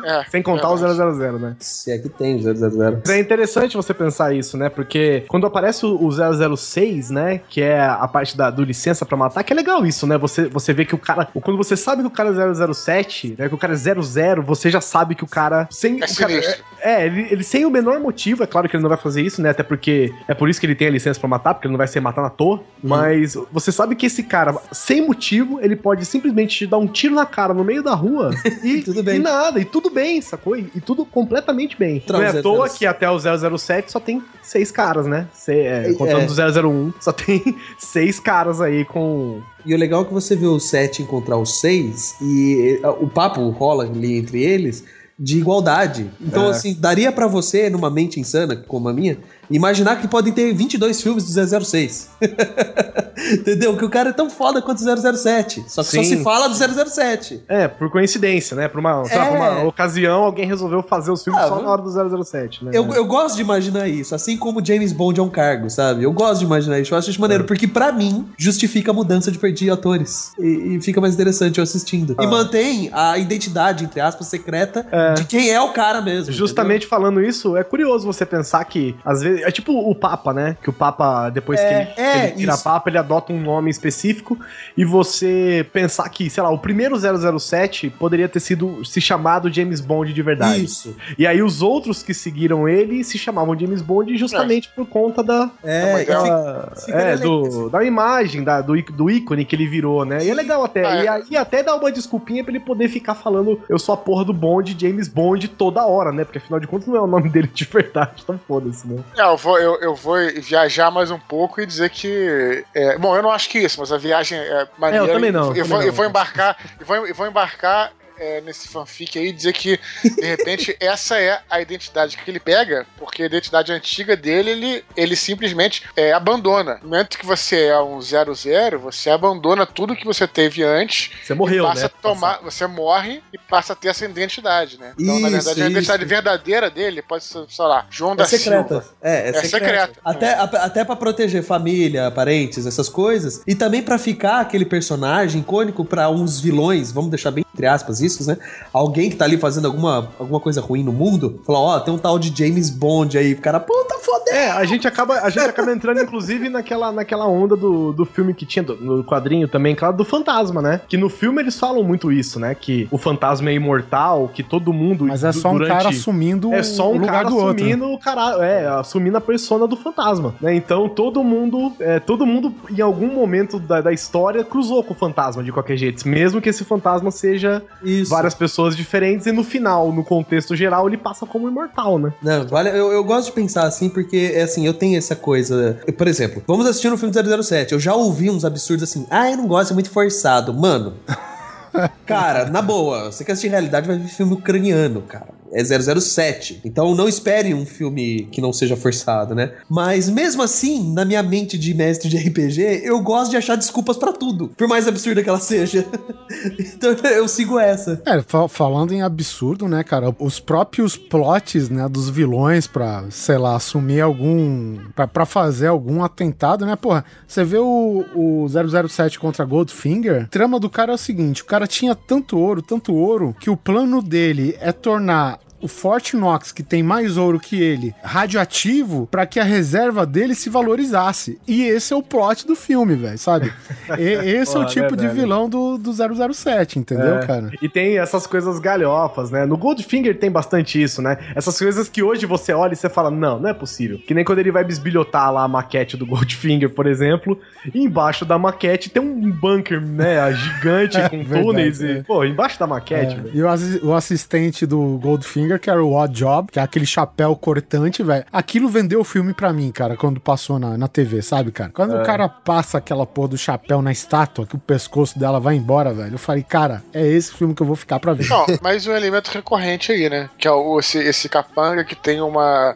É, Sem contar é o 000, né? Se é que tem o 000. É interessante você pensar isso, né? Porque quando aparece o 006, né? Que é a parte da, do licença para matar, que é legal isso, né? Você, você vê que o cara. Quando você sabe que o cara é 007, né? Que o cara é 00, você já sabe que o cara. Sem, é, o cara, é, é, ele, ele, sem o menor motivo, é claro que ele não vai fazer isso, né? Até porque é por isso que ele tem a licença para matar, porque ele não vai ser matar na toa. Hum. Mas você sabe que esse cara, sem motivo, ele pode simplesmente te dar um tiro na cara no meio da rua e, tudo bem. E nada, e tudo bem, sacou? E, e tudo completamente bem. Não é à toa que até o 007 só tem seis caras, né? Se, é, contando é. do 001 só tem seis caras aí com. E o legal é que você vê o 7 encontrar o 6 e eh, o papo rola ali entre eles de igualdade. Então, É. assim, daria pra você, numa mente insana como a minha, imaginar que podem ter 22 filmes do 006. Entendeu? Que o cara é tão foda quanto o 007. Só que só Sim. se fala do 007. É, por coincidência, né? Por uma, sei lá, É. por uma ocasião, alguém resolveu fazer os filmes Ah, só na hora do 007, né? Eu, eu gosto de imaginar isso, assim como James Bond é um cargo, sabe? Eu gosto de imaginar isso, eu acho isso maneiro, porque pra mim justifica a mudança de perder atores. E, e fica mais interessante eu assistindo. E mantém a identidade, entre aspas, secreta de quem é o cara mesmo. Justamente falando isso, é curioso você pensar que, às vezes, é tipo o Papa, né? Que o Papa, depois É, que ele, é, ele vira isso. Papa, ele adota um nome específico e você pensar que, sei lá, o primeiro 007 poderia ter sido se chamado James Bond de verdade. Isso. E aí os outros que seguiram ele se chamavam James Bond justamente por conta da, É, e da, é, do, da imagem, da, do, do ícone que ele virou, né? E é legal até. Ah, é. E aí até dá uma desculpinha pra ele poder ficar falando eu sou a porra do Bond, James Bond, toda hora, né? Porque afinal de contas não é o nome dele de verdade, então foda-se, né? É, eu vou, eu, eu vou viajar mais um pouco e dizer que. É, bom, eu não acho que isso, mas a viagem é maneira. É, eu também não, Eu, também vou, não. eu vou embarcar. Eu vou, eu vou embarcar. É, nesse fanfic aí, dizer que, de repente, essa é a identidade que ele pega, porque a identidade antiga dele, ele, ele simplesmente é, abandona. No momento que você é um 00, você abandona tudo que você teve antes Você morreu, passa né? a tomar, você morre e passa a ter essa identidade, né? Então, na Isso, verdade, a identidade isso. verdadeira dele pode ser, sei lá, João É da secreta. Silva. É, é, É secreta. secreta. Até, a- até pra proteger família, parentes, essas coisas. E também pra ficar aquele personagem icônico pra uns vilões, vamos deixar bem entre aspas isso, né? Alguém que tá ali fazendo alguma, alguma coisa ruim no mundo, falar, ó, tem um tal de James Bond aí. O cara, puta, foda É, a gente acaba, a gente acaba entrando, inclusive, naquela, naquela onda do, do filme que tinha, do- no quadrinho também, claro, do fantasma, né? Que no filme eles falam muito isso, né? Que o fantasma é imortal, que todo mundo. Mas é só um durante- cara assumindo É só o um lugar cara do outro. assumindo o cara, é, assumindo a persona do fantasma, né? Então todo mundo, é, todo mundo em algum momento da, da história cruzou com o fantasma de qualquer jeito, mesmo que esse fantasma seja Isso. várias pessoas diferentes e no final, no contexto geral, ele passa como imortal, né? Não, vale, eu, eu gosto de pensar assim, porque é assim, eu tenho essa coisa. eu, Por exemplo, vamos assistir um filme do 007. Eu já ouvi uns absurdos assim, ah, eu não gosto, é muito forçado. Mano. Cara, na boa, você quer assistir realidade, vai ver filme ucraniano, cara. É 007. Então não espere um filme que não seja forçado, né? Mas mesmo assim, na minha mente de mestre de RPG, eu gosto de achar desculpas pra tudo. Por mais absurda que ela seja. então eu sigo essa. É, fa- falando em absurdo, né, cara? Os próprios plots, né, dos vilões pra, sei lá, assumir algum. Pra, pra fazer algum atentado, né? Porra, você vê o, o 007 contra Goldfinger, a trama do cara é o seguinte: o cara tinha tanto ouro, tanto ouro, que o plano dele é tornar. O Fort Knox, que tem mais ouro que ele, radioativo, pra que a reserva dele se valorizasse. E esse é o plot do filme, velho, sabe? E- esse é o Pô, tipo de vilão do, do 007, entendeu, É. cara? E tem essas coisas galhofas, né? No Goldfinger tem bastante isso, né? Essas coisas que hoje você olha e você fala, não, não é possível. Que nem quando ele vai bisbilhotar lá a maquete do Goldfinger, por exemplo, e embaixo da maquete tem um bunker, né? Gigante com Verdade, túneis e. é. Pô, embaixo da maquete, É, velho. E o, o assistente do Goldfinger, que era o Odd Job, que é aquele chapéu cortante, velho. Aquilo vendeu o filme pra mim, cara, quando passou na, na TV, sabe, cara? Quando É. o cara passa aquela porra do chapéu na estátua, que o pescoço dela vai embora, velho. Eu falei, cara, é esse filme que eu vou ficar pra ver. Não, mas um elemento recorrente aí, né? Que é o, esse, esse capanga que tem uma,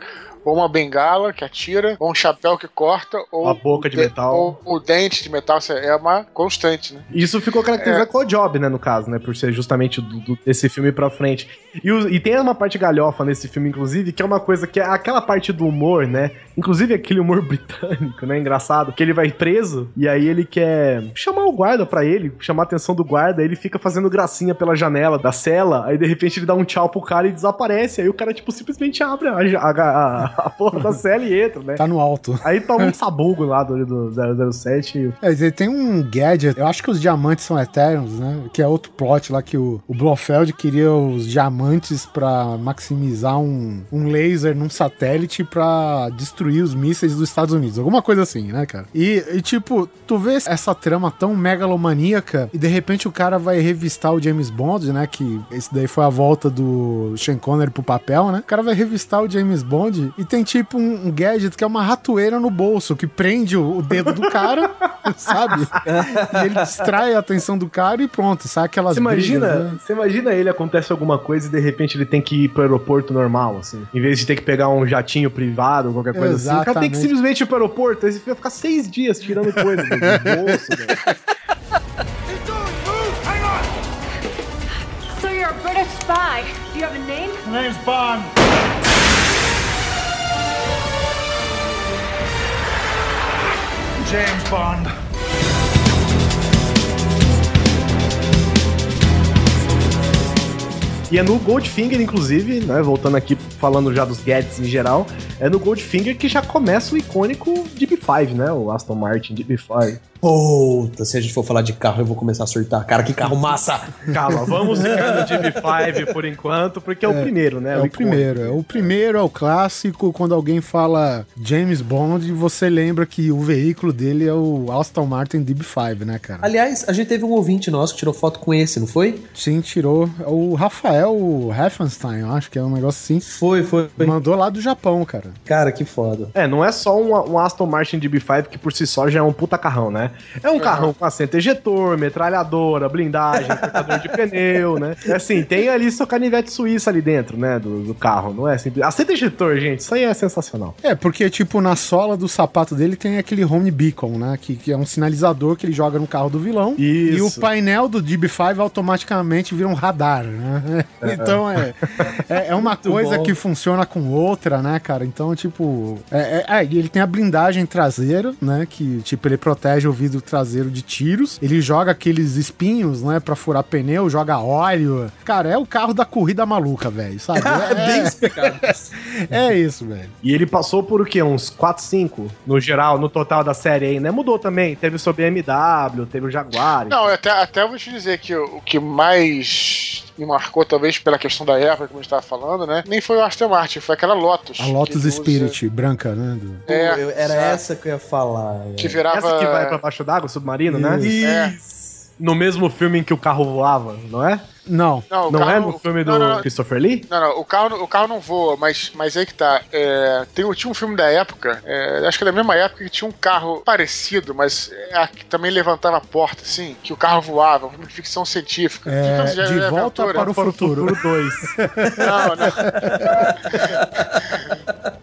ou uma bengala que atira, ou um chapéu que corta, ou A boca de o metal. ou o dente de metal. É uma constante, né? Isso ficou caracterizado É. com o Job, né, no caso, né? Por ser justamente do, do- desse filme pra frente. E, o- e tem uma parte galhofa nesse filme, inclusive, que é uma coisa que é aquela parte do humor, né? Inclusive aquele humor britânico, né? Engraçado. Que ele vai preso e aí ele quer chamar o guarda pra ele, chamar a atenção do guarda. Ele fica fazendo gracinha pela janela da cela. Aí de repente ele dá um tchau pro cara e desaparece. Aí o cara, tipo, simplesmente abre a, a, a- a porra da e entra, né? Tá no alto. Aí toma um sabugo lá do, do 007. e- É, ele tem um gadget, eu acho que os diamantes são eternos, né? Que é outro plot lá que o, o Blofeld queria os diamantes pra maximizar um, um laser num satélite pra destruir os mísseis dos Estados Unidos. Alguma coisa assim, né, cara? E, e, tipo, tu vê essa trama tão megalomaníaca e de repente o cara vai revistar o James Bond, né? Que esse daí foi a volta do Sean Connery pro papel, né? O cara vai revistar o James Bond e tem tipo um, gadget que é uma ratoeira no bolso que prende o, o dedo do cara, sabe? E ele distrai a atenção do cara e pronto, sai aquelas Você imagina, brigas, né? você imagina ele acontece alguma coisa e de repente ele tem que ir pro aeroporto normal, assim. Em vez de ter que pegar um jatinho privado ou qualquer coisa assim. O cara tem que Exatamente. simplesmente ir pro aeroporto, aí você vai ficar seis dias tirando coisa do bolso, velho. So you're a British spy. Do you have a name? Name's Bond. James Bond. E é no Goldfinger, inclusive, né? Voltando aqui, falando já dos gadgets em geral, é no Goldfinger que já começa o icônico DB5, né? O Aston Martin DB5. Puta, se a gente for falar de carro, eu vou começar a surtar. Cara, que carro massa! Calma, vamos ficar no DB5 por enquanto, porque é, o primeiro, né? É o icônico. primeiro, é o primeiro, é o clássico. Quando alguém fala James Bond, você lembra que o veículo dele é o Aston Martin DB5, né, cara? Aliás, a gente teve um ouvinte nosso que tirou foto com esse, não foi? Sim, tirou. É O Rafael Heffenstein, eu acho que é um negócio assim. Foi, foi. Mandou lá do Japão, cara. Cara, que foda. É, não é só um, um Aston Martin DB5 que por si só já é um puta carrão, né? É um carrão com assento ejetor, metralhadora, blindagem, cortador de pneu, né? É assim, tem ali seu canivete suíça ali dentro, né? Do, do carro, não é simples. Assento ejetor, gente, isso aí é sensacional. É, porque, tipo, na sola do sapato dele tem aquele home beacon, né? Que, que é um sinalizador que ele joga no carro do vilão. E o Isso. painel do DB5 automaticamente vira um radar, né? Então é, é, é uma coisa bom. que funciona com outra, né, cara? Então, tipo. É, é, é, ele tem a blindagem traseira, né? Que, tipo, ele protege o vidro traseiro de tiros. Ele joga aqueles espinhos, né? Pra furar pneu, joga óleo. Cara, é o carro da corrida maluca, velho, sabe? É bem explicado. É isso, velho. E ele passou por o quê? Uns 4, 5 no geral, no total da série aí, né? Mudou também. Teve o seu BMW, teve o Jaguar. Não, até, até vou te dizer que o, o que mais me marcou, talvez pela questão da época, como a gente tava falando, né? Nem foi o Aston Martin, foi aquela Lotus. A Lotus que usa- Spirit branca, né? do- É, Eu- era essa que eu ia falar. Que virava. Essa que vai pra baixo d'água, submarino, né? Isso. É. No mesmo filme em que o carro voava, não é? Não. Não, o não carro- é no filme do não, não. Christopher Lee? Não, não, o carro, o carro não voa, mas, mas aí que tá. É, tem, tinha um filme da época, é, acho que é da mesma época, que tinha um carro parecido, mas é, que também levantava a porta, assim, que o carro voava, um filme de ficção científica. É, Ficção de científica, volta aventura. para o futuro. 2. Não, não.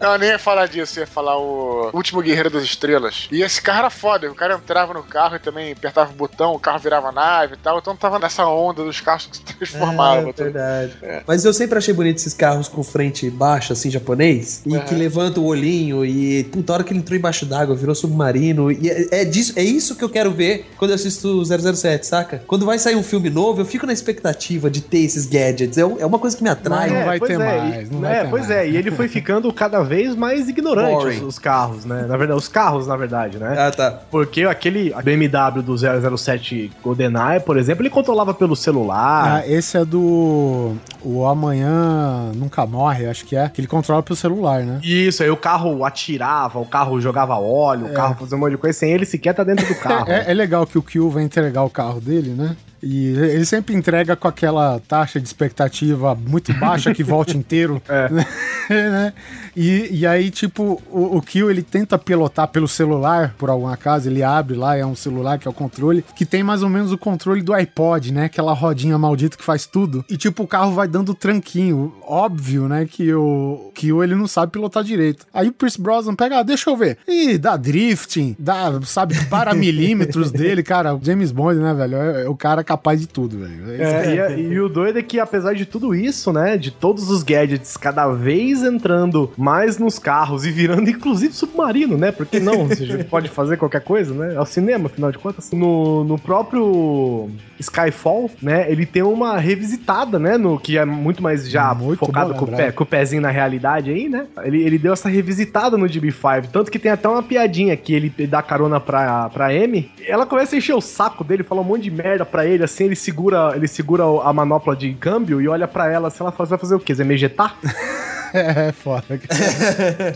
não, nem ia falar disso, ia falar o Último Guerreiro das Estrelas. E esse carro era foda, o cara entrava no carro e também apertava o botão, o carro virava nave e tal, então tava nessa onda dos carros que se transformavam. É, verdade. Mas eu sempre achei bonito esses carros com frente baixa, assim, japonês, e que levanta o olhinho e puta hora que ele entrou embaixo d'água, virou submarino. E é, é disso, é isso que eu quero ver quando eu assisto 007, saca? Quando vai sair um filme novo, eu fico na expectativa de ter esses gadgets. É, é uma coisa que me atrai. Não vai pois ter é, mais, e- não vai é, ter pois mais. é, e ele foi ficando cada vez mais ignorante, os, os carros, né? Na verdade, os carros, na verdade, né? Ah, tá. Porque aquele BMW do 007 GoldenEye, por exemplo, ele controlava pelo celular. Ah, esse é do. O Amanhã Nunca Morre, acho que é. Que ele controla pelo celular, né? Isso, aí o carro atirava, o carro jogava óleo, o carro fazia um monte de coisa sem ele sequer tá dentro do carro. É, é legal que o Kill vai entregar o carro dele, né? E ele sempre entrega com aquela taxa de expectativa muito baixa que volta inteiro. É. né? E, e aí, tipo, o, o Kill ele tenta pilotar pelo celular, por algum acaso, ele abre lá, é um celular que é o controle, que tem mais ou menos o controle do iPod, né? Aquela rodinha maldita que faz tudo. E tipo, o carro vai dando tranquinho. Óbvio, né? Que o Kill ele não sabe pilotar direito. Aí o Pierce Brosnan pega, ah, deixa eu ver. E dá drifting, dá, sabe, para milímetros dele, cara. O James Bond, né, velho? É, é o cara capaz de tudo, velho. É, e, a- e o doido é que, apesar de tudo isso, né, de todos os gadgets cada vez entrando mais nos carros e virando, inclusive, submarino, né? Porque não, gente pode fazer qualquer coisa, né? É o cinema, afinal de contas. No, no próprio Skyfall, né, ele tem uma revisitada, né, no que é muito mais já Muito focado com o, lembrar. pé, com o pezinho na realidade aí, né? Ele, ele deu essa revisitada no DB5, tanto que tem até uma piadinha que ele dá carona pra, pra Amy. Ela começa a encher o saco dele, fala um monte de merda pra ele, assim, ele segura, ele segura a manopla de câmbio e olha pra ela, assim, ela "Você vai fazer o quê? Você vai me ejetar? É, foda.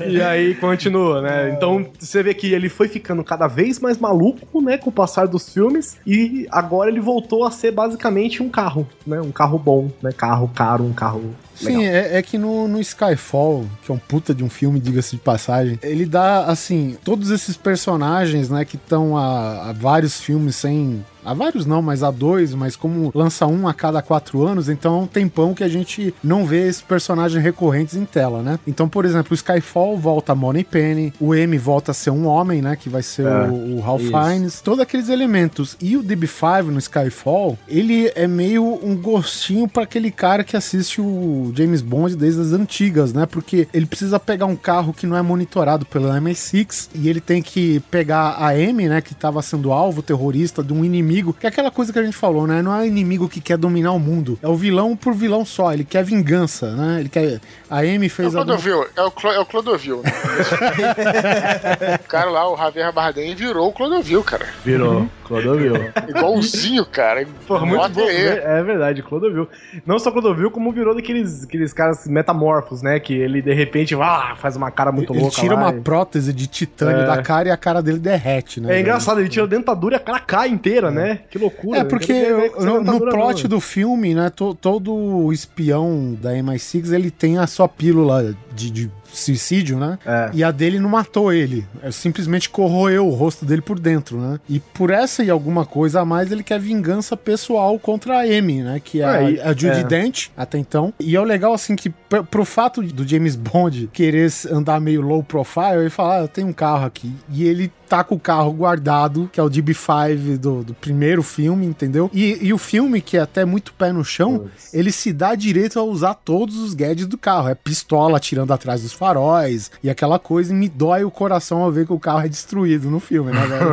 e aí continua, né? Então você vê que ele foi ficando cada vez mais maluco, né, com o passar dos filmes, e agora ele voltou a ser basicamente um carro, né? Um carro bom, né? Carro caro, um carro Sim, é, é que no, no Skyfall, que é um puta de um filme, diga-se de passagem, ele dá, assim, todos esses personagens, né, que estão há, há vários filmes sem. Há vários não, mas há dois, mas como lança um a cada quatro anos, então é um tempão que a gente não vê esses personagens recorrentes em tela, né? Então, por exemplo, o Skyfall volta a Money Penny, o M volta a ser um homem, né? Que vai ser É, o, o Ralph isso. Fiennes, todos aqueles elementos. E o DB5 no Skyfall, ele é meio um gostinho pra aquele cara que assiste o James Bond desde as antigas, né? Porque ele precisa pegar um carro que não é monitorado pelo MI6 e ele tem que pegar a M, né? Que tava sendo alvo terrorista de um inimigo, que é aquela coisa que a gente falou, né? Não é um inimigo que quer dominar o mundo, é o vilão por vilão só, ele quer vingança, né? Ele quer. A M É o fez alguma- Clodovil, é o, Clo, é o Clodovil. né? o cara lá, o Javier Bardem, virou o Clodovil, cara. Virou, Clodovil. Igualzinho, cara. Porra, muito bom. aí. É verdade, Clodovil. Não só Clodovil, como virou daqueles aqueles caras metamorfos, né? Que ele de repente ah, faz uma cara muito Ele louca. tira lá uma e- prótese de titânio É. da cara e a cara dele derrete, né? É velho? engraçado, ele tira a dentadura e a cara cai inteira, né? Que loucura. É, porque no, no plot não. do filme, né, to- todo espião da MI6, ele tem a sua pílula de, de suicídio, né? É. E a dele não matou ele, é, simplesmente corroeu o rosto dele por dentro, né? E por essa e alguma coisa a mais, ele quer vingança pessoal contra a Amy, né? Que é, É, a, a Judy é. Dent, até então. E é o legal, assim, que pro fato do James Bond querer andar meio low profile, ele fala, ah, eu tenho um carro aqui. E ele tá com o carro guardado, que é o DB5 do, do primeiro filme, entendeu? E, e o filme, que é até muito pé no chão, ele se dá direito a usar todos os gadgets do carro. É pistola atirando atrás dos faróis e aquela coisa, e me dói o coração ao ver que o carro é destruído no filme, né, velho?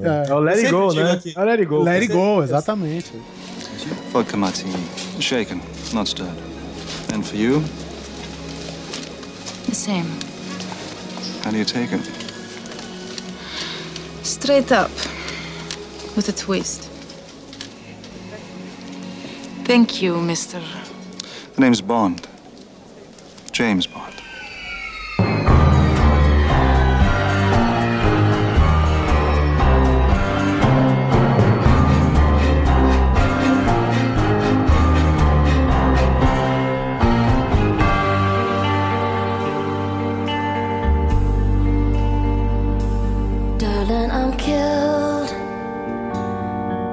É o Let It Go, né? É o Let It Go. Let it go, exatamente. Vodka martini. Shaken, not stirred. And for you, The same. how do you take it? Straight up. With a twist. Thank you, Mr. The name's Bond. James Bond. Darling, I'm killed.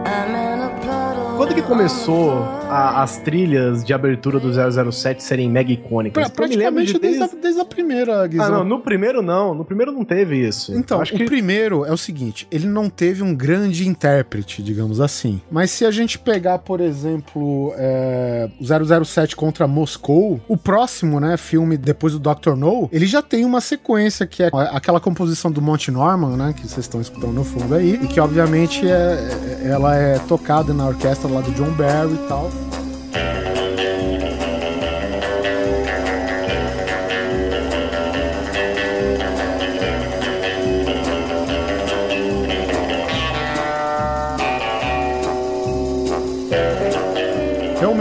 I'm in a puddle. Quando que começou a- as trilhas de abertura do 007 serem mega icônicas? Pra, lembro praticamente de desde, a, desde a primeira, Guizão. Ah, não, no primeiro não. No primeiro não teve isso. Então, Acho o que primeiro é o seguinte, ele não teve um grande intérprete, digamos assim. Mas se a gente pegar, por exemplo, é, o 007 contra Moscou, o próximo, né, filme depois do Dr. No, ele já tem uma sequência que é aquela composição do Monty Norman, né, que vocês estão escutando no fundo aí, e que obviamente é, é- ela é tocada na orquestra lá do John Barry e tal. Thank you.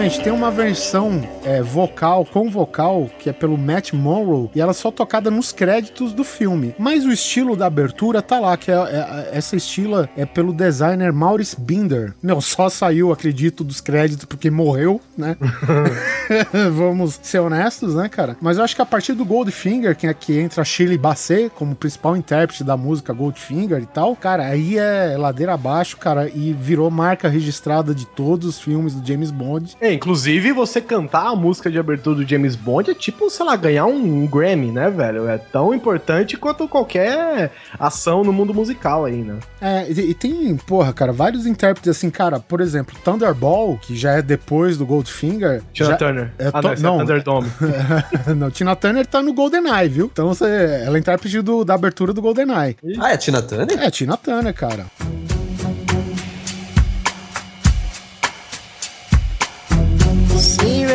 Curiosamente, tem uma versão é, vocal, com vocal, que é pelo Matt Monroe, e ela é só tocada nos créditos do filme. Mas o estilo da abertura tá lá, que é, é- essa estila é pelo designer Maurice Binder. Meu, só saiu, acredito, dos créditos porque morreu, né? Vamos ser honestos, né, cara? Mas eu acho que a partir do Goldfinger, que é que entra a Shirley Bassey como principal intérprete da música Goldfinger e tal, cara, aí é ladeira abaixo, cara, e virou marca registrada de todos os filmes do James Bond. É, inclusive você cantar a música de abertura do James Bond é tipo, sei lá, ganhar um Grammy, né, velho? É tão importante quanto qualquer ação no mundo musical aí, né? É, e, e tem, porra, cara, vários intérpretes assim, cara, por exemplo, Thunderball, que já é depois do Goldfinger. Tina já- Turner. É ah, to- não, é Thunderdome. não, Tina Turner tá no GoldenEye, viu? Então você, ela é intérprete do, da abertura do GoldenEye. Ah, é Tina Turner? É, Tina Turner, cara.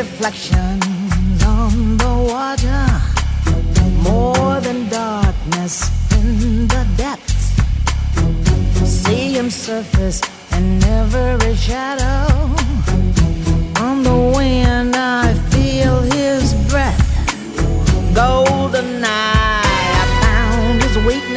Reflections on the water, more than darkness in the depths. See him surface in every shadow. On the wind, I feel his breath. Golden eye, I found his weakness.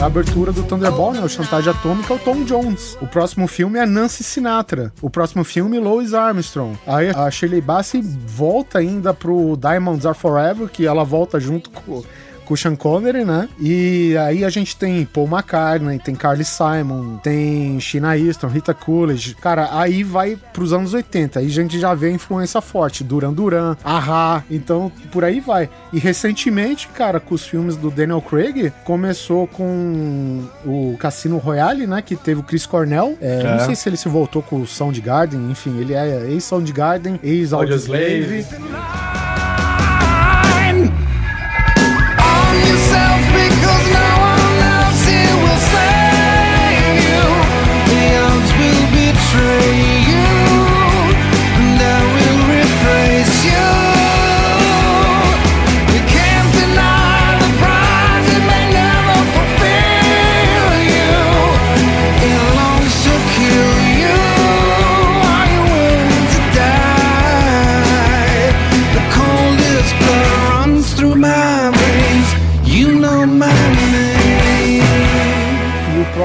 A abertura do Thunderball, né? O Chantagem Atômica é o Tom Jones. O próximo filme é Nancy Sinatra. O próximo filme, Louis Armstrong. Aí a Shirley Bassey volta ainda pro Diamonds Are Forever, que ela volta junto com, com o Sean Connery, né? E aí a gente tem Paul McCartney, tem Carly Simon, tem Sheena Easton, Rita Coolidge. Cara, aí vai pros anos 80. Aí a gente já vê a influência forte. Duran Duran, Ahá. Então, por aí vai. E recentemente, cara, com os filmes do Daniel Craig, começou com o Cassino Royale, né? Que teve o Chris Cornell. É, É. Não sei se ele se voltou com o Soundgarden. Enfim, ele é ex-Soundgarden, ex-Audioslave. Through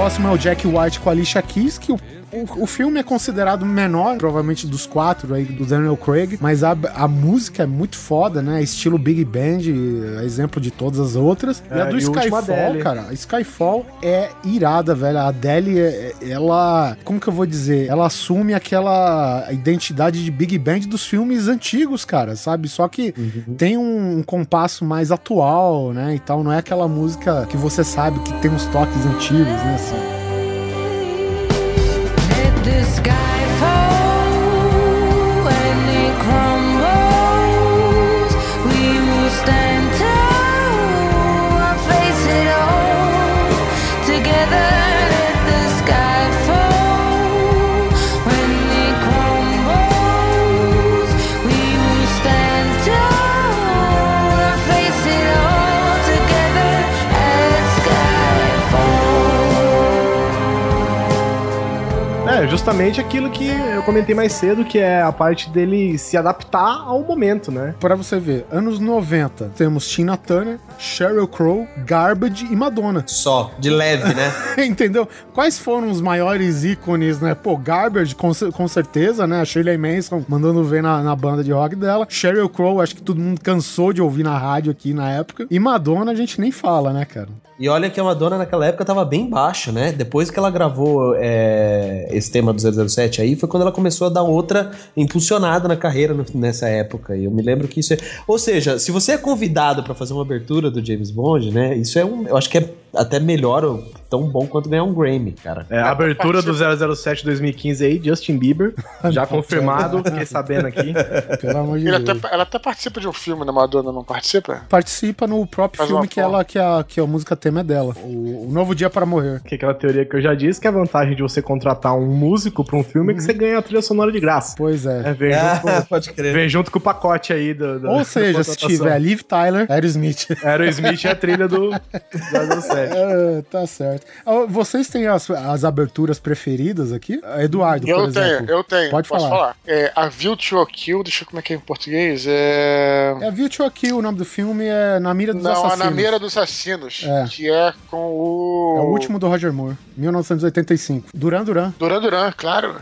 próximo é o Jack White com a Alicia Keys, que o, o, o filme é considerado menor, provavelmente dos quatro aí, do Daniel Craig, mas a, a música é muito foda, né? Estilo Big Band, é exemplo de todas as outras. e a É, do e o Skyfall, cara, a Skyfall é irada, velho. A Adele, é- é- ela, como que eu vou dizer? Ela assume aquela identidade de Big Band dos filmes antigos, cara, sabe? Só que tem um, um compasso mais atual, né? E tal, não é aquela música que você sabe que tem uns toques antigos, né? Assim. Justamente aquilo que eu comentei mais cedo, que é a parte dele se adaptar ao momento, né? Pra você ver, anos 90, temos Tina Turner, Sheryl Crow, Garbage e Madonna. Só, de leve, né? Entendeu? Quais foram os maiores ícones, né? Pô, Garbage, com, com certeza, né? A Shirley Manson mandando ver na, na banda de rock dela. Sheryl Crow, acho que todo mundo cansou de ouvir na rádio aqui na época. E Madonna a gente nem fala, né, cara? E olha que a Madonna naquela época tava bem baixa, né? Depois que ela gravou é, esse tema do 007 aí, foi quando ela começou a dar outra impulsionada na carreira nessa época. E eu me lembro que isso é... Ou seja, se você é convidado pra fazer uma abertura do James Bond, né? Isso é um... Eu acho que é até melhor, ou tão bom quanto ganhar um Grammy, cara. É, a abertura do 007 2015 aí, Justin Bieber, já confirmado, fiquei sabendo aqui. Pelo amor de Ele Deus. até, ela até participa de um filme, né? Madonna não participa? Participa no próprio Faz filme que, ela, que, a, que a música tema é dela. O, o Novo Dia para Morrer. Que é aquela teoria que eu já disse, que a vantagem de você contratar um músico pra um filme é que você ganha a trilha sonora de graça. Pois é. É, vem, Ah, junto, com, pode crer. vem junto com o pacote aí do, do- Ou da seja, se tiver Liv Tyler, Aerosmith. Aerosmith é a trilha do 007. É, tá certo. Ah, Vocês têm as, as aberturas preferidas aqui? Eduardo, Eu por exemplo. tenho, eu tenho. Pode posso falar. falar. É, a View to a Kill, deixa eu ver como é que é em português. É. É View to a Kill, o nome do filme é Na Mira dos Não, a Assassinos. Na Mira dos Assassinos, É. que é com o. É o último do Roger Moore, 1985. Duran Duran. Duran Duran, claro.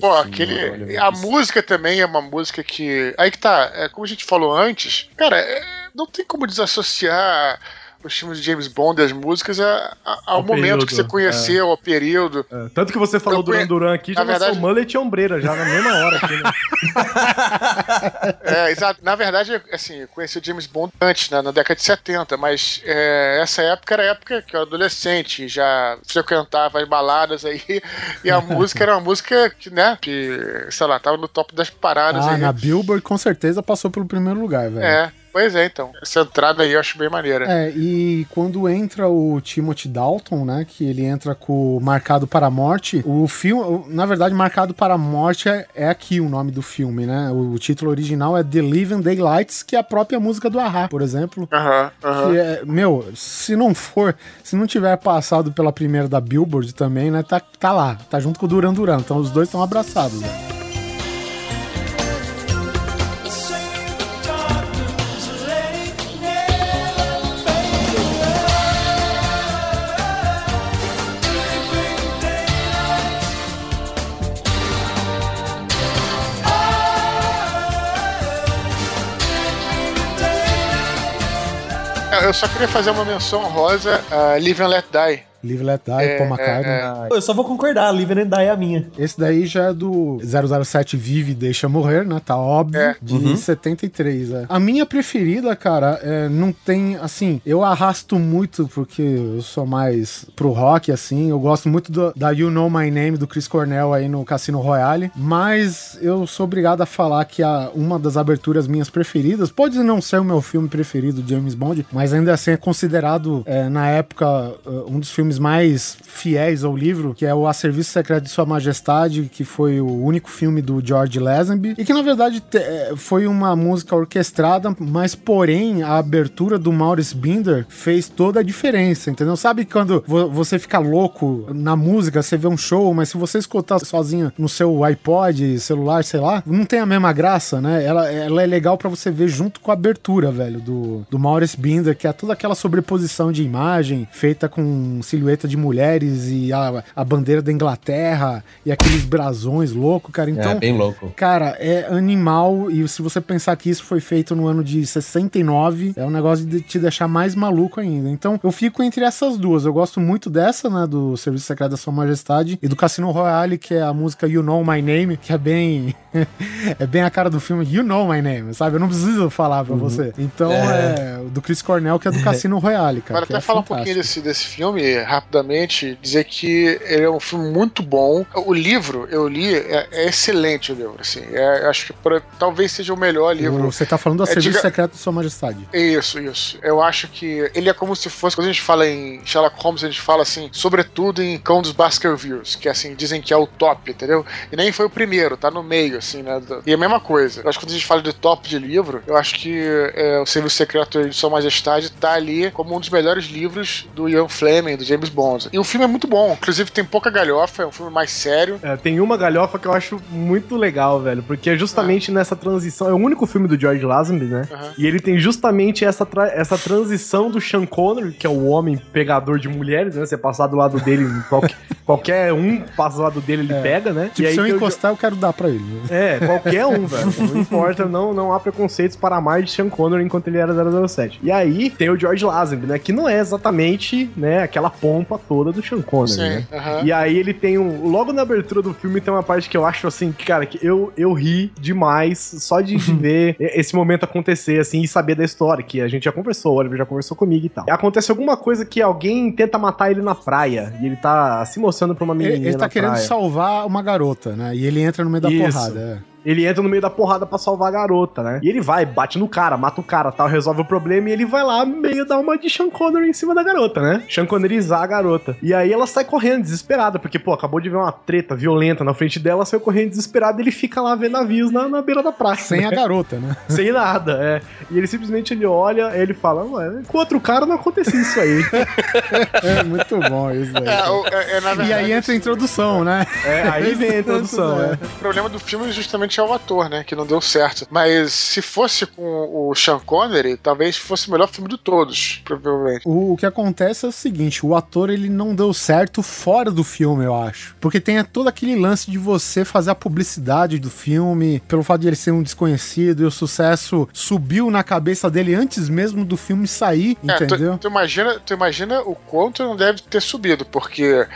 Pô, aquele. A música também é uma música que. Aí que tá, é, como a gente falou antes, cara, é, não tem como desassociar os filmes de James Bond e as músicas a- a- ao Ao momento período, que você conheceu, ao período. É, Tanto que você falou Eu conhe- Duran Duran aqui, já Na lançou verdade- mullet e ombreira já na mesma hora aqui, né? É, exato. Na verdade, assim, eu conheci o James Bond antes, né, na década de 70, mas é, essa época era a época que eu era adolescente, já frequentava as baladas aí, e a música era uma música que, né, que, sei lá, tava no top das paradas Ah, aí. na Billboard com certeza passou pelo primeiro lugar, velho. É, pois é, então. Essa entrada aí eu acho bem maneira. É, e quando entra o Timothy Dalton, né, que ele entra com o Marcado para a Morte, o filme, o- na verdade, Marcado para a Morte é, é aqui o nome do filme, né? O, título original é The Living Daylights, que é a própria música do Ahá, por exemplo. Aham, aham. Que é, meu, se não for, se não tiver passado pela primeira da Billboard também, né, tá, tá lá, tá junto com o Duran Duran, então os dois estão abraçados, né? Eu só queria fazer uma menção honrosa a Live and Let Die. Live Let Die, É, Paul McCartney. é, Eu só vou concordar, Live and Die é a minha. Esse daí já é do 007 Vive e Deixa Morrer, né? Tá óbvio. É. De Uhum. 73, é. A minha preferida, cara, é, não tem, assim, eu arrasto muito porque eu sou mais pro rock, assim. Eu gosto muito do- da You Know My Name do Chris Cornell aí no Cassino Royale. Mas eu sou obrigado a falar que a, uma das aberturas minhas preferidas, pode não ser o meu filme preferido James Bond, mas ainda assim é considerado, é, na época, uh, um dos filmes mais fiéis ao livro, que é o A Serviço Secreto de Sua Majestade, que foi o único filme do George Lazenby, e que na verdade é, foi uma música orquestrada, mas porém a abertura do Maurice Binder fez toda a diferença, entendeu? Sabe quando vo- você fica louco na música, você vê um show, mas se você escutar sozinho no seu iPod, celular, sei lá, não tem a mesma graça, né? Ela, ela é legal pra você ver junto com a abertura, velho, do, do Maurice Binder, que é toda aquela sobreposição de imagem feita com silhueta de mulheres e a, a bandeira da Inglaterra e aqueles brasões loucos, cara. Então, é, bem louco. Cara, é animal. E se você pensar que isso foi feito no ano de 69, é um negócio de te deixar mais maluco ainda. Então, eu fico entre essas duas. Eu gosto muito dessa, né? Do Serviço Secreto da Sua Majestade e do Cassino Royale, que é a música You Know My Name, que é bem. é bem a cara do filme You Know My Name, sabe? Eu não preciso falar pra você. Então, é. o do Chris Cornell, que é do Cassino Royale, cara. Para que até é falar um pouquinho desse, desse filme, rapidamente, dizer que ele é um filme muito bom. O livro, eu li, é, é excelente o livro, assim. É, eu acho que por- talvez seja o melhor livro. Você tá falando do É, Serviço diga- Secreto de Sua Majestade. Isso, isso. Eu acho que ele é como se fosse. Quando a gente fala em Sherlock Holmes, a gente fala assim, sobretudo em Cão dos Baskervilles, que assim, dizem que é o top, entendeu? E nem foi o primeiro, tá no meio, assim, né? E a mesma coisa. Eu acho que quando a gente fala de top de livro, eu acho que é, o Serviço Secreto de Sua Majestade tá ali como um dos melhores livros do Ian Fleming, do James Bond. E o filme é muito bom, inclusive tem pouca galhofa, é um filme mais sério. É, tem uma galhofa que eu acho muito legal, velho, porque é justamente nessa transição. É o único filme do George Lazenby, né? Aham. E ele tem justamente essa, tra- essa transição do Sean Connery, que é o homem pegador de mulheres, né? Você passar do lado dele, qualquer, qualquer um passa do lado dele, ele pega, né? Tipo, e aí se eu encostar, eu quero dar pra ele. né? é, qualquer um, velho. Não importa, não, não há preconceitos para amar de Sean Connery enquanto ele era 007. E aí tem o George Lazenby, né? Que não é exatamente, né, aquela pompa toda do Sean Connery, Sim, né? aham. E aí ele tem um... Logo na abertura do filme tem uma parte que eu acho, assim, que, cara, que eu, eu ri demais só de, de ver esse momento acontecer, assim, e saber da história, que a gente já conversou, o Oliver já conversou comigo e tal. Acontece alguma coisa que alguém tenta matar ele na praia, e ele tá se mostrando pra uma Ele, menininha ele tá na querendo praia. salvar uma garota, né? E ele entra no meio da Isso. porrada. é. Ele entra no meio da porrada pra salvar a garota, né? E ele vai, bate no cara, mata o cara, tal, resolve o problema e ele vai lá meio dar uma de Sean Connery em cima da garota, né? Sean Conneryzar a garota. E aí ela sai correndo, desesperada, porque, pô, acabou de ver uma treta violenta na frente dela, saiu correndo desesperada e ele fica lá vendo navios na, na beira da praia. Sem né? a garota, né? Sem nada, é. E ele simplesmente ele olha, ele fala, ué, com outro cara não acontecia isso aí. É muito bom isso aí. É, é- é, na E verdade, aí entra a introdução, né? É, aí vem a introdução, é. O problema do filme justamente é o ator, né? Que não deu certo. Mas se fosse com o Sean Connery, talvez fosse o melhor filme de todos, provavelmente. O, o que acontece é o seguinte, o ator ele não deu certo fora do filme, eu acho. Porque tem todo aquele lance de você fazer a publicidade do filme, pelo fato de ele ser um desconhecido, e o sucesso subiu na cabeça dele antes mesmo do filme sair, É, tu, entendeu? tu imagina, tu imagina o quanto não deve ter subido, porque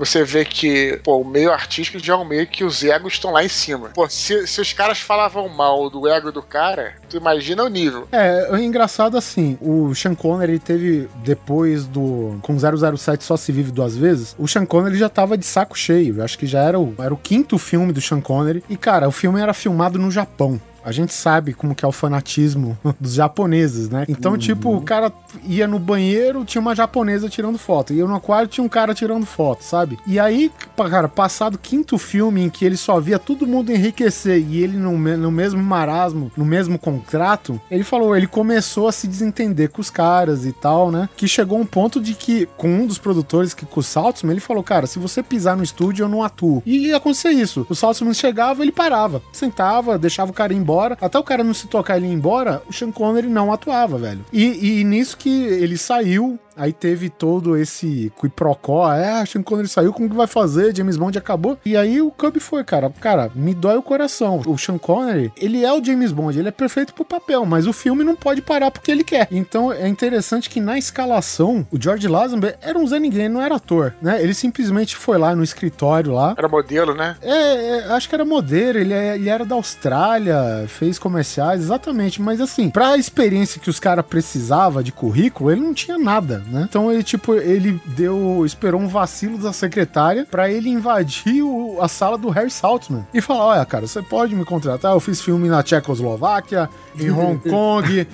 você vê que pô, o meio artístico já é um meio que os egos estão lá em cima. Pô, se, se os caras falavam mal do ego do cara, tu imagina o nível. É, é engraçado assim, o Sean Connery teve, depois do... Com 007 Só Se Vive Duas Vezes, o Sean Connery já tava de saco cheio. Eu acho que já era o, era o quinto filme do Sean Connery. E, cara, o filme era filmado no Japão. A gente sabe como que é o fanatismo dos japoneses, né? Então, tipo, o cara ia no banheiro, tinha uma japonesa tirando foto. Ia no aquário, tinha um cara tirando foto, sabe? E aí, cara, passado o quinto filme em que ele só via todo mundo enriquecer e ele no, no mesmo marasmo, no mesmo contrato, ele falou, ele começou a se desentender com os caras e tal, né? Que chegou um ponto de que, com um dos produtores, que com o Saltzman, ele falou, cara, se você pisar no estúdio, eu não atuo. E ia acontecer isso. O Saltzman chegava, ele parava, sentava, deixava o cara ir embora. Até o cara não se tocar ele ir embora, o Sean Connery não atuava, velho. E, e nisso que ele saiu, Aí teve todo esse quiprocó, é, Sean Connery saiu, como que vai fazer? James Bond acabou. E aí o Cub foi, cara, cara, me dói o coração. O Sean Connery, ele é o James Bond, ele é perfeito pro papel, mas o filme não pode parar porque ele quer. Então é interessante que na escalação, o George Lazenby era um Zé Ninguém, não era ator, né? Ele simplesmente foi lá no escritório lá. Era modelo, né? É, é, acho que era modelo, ele, é- ele era da Austrália, fez comerciais, exatamente. Mas assim, pra experiência que os caras precisavam de currículo, ele não tinha nada, né? Então ele, tipo, ele deu, esperou um vacilo da secretária pra ele invadir o- a sala do Harry Saltzman e falar: olha, cara, você pode me contratar? Eu fiz filme na Tchecoslováquia, em Hong Kong,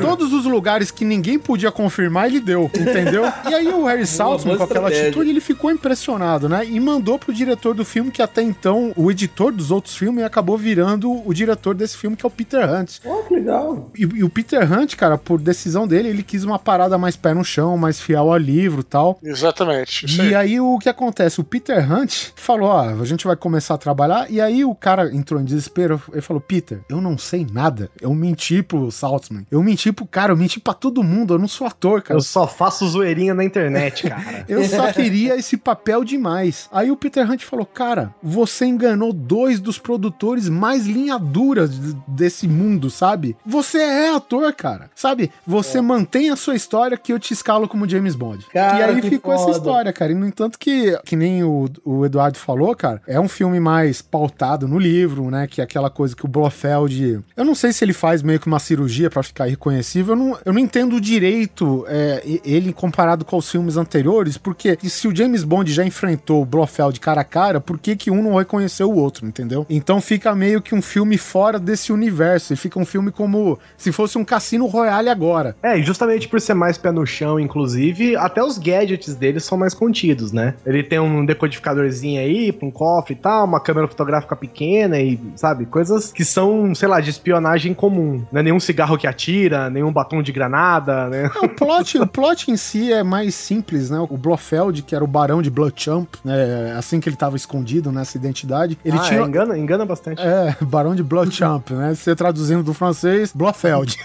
todos os lugares que ninguém podia confirmar, ele deu, entendeu? E aí o Harry Saltzman, com aquela estratégia. atitude, ele ficou impressionado, né? E mandou pro diretor do filme, que até então, o editor dos outros filmes, acabou virando o diretor desse filme, que é o Peter Hunt. Oh, que legal. E, e o Peter Hunt, cara, por decisão dele, ele quis uma parada mais pé no chão, mais fiel ao livro e tal. Exatamente. Isso E aí. aí o que acontece? O Peter Hunt falou: ó, a gente vai começar a trabalhar. E aí o cara entrou em desespero. Ele falou: Peter, eu não sei nada. Eu menti pro Saltzman. Eu menti pro cara, eu menti pra todo mundo. Eu não sou ator, cara. Eu só faço zoeirinha na internet, cara. Eu só queria esse papel demais. Aí o Peter Hunt falou: Cara, você enganou dois dos produtores mais linha dura desse mundo, sabe? Você é ator, cara. Sabe? Você mantém a sua história que eu te escalo como James Bond. Cara, e aí ficou essa foda. história, cara. E no entanto que, que nem o, o Eduardo falou, cara, é um filme mais pautado no livro, né? Que é aquela coisa que o Blofeld. Eu não sei se ele faz meio que uma cirurgia pra ficar irreconhecível. Eu não, eu não entendo direito é, ele comparado com os filmes anteriores, porque se o James Bond já enfrentou o Blofeld cara a cara, por que, que um não reconheceu o outro, entendeu? Então fica meio que um filme fora desse universo. E fica um filme como se fosse um Cassino Royale agora. É, e justamente por ser mais pé no chão, inclusive, até os gadgets dele são mais contidos, né? Ele tem um decodificadorzinho aí, pra um cofre e tal, uma câmera fotográfica pequena e, sabe, coisas que são, sei lá, de espionagem comum. Não é nenhum cigarro que atira, nenhum batom de granada, né? O plot, o plot em si é mais simples, né? O Blofeld, que era o barão de Bloodchamp, né? assim que ele tava escondido nessa identidade, ele ah, tinha... é, engana, engana bastante. É, Barão de Bloodchamp, né? Você traduzindo do francês, Blofeld.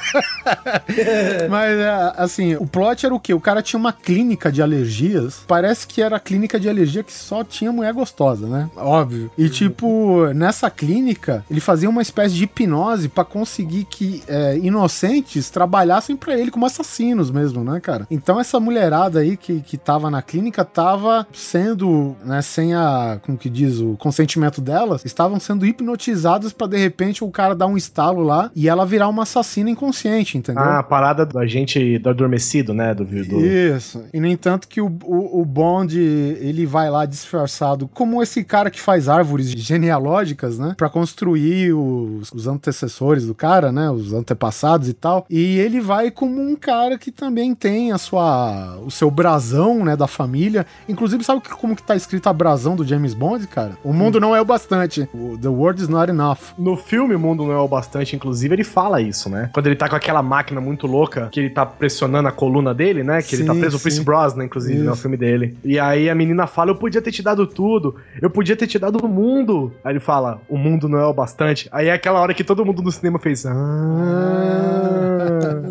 Mas, é, assim, o plot era o quê? O cara tinha uma clínica de alergias. Parece que era a clínica de alergia que só tinha mulher gostosa, né? Óbvio. E, tipo, nessa clínica, ele fazia uma espécie de hipnose pra conseguir que é, inocentes trabalhassem pra ele como assassinos mesmo, né, cara? Então, essa mulherada aí que, que tava na clínica tava sendo, né, sem a, como que diz, o consentimento delas, estavam sendo hipnotizadas pra de repente o cara dar um estalo lá e ela virar uma assassina inconsciente, entendeu? Ah, a parada do agente do adormecido, né? Do, do... Isso. E no entanto que o, o, o Bond, ele vai lá disfarçado como esse cara que faz árvores genealógicas, né? Pra construir os, os antecessores do cara, né? Os antepassados e tal. E ele vai como um cara que também tem a sua, o seu brasão, né? Da família. Inclusive, sabe que- como que tá escrito a brasão do James Bond, cara? O mundo não é o bastante. O- The world is not enough. No filme O Mundo Não É o Bastante, inclusive, ele fala isso, né? Quando ele tá com aquela máquina muito louca, que ele tá pressionando a coluna dele, né? Que ele tá Sim, preso, o Chris sim. Brosnan, inclusive, né? O Isso. filme dele. E aí a menina fala, eu podia ter te dado tudo, eu podia ter te dado o mundo. Aí ele fala, o mundo não é o bastante. Aí é aquela hora que todo mundo no cinema fez... Ah...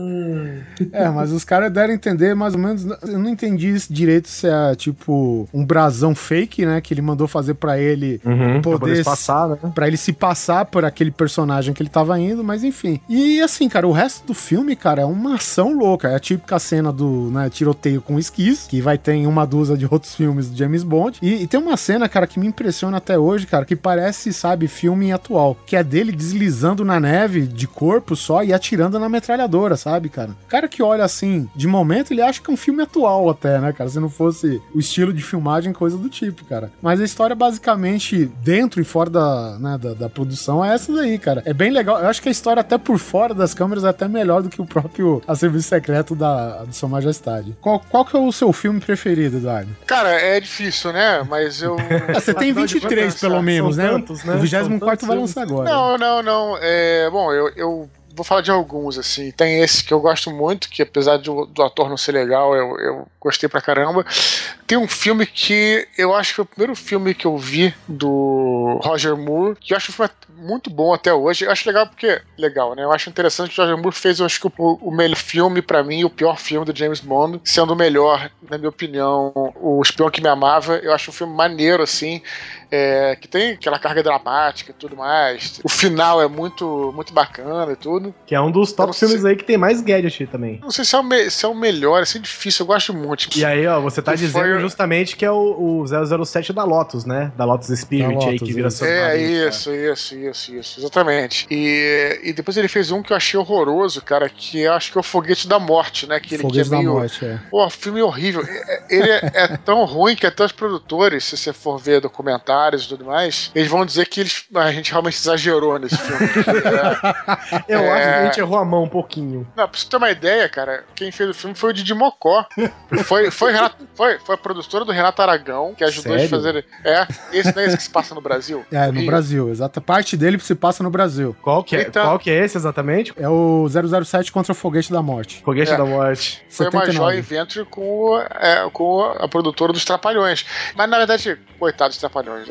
É, mas os caras deram a entender mais ou menos. Eu não entendi isso direito se é tipo um brasão fake, né? Que ele mandou fazer pra ele Uhum, poder poder se passar, né? Pra ele se passar por aquele personagem que ele tava indo, mas enfim. E assim, cara, o resto do filme, cara, é uma ação louca. É a típica cena do né, tiroteio com esquis, que vai ter em uma dúzia de outros filmes do James Bond. E, e tem uma cena, cara, que me impressiona até hoje, cara, que parece, sabe, filme atual. Que é dele deslizando na neve de corpo só e atirando na metralhadora, sabe, cara? O cara que olha assim, de momento, ele acha que é um filme atual até, né, cara? Se não fosse o estilo de filmagem, coisa do tipo, cara. Mas a história, basicamente, dentro e fora da, né, da, da produção, é essa daí, cara. É bem legal. Eu acho que a história, até por fora das câmeras, é até melhor do que o próprio A Serviço Secreto da, de Sua Majestade. Qual, qual que é o seu filme preferido, Eduardo? Cara, é difícil, né? Mas eu. Ah, você tem Afinal de 23, contas, pelo são menos, né? tantos, né? O 24 São tantos vai lançar agora. Não, não, não. É, bom, eu, eu vou falar de alguns, assim. Tem esse que eu gosto muito, que apesar de o- do ator não ser legal, eu, eu gostei pra caramba. Tem um filme que eu acho que foi o primeiro filme que eu vi do Roger Moore, que eu acho um filme muito bom até hoje. Eu acho legal porque. Legal, né? Eu acho interessante que o Roger Moore fez, eu acho que o, o melhor filme pra mim, o pior filme do James Bond, sendo o melhor, na minha opinião, O Espião que Me Amava. Eu acho um filme maneiro, assim. É, que tem aquela carga dramática e tudo mais. O final é muito, muito bacana e tudo. Que é um dos top filmes aí que tem mais gadget também. Não sei se é o, me- se é o melhor, assim, difícil, eu gosto muito. E aí, ó, você tá Que dizendo foi- justamente que é o, o 007 da Lotus, né? Da Lotus Spirit Da aí, Lotus, que vira isso. seu É, nome, isso, isso, isso, isso, exatamente. E, e depois ele fez um que eu achei horroroso, cara, que eu acho que é o Foguete da Morte, né? Que ele que Foguete é da meio. Morte, é. Pô, o filme é horrível. É- Ele é, é tão ruim que até os produtores, se você for ver e tudo mais, eles vão dizer que eles, a gente realmente exagerou nesse filme. Eu É. acho que a gente errou a mão um pouquinho. Não, pra você ter uma ideia, cara, quem fez o filme foi o Didi Mocó. Foi, foi, Renato- foi, foi a produtora do Renato Aragão, que ajudou a Sério? fazer. É, esse não é esse que se passa no Brasil? É, no Rio. Brasil, exata parte dele se passa no Brasil. Qual que é, Então- qual que é esse exatamente? É o 007 contra o Foguete da Morte. Foguete É. da Morte. Foi uma 79. joint venture com, é, com a produtora dos Trapalhões. Mas na verdade, coitados dos Trapalhões.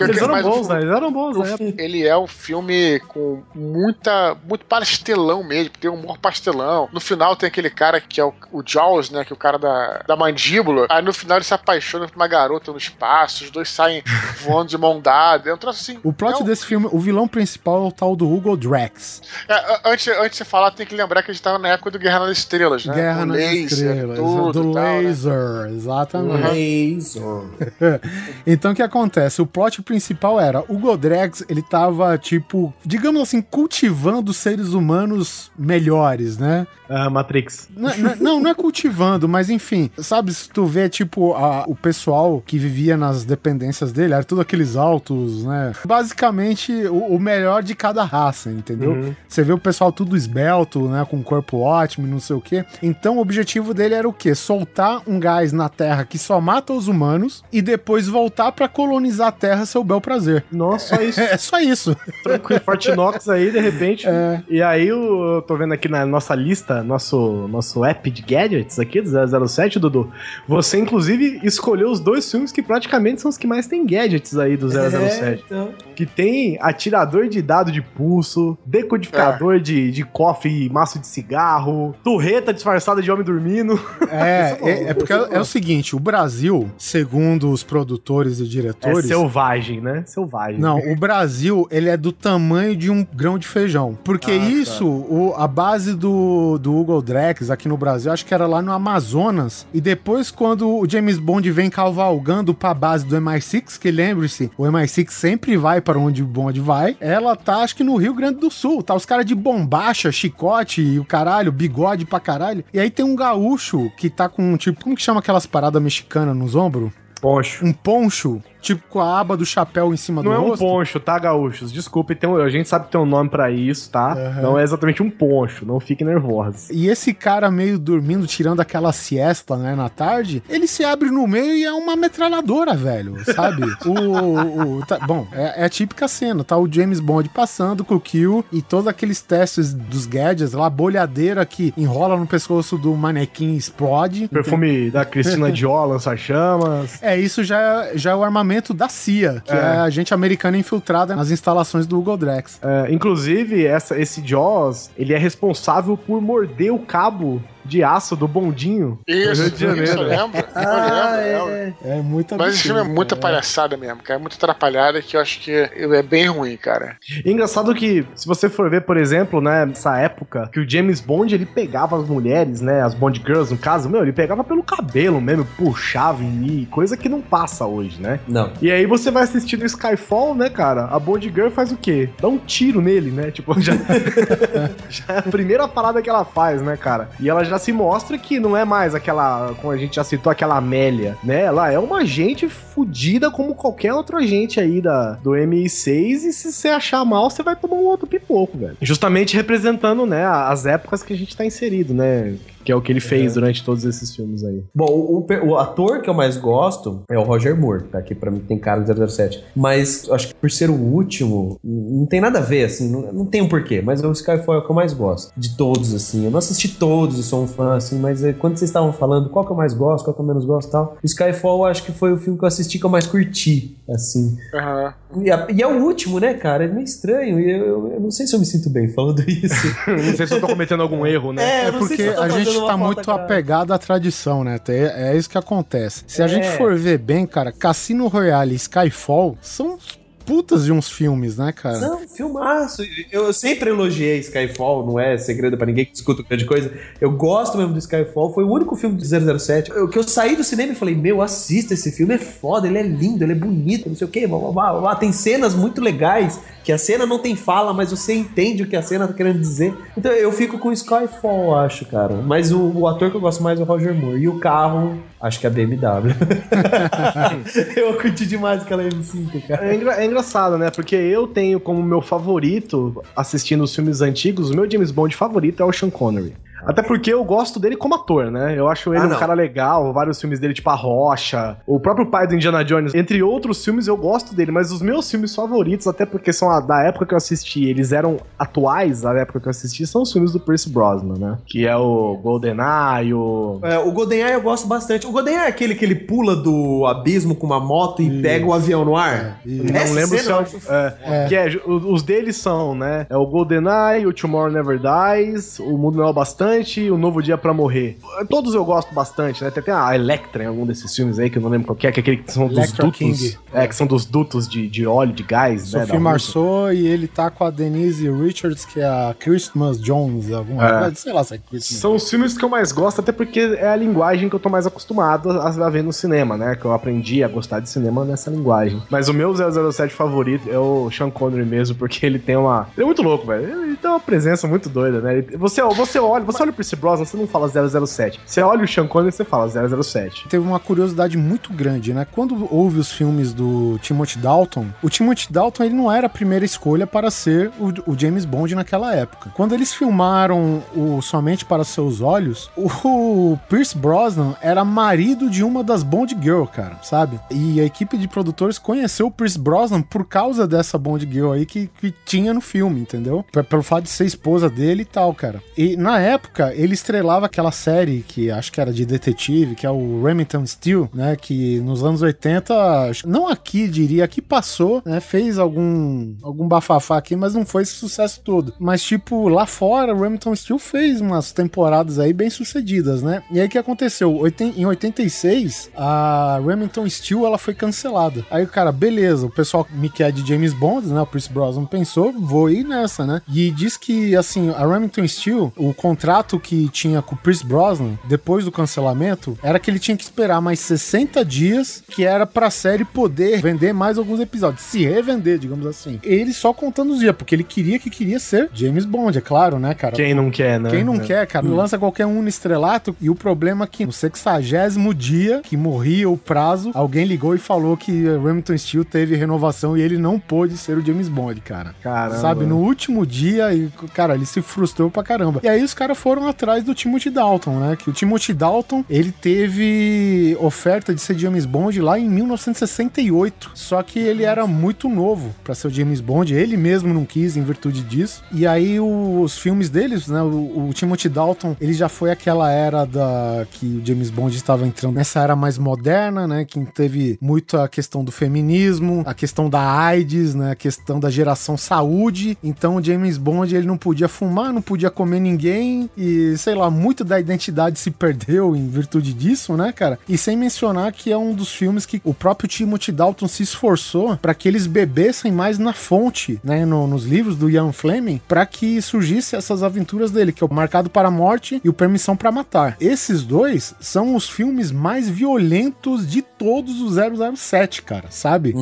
Eles eram bons, filme- né? Eles eram bons, né? Ele é um filme com muita. muito pastelão mesmo, tem humor pastelão. No final tem aquele cara que é o, o Jaws, né? Que é o cara da, da mandíbula. Aí no final ele se apaixona por uma garota no espaço, os dois saem voando de mão dada. É um troço assim. O plot é um- desse filme, o vilão principal é o tal do Hugo Drax. é, antes, antes de você falar, tem que lembrar que a gente tava na época do Guerra nas Estrelas, né? Guerra Com nas laser, Estrelas, tudo do tal, né? laser, exatamente. Laser. Então o que acontece? O plot principal era o Godrex, ele tava tipo, digamos assim, cultivando seres humanos melhores, né? Ah, Matrix. Não, não- não, é cultivando, mas enfim, sabe, se tu vê, tipo, a- o pessoal que vivia nas dependências dele, era tudo aqueles altos, né? Basicamente, o, o melhor de cada raça, entendeu? Uhum. Você vê o pessoal tudo esbelto, né? Com corpo ótimo e não sei o quê. Então, o objetivo dele era o quê? Soltar um gás na Terra que só mata os humanos e depois voltar pra colonizar a Terra seu bel prazer. Nossa, só isso. É só isso. Tranquilo, Fortinox aí, de repente. É. E aí, eu tô vendo aqui na nossa lista, nosso, nosso app de gadgets aqui do 007, Dudu. Você, inclusive, escolheu os dois filmes que praticamente são os que mais tem gadgets aí do 007. É, então. Que tem atirador de dado de pulso, decodificador de, de cofre e maço de cigarro, torreta disfarçada de homem dormindo. É, é, é porque é, é o seguinte, o Brasil, segundo os produtores e É diretores... selvagem, né? Selvagem. Não, o Brasil, ele é do tamanho de um grão de feijão. Porque Ah, isso, o- a base do, do Google Drex aqui no Brasil, acho que era lá no Amazonas. E depois, quando o James Bond vem cavalgando pra base do MI6, que lembre-se, o MI6 sempre vai para onde o Bond vai, ela tá, acho que no Rio Grande do Sul. Tá os caras de bombacha, chicote e o caralho, bigode pra caralho. E aí tem um gaúcho que tá com, tipo, como que chama aquelas paradas mexicanas nos ombros? Poncho. Um poncho Tipo com a aba do chapéu em cima Não do é um rosto. poncho, tá, gaúchos? Desculpe, tem um- a gente sabe que tem um nome pra isso, tá? Aham. Não é exatamente um poncho, não fiquem nervosos. E esse cara meio dormindo, tirando aquela siesta, né, na tarde, ele se abre no meio e é uma metralhadora, velho, sabe? o, o- tá- bom, é, é a típica cena, tá o James Bond passando com o Kill e todos aqueles testes dos gadgets lá, a bolhadeira que enrola no pescoço do manequim explode. Perfume da Cristina Dior, lança-chamas. É, isso já, já é o armamento da CIA, que é, É. a gente americana infiltrada nas instalações do Google Drex. É, inclusive, essa, esse Jaws, ele é responsável por morder o cabo de aço do bondinho Isso, Rio de Janeiro. isso eu lembro. Ah, eu lembro. É muito Mas esse filme é muita palhaçada mesmo, cara. É muito atrapalhada que eu acho que é bem ruim, cara. E engraçado que, se você for ver, por exemplo, né, nessa época, que o James Bond, ele pegava as mulheres, né, as Bond Girls, no caso, meu, ele pegava pelo cabelo mesmo, puxava e coisa que não passa hoje, né? Não. E aí você vai assistindo Skyfall, né, cara? A Bond Girl faz o quê? Dá um tiro nele, né? Tipo, já, já é a primeira parada que ela faz, né, cara? E ela já se mostra que não é mais aquela, como a gente já citou, aquela Amélia, né? Ela é uma agente fodida como qualquer outro agente aí da, do MI6 e se você achar mal, você vai tomar um outro pipoco, velho. Justamente representando, né, as épocas que a gente tá inserido, né? Que é o que ele fez durante todos esses filmes aí. Bom, o, o- o ator que eu mais gosto é o Roger Moore, tá? Que pra mim tem cara de 007. Mas acho que por ser o último, não tem nada a ver, assim, não, não tem um porquê. Mas o Skyfall é o que eu mais gosto. De todos, assim. Eu não assisti todos e sou um fã, assim, mas é, quando vocês estavam falando qual que eu mais gosto, qual que eu menos gosto e tal, o Skyfall eu acho que foi o filme que eu assisti que eu mais curti, assim. Aham. E, a- e é o último, né, cara? É meio estranho. E eu, eu- eu não sei se eu me sinto bem falando isso. não sei se eu tô cometendo algum erro, né? É, É porque a gente tá muito apegado à tradição, né? É, é isso que acontece. Se a É. gente for ver bem, cara, Cassino Royale e Skyfall são putas de uns filmes, né, cara? Não, filmaço. Eu sempre elogiei Skyfall, não é segredo pra ninguém que escuta grande coisa. Eu gosto mesmo do Skyfall, foi o único filme do 007. Eu, que eu saí do cinema e falei: Meu, assista esse filme, é foda, ele é lindo, ele é bonito, não sei o quê. Blá, blá, blá, blá. Tem cenas muito legais, que a cena não tem fala, mas você entende o que a cena tá querendo dizer. Então eu fico com Skyfall, acho, cara. Mas o, o ator que eu gosto mais é o Roger Moore. E o carro, acho que é a BMW. eu curti demais aquela M5, cara. É, engra- é engraçado, né? Porque eu tenho como meu favorito, assistindo os filmes antigos, o meu James Bond favorito é o Sean Connery. Até porque eu gosto dele como ator, né? Eu acho ele Ah, um não. cara legal, vários filmes dele, tipo A Rocha, o próprio pai do Indiana Jones, entre outros filmes, eu gosto dele, mas os meus filmes favoritos, até porque são a- da época que eu assisti, eles eram atuais da época que eu assisti, são os filmes do Pierce Brosnan, né? Que é o GoldenEye, o... É, o GoldenEye eu gosto bastante. O GoldenEye é aquele que ele pula do abismo com uma moto e pega o avião no ar? Não lembro se é, o- é, Que é, os deles são, né? É o GoldenEye, o Tomorrow Never Dies, o Mundo Não é o Bastante o Novo Dia Pra Morrer. Todos eu gosto bastante, né? Tem a Electra em algum desses filmes aí, que eu não lembro qual que é, que é aquele que são dos Electra dutos. King. É, que são dos dutos de, de óleo, de gás, né? Sophie da Rússia. Marceau e ele tá com a Denise Richards, que é a Christmas Jones, alguma É. sei lá se é Christmas. São os filmes que eu mais gosto, até porque é a linguagem que eu tô mais acostumado a, a ver no cinema, né? Que eu aprendi a gostar de cinema nessa linguagem. Mas o meu 007 favorito é o Sean Connery mesmo, porque ele tem uma... Ele é muito louco, velho. Ele tem uma presença muito doida, né? Ele- Você, você olha, você olha o Pierce Brosnan, você não fala 007. Você olha o Sean Connery, você fala 007. Teve uma curiosidade muito grande, né? Quando houve os filmes do Timothy Dalton, o Timothy Dalton ele não era a primeira escolha para ser o, o James Bond naquela época. Quando eles filmaram o Somente para Seus Olhos, o Pierce Brosnan era marido de uma das Bond Girl, cara, sabe? E a equipe de produtores conheceu o Pierce Brosnan por causa dessa Bond Girl aí que, que tinha no filme, entendeu? P- Pelo fato de ser esposa dele e tal, cara. E na época, ele estrelava aquela série que acho que era de detetive, que é o Remington Steel, né? Que nos anos 80, não aqui, diria, aqui passou, né? Fez algum, algum bafafá aqui, mas não foi esse sucesso todo. Mas, tipo, lá fora, o Remington Steel fez umas temporadas aí bem sucedidas, né? E aí o que aconteceu? Em 86, a Remington Steel ela foi cancelada. Aí o cara, beleza, o pessoal me quer de James Bond, né? O Pierce Brosnan pensou, vou ir nessa, né? E diz que, assim, a Remington Steel, o contrato contrato que tinha com o Chris Brosnan, depois do cancelamento, era que ele tinha que esperar mais 60 dias, que era pra série poder vender mais alguns episódios, se revender, digamos assim. Ele só contando os dias, porque ele queria que queria ser James Bond, é claro, né, cara? Quem não quer, né? Quem não É. quer, cara, lança qualquer um no estrelato e o problema é que no sexagésimo dia que morria o prazo, alguém ligou e falou que Remington Steele teve renovação e ele não pôde ser o James Bond, cara. Caramba. Sabe, no último dia, e, cara, ele se frustrou pra caramba. E aí os caras foram atrás do Timothy Dalton, né? Que o Timothy Dalton, ele teve oferta de ser James Bond lá em 1968. Só que ele era muito novo pra ser o James Bond. Ele mesmo não quis em virtude disso. E aí os filmes deles, né? O, o Timothy Dalton, ele já foi aquela era da que o James Bond estava entrando nessa era mais moderna, né? Que teve muito a questão do feminismo, a questão da AIDS, né? A questão da geração saúde. Então o James Bond ele não podia fumar, não podia comer ninguém e sei lá, muito da identidade se perdeu em virtude disso, né, cara? E sem mencionar que é um dos filmes que o próprio Timothy Dalton se esforçou para que eles bebessem mais na fonte, né, no- nos livros do Ian Fleming, para que surgisse essas aventuras dele, que é o Marcado para a Morte e o Permissão para Matar. Esses dois são os filmes mais violentos de todos os 007, cara, sabe?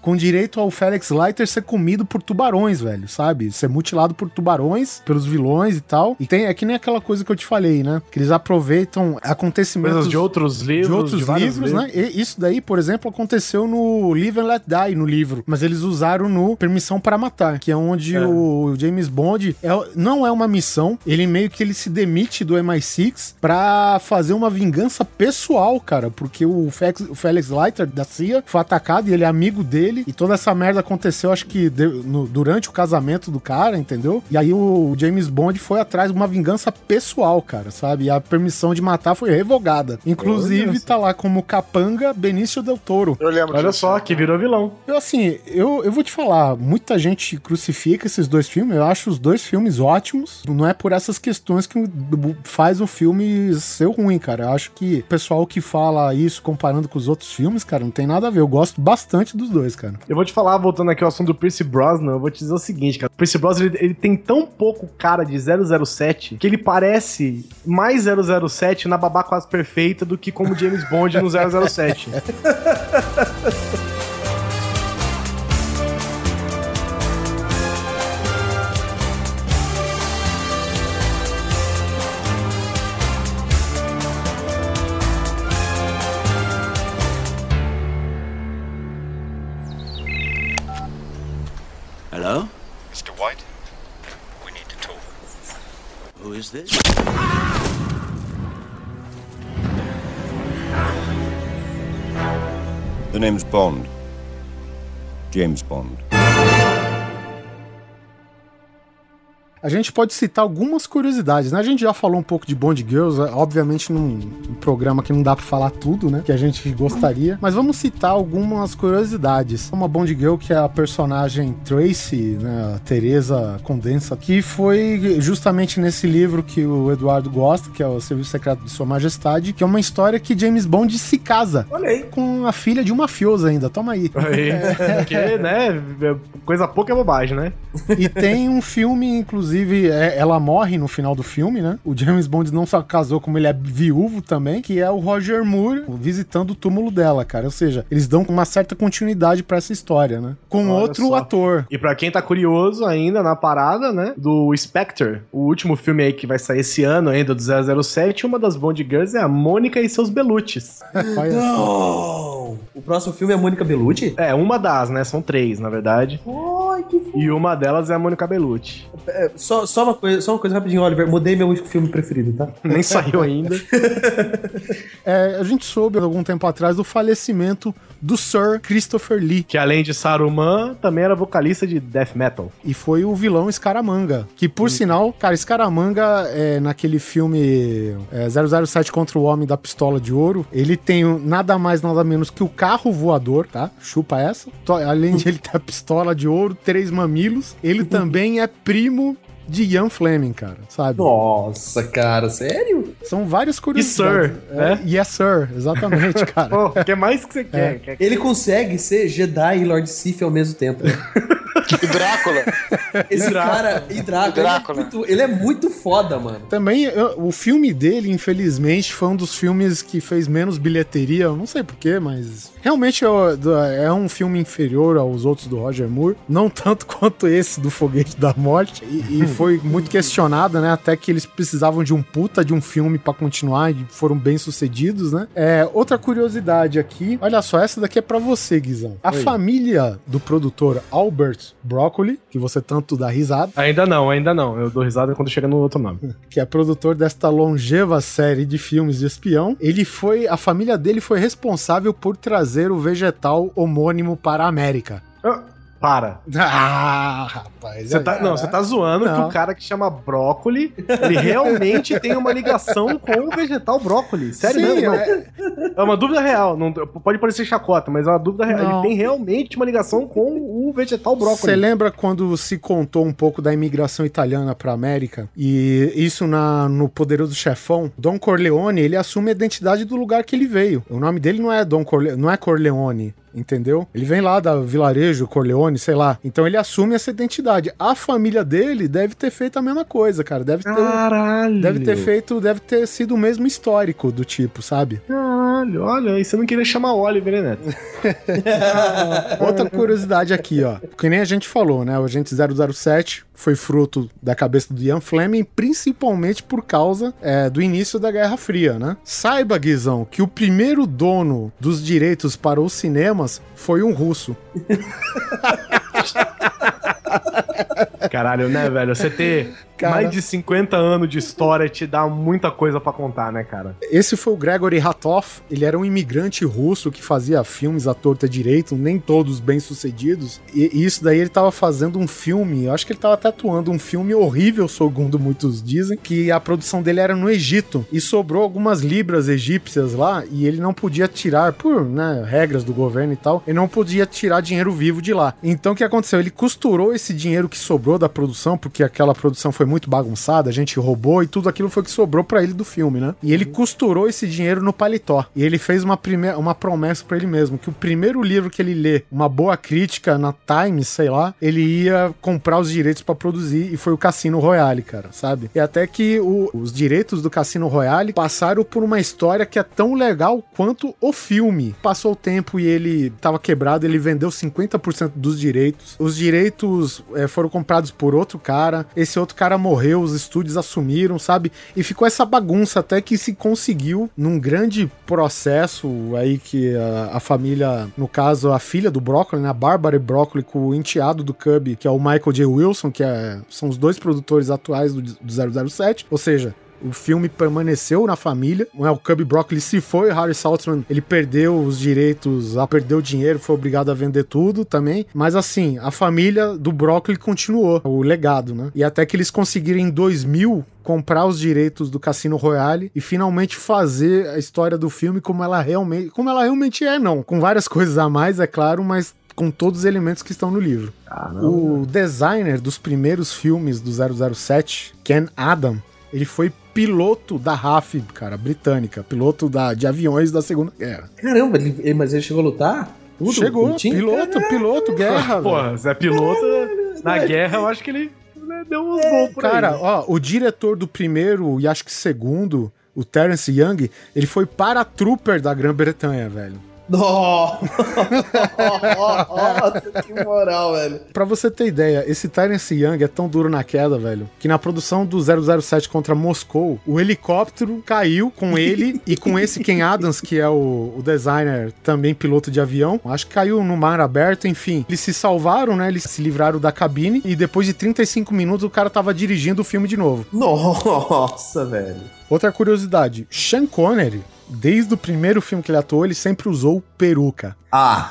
Com direito ao Felix Leiter ser comido por tubarões, velho, sabe? Ser mutilado por tubarões, pelos vilões e tal. E tem, é que nem aquela coisa que eu te falei, né? Que eles aproveitam acontecimentos Coisas de outros livros, de outros de vários livros, né? E isso daí, por exemplo, aconteceu no Live and Let Die, no livro. Mas eles usaram no Permissão para Matar, que é onde o James Bond é, não é uma missão, ele meio que ele se demite do MI6 pra fazer uma vingança pessoal, cara, porque o Fex- o Felix Leiter da CIA foi atacado e ele é amigo dele e toda essa merda aconteceu, acho que de- no- durante o casamento do cara, entendeu? E aí o James Bond foi atrás de uma vingança pessoal, cara, sabe? E a permissão de matar foi revogada. Inclusive, tá lá como capanga Benício Del Toro. Eu lembro Olha só, que virou vilão. Eu, assim, eu, eu vou te falar, muita gente crucifica esses dois filmes, eu acho os dois filmes ótimos, não é por essas questões que faz o filme ser ruim, cara. Eu acho que o pessoal que fala isso comparando com os outros filmes, cara, não tem nada a ver. Eu gosto bastante dos dois, cara. Eu vou te falar, voltando aqui ao assunto do Pierce Brosnan, eu vou te dizer o seguinte, cara. O Pierce Brosnan, ele, ele tem tão pouco cara de 007 que ele parece mais 007 na babá quase perfeita do que como James Bond no 007. is this? The name's Bond. James Bond. A gente pode citar algumas curiosidades, né? A gente já falou um pouco de Bond Girls, é, obviamente num, num programa que não dá pra falar tudo, né? Que a gente gostaria. Mas vamos citar algumas curiosidades. Uma Bond Girl que é a personagem Tracy, né? A Teresa Condensa, que foi justamente nesse livro que o Eduardo gosta, que é o Serviço Secreto de Sua Majestade, que é uma história que James Bond se casa. Olha aí. Com a filha de um mafioso ainda. Toma aí. Aí, porque, né, coisa pouca é bobagem, né? E tem um filme, inclusive, é- ela morre no final do filme, né? O James Bond não só casou, como ele é viúvo também, que é o Roger Moore visitando o túmulo dela, cara. Ou seja, eles dão uma certa continuidade pra essa história, né? Com Olha outro só. ator. E pra quem tá curioso ainda na parada, né, do Spectre, o último filme aí que vai sair esse ano ainda, do 007, uma das Bond Girls é a Mônica e seus Belutes. Não! O próximo filme é a Mônica Bellucci? É, uma das, né, são três, na verdade. Ai, que E uma delas é a Mônica Bellucci. É, só, só, uma coisa, só uma coisa rapidinho, Oliver. Mudei meu filme preferido, tá? Nem saiu ainda. É, a gente soube algum tempo atrás do falecimento do Sir Christopher Lee. Que além de Saruman, também era vocalista de death metal. E foi o vilão Scaramanga. Que, por sinal, cara, Scaramanga, é, naquele filme é, 007 contra o Homem da Pistola de Ouro, ele tem nada mais, nada menos que o carro voador, tá? Chupa essa. Além de ele ter a pistola de ouro, três mamilos, ele também é primo de Ian Fleming, cara, sabe? Nossa, cara, sério? São várias E curiosidades. Sir, é, né? Yes, sir, exatamente, cara. Pô, o que mais que você quer? É. Quer- Ele consegue ser Jedi e Lord Sith ao mesmo tempo. né? E Drácula. Esse E Drácula. cara, e Drácula, Drácula. Ele, é muito, ele é muito foda, mano. Também, o filme dele, infelizmente, foi um dos filmes que fez menos bilheteria. Eu não sei porquê, mas. Realmente é, é um filme inferior aos outros do Roger Moore. Não tanto quanto esse do Foguete da Morte. E, e foi muito questionado, né? Até que eles precisavam de um puta de um filme pra continuar e foram bem sucedidos, né? É, outra curiosidade aqui. Olha só, essa daqui é pra você, Guizão. A Oi. família do produtor Albert Broccoli, que você tanto dá risada. Ainda não, ainda não. Eu dou risada quando chega no outro nome. que é produtor desta longeva série de filmes de espião, ele foi, a família dele foi responsável por trazer o vegetal homônimo para a América. Ah, Para. Ah, rapaz. Você tá, não, você tá zoando Não. que o cara que chama brócoli, ele realmente tem uma ligação com o vegetal brócoli. Sério Sim, mesmo? é- É uma dúvida real. Não, pode parecer chacota, mas é uma dúvida real. Não. Ele tem realmente uma ligação com o vegetal Você brócoli. lembra quando se contou um pouco da imigração italiana para a América? E isso na, no Poderoso Chefão? Dom Corleone, ele assume a identidade do lugar que ele veio. O nome dele não é Dom Corleone, não é Corleone. Entendeu? Ele vem lá da vilarejo, Corleone, sei lá. Então ele assume essa identidade. A família dele deve ter feito a mesma coisa, cara. Deve ter, Caralho. deve ter feito, deve ter sido o mesmo histórico do tipo, sabe? Caralho, olha, e você não queria chamar Oliver, né, Neto? Outra curiosidade aqui, ó. Que nem a gente falou, né? O Agente 007 foi fruto da cabeça do Ian Fleming, principalmente por causa é, do início da Guerra Fria, né? Saiba, Guizão, que o primeiro dono dos direitos para os cinemas foi um russo. Caralho, né, velho? Você ter Cara. mais de 50 anos de história te dá muita coisa pra contar, né, cara? Esse foi o Gregory Ratoff. Ele era um imigrante russo que fazia filmes à torta direito, nem todos bem sucedidos. E e isso daí ele tava fazendo um filme, eu acho que ele tava tatuando um filme horrível, segundo muitos dizem, que a produção dele era no Egito. E sobrou algumas libras egípcias lá e ele não podia tirar, por né, regras do governo e tal, ele não podia tirar dinheiro vivo de lá. Então o que aconteceu? Ele costurou esse dinheiro que sobrou da produção, porque aquela produção foi muito bagunçada, a gente roubou e tudo aquilo foi que sobrou pra ele do filme, né? E ele costurou esse dinheiro no paletó. E ele fez uma, primeira, uma promessa pra ele mesmo, que o primeiro livro que ele lê, uma boa crítica na Times, sei lá, ele ia comprar os direitos pra produzir e foi o Cassino Royale, cara, sabe? E até que o- os direitos do Cassino Royale passaram por uma história que é tão legal quanto o filme. Passou o tempo e ele tava quebrado, ele vendeu 50% dos direitos. Os direitos eh, foram comprados por outro cara. Esse outro cara morreu, os estúdios assumiram, sabe? E ficou essa bagunça até que se conseguiu num grande processo aí que a, a família, no caso a filha do Broccoli, né, a Barbara Broccoli com o enteado do Cub, que é o Michael J. Wilson, que é, são os dois produtores atuais do, do 007, ou seja, o filme permaneceu na família. né, O Cubby Broccoli se foi, Harry Saltzman, ele perdeu os direitos, ah, perdeu o dinheiro, foi obrigado a vender tudo também. Mas assim, a família do Broccoli continuou o legado, né? E até que eles conseguiram em 2000 comprar os direitos do Cassino Royale e finalmente fazer a história do filme como ela realmente, como ela realmente é, não, com várias coisas a mais, é claro, mas com todos os elementos que estão no livro. O designer dos primeiros filmes do 007, Ken Adam, ele foi piloto da RAF, cara, britânica, piloto da, de aviões da Segunda Guerra. Caramba, ele- ele- mas ele chegou a lutar? Tudo? Chegou, Bonitinho? piloto, piloto, guerra. Porra, Zé Piloto, na guerra, eu acho que ele né, deu uns voos por Cara, aí. ó, o diretor do primeiro e acho que segundo, o Terence Young, ele foi paratrooper da Grã-Bretanha, velho. Nossa, que moral, velho. Pra você ter ideia, esse Terence Young é tão duro na queda, velho, que na produção do 007 contra Moscou, o helicóptero caiu com ele e com esse Ken Adams, que é o, o designer, também piloto de avião. Acho que caiu no mar aberto, enfim. Eles se salvaram, né? Eles se livraram da cabine e depois de 35 minutos o cara tava dirigindo o filme de novo. Nossa, velho. Outra curiosidade, Sean Connery, desde o primeiro filme que ele atuou, ele sempre usou peruca. Ah.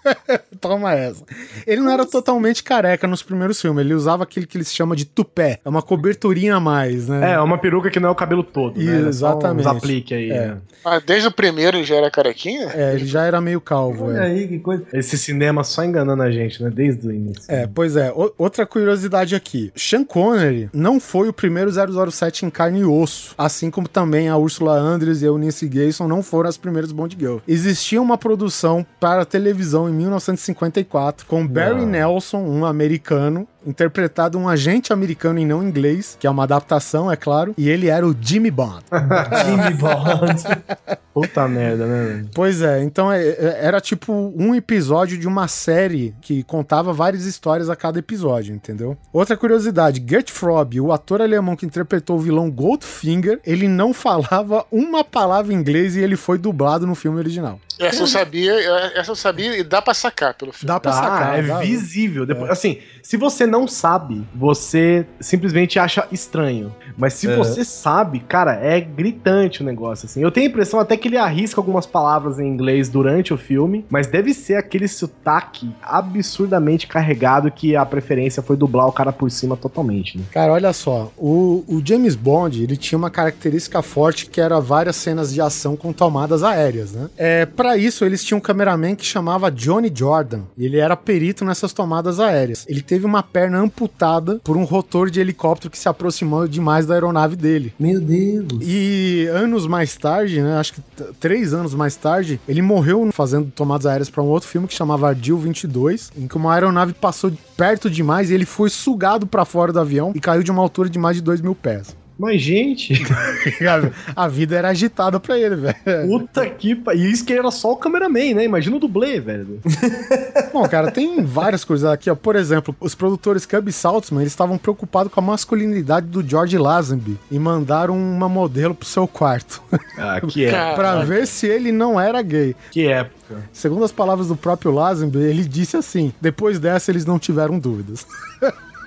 Toma essa. Ele não era totalmente careca nos primeiros filmes, ele usava aquele que eles chamam de tupé. É uma coberturinha a mais, né? É, uma peruca que não é o cabelo todo, né? Exatamente. Uns aplique aí. É. né? Ah, desde o primeiro ele já era carequinha? É, ele já era meio calvo. Olha é. aí, que coisa. Esse cinema só enganando a gente, né? Desde o início. É, pois é. O- outra curiosidade aqui. Sean Connery não foi o primeiro 007 em carne e osso, assim como também a Ursula Andress e a Eunice Gayson não foram as primeiras Bond Girl. Existia uma produção para televisão em 1954, com Barry Nelson, um americano, interpretado um agente americano e não inglês, que é uma adaptação, é claro, e ele era o Jimmy Bond. Jimmy Bond. Puta merda, né? velho? Pois é, então é- é- era tipo um episódio de uma série que contava várias histórias a cada episódio, entendeu? Outra curiosidade, Gert Frobe, o ator alemão que interpretou o vilão Goldfinger, ele não falava uma palavra em inglês e ele foi dublado no filme original. Essa eu sabia, essa eu sabia e dá pra sacar pelo filme. Dá pra Tá, sacar. é dá. visível. Depois, Assim, se você não sabe, você simplesmente acha estranho. Mas se É. você sabe, cara, é gritante o negócio, assim. Eu tenho a impressão até que ele arrisca algumas palavras em inglês durante o filme, mas deve ser aquele sotaque absurdamente carregado que a preferência foi dublar o cara por cima totalmente, né? Cara, olha só, o, o James Bond, ele tinha uma característica forte que era várias cenas de ação com tomadas aéreas, né? É, para isso, eles tinham um cameraman que chamava Johnny Jordan, e ele era perito nessas tomadas aéreas. Ele teve uma perna amputada por um rotor de helicóptero que se aproximou demais da aeronave dele. Meu Deus. E anos mais tarde, né, acho que três anos mais tarde, ele morreu fazendo tomadas aéreas para um outro filme que chamava Ardil 22, em que uma aeronave passou perto demais e ele foi sugado para fora do avião e caiu de uma altura de mais de 2 mil pés. Mas, gente, A vida era agitada pra ele, velho. puta que. pa- E isso que era só o cameraman, né? Imagina o dublê, velho. Bom, cara, tem várias coisas aqui, ó. Por exemplo, os produtores Cub Saltzman, eles estavam preocupados com a masculinidade do George Lazenby e mandaram uma modelo pro seu quarto. Ah, que é. pra ver se ele não era gay. Que época. Segundo as palavras do próprio Lazenby, ele disse assim: depois dessa eles não tiveram dúvidas.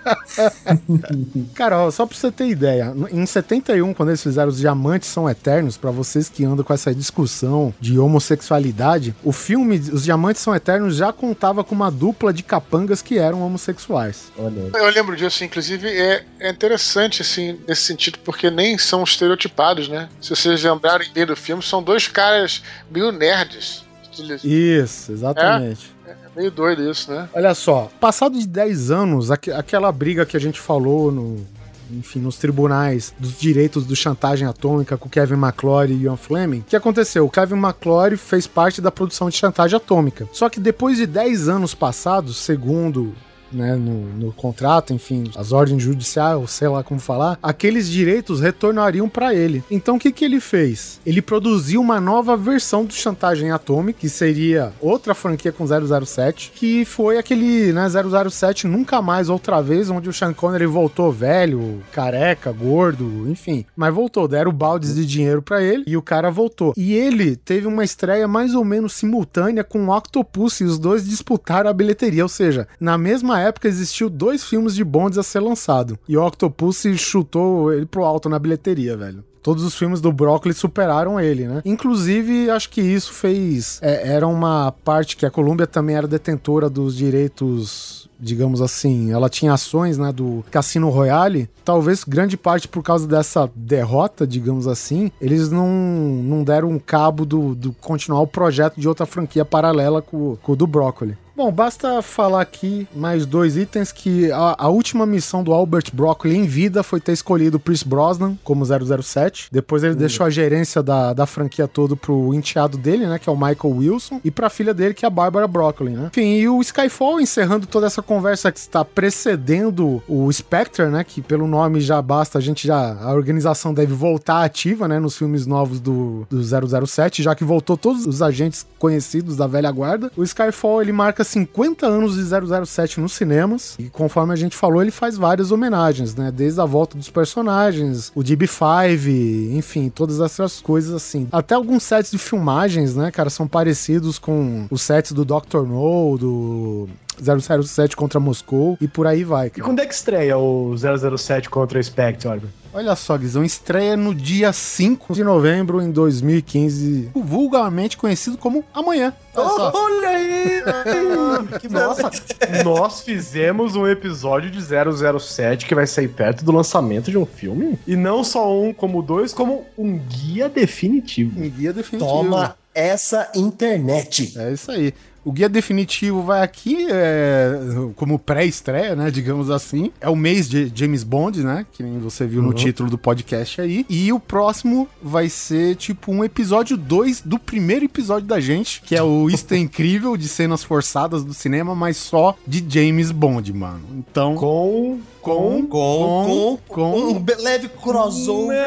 Cara, ó, só pra você ter ideia, em 71, quando eles fizeram Os Diamantes São Eternos, pra vocês que andam com essa discussão de homossexualidade, o filme Os Diamantes São Eternos já contava com uma dupla de capangas que eram homossexuais. Eu lembro disso, inclusive é, é interessante, assim, nesse sentido, porque nem são estereotipados, né? Se vocês lembrarem bem do filme, são dois caras meio nerds. Isso, exatamente. É meio doido isso, né? Olha só, passado de 10 anos, aque- aquela briga que a gente falou no, enfim, nos tribunais dos direitos do chantagem atômica com Kevin McClory e Ian Fleming, o que aconteceu? O Kevin McClory fez parte da produção de chantagem atômica. Só que depois de 10 anos passados, segundo né, no, no contrato, enfim, as ordens judiciais, ou sei lá como falar, aqueles direitos retornariam para ele. Então o que, que ele fez? Ele produziu uma nova versão do Chantagem Atômica, que seria outra franquia com 007, que foi aquele né, 007 Nunca Mais Outra Vez, onde o Sean Connery voltou velho, careca, gordo, enfim. Mas voltou, deram baldes de dinheiro para ele e o cara voltou. E ele teve uma estreia mais ou menos simultânea com o Octopus e os dois disputaram a bilheteria, ou seja, na mesma época existiu dois filmes de Bonds a ser lançado. E o Octopus chutou ele pro alto na bilheteria, velho. Todos os filmes do Broccoli superaram ele, né? Inclusive, acho que isso fez. é, era uma parte que a Columbia também era detentora dos direitos digamos assim, ela tinha ações né, do Cassino Royale, talvez grande parte por causa dessa derrota, digamos assim, eles não, não deram um cabo do, do continuar o projeto de outra franquia paralela com, com o do Broccoli. Bom, basta falar aqui mais dois itens que a, a última missão do Albert Broccoli em vida foi ter escolhido o Pierce Brosnan como 007. Depois ele deixou a gerência da, da franquia toda pro enteado dele, né, que é o Michael Wilson, e pra filha dele, que é a Barbara Broccoli, né? Enfim, e o Skyfall, encerrando toda essa conversa que está precedendo o Spectre, né, que pelo nome já basta, a gente já, a organização deve voltar ativa, né, nos filmes novos do, do 007, já que voltou todos os agentes conhecidos da velha guarda. O Skyfall, ele marca 50 anos de 007 nos cinemas e conforme a gente falou, ele faz várias homenagens, né? Desde a volta dos personagens, o DB5, enfim, todas essas coisas assim. Até alguns sets de filmagens, né, cara, são parecidos com os sets do Dr. No, do 007 contra Moscou e por aí vai. E quando é que estreia o 007 contra o Spectre, Oliver? Olha só, Guizão, estreia no dia 5 de novembro em 2015, vulgarmente conhecido como Amanhã. Olha só. Olha aí! que Nossa, nós fizemos um episódio de 007 que vai sair perto do lançamento de um filme. E não só um como dois, como um guia definitivo. Um guia definitivo. Toma essa internet. É isso aí. O guia definitivo vai aqui é, como pré-estreia, né? Digamos assim. É o mês de James Bond, né? Que nem você viu no Uhum. título do podcast aí. E o próximo vai ser tipo um episódio 2 do primeiro episódio da gente, que é o Isto é Incrível de cenas forçadas do cinema, mas só de James Bond, mano. Então. Com. Com. Com, com, com um leve crossover.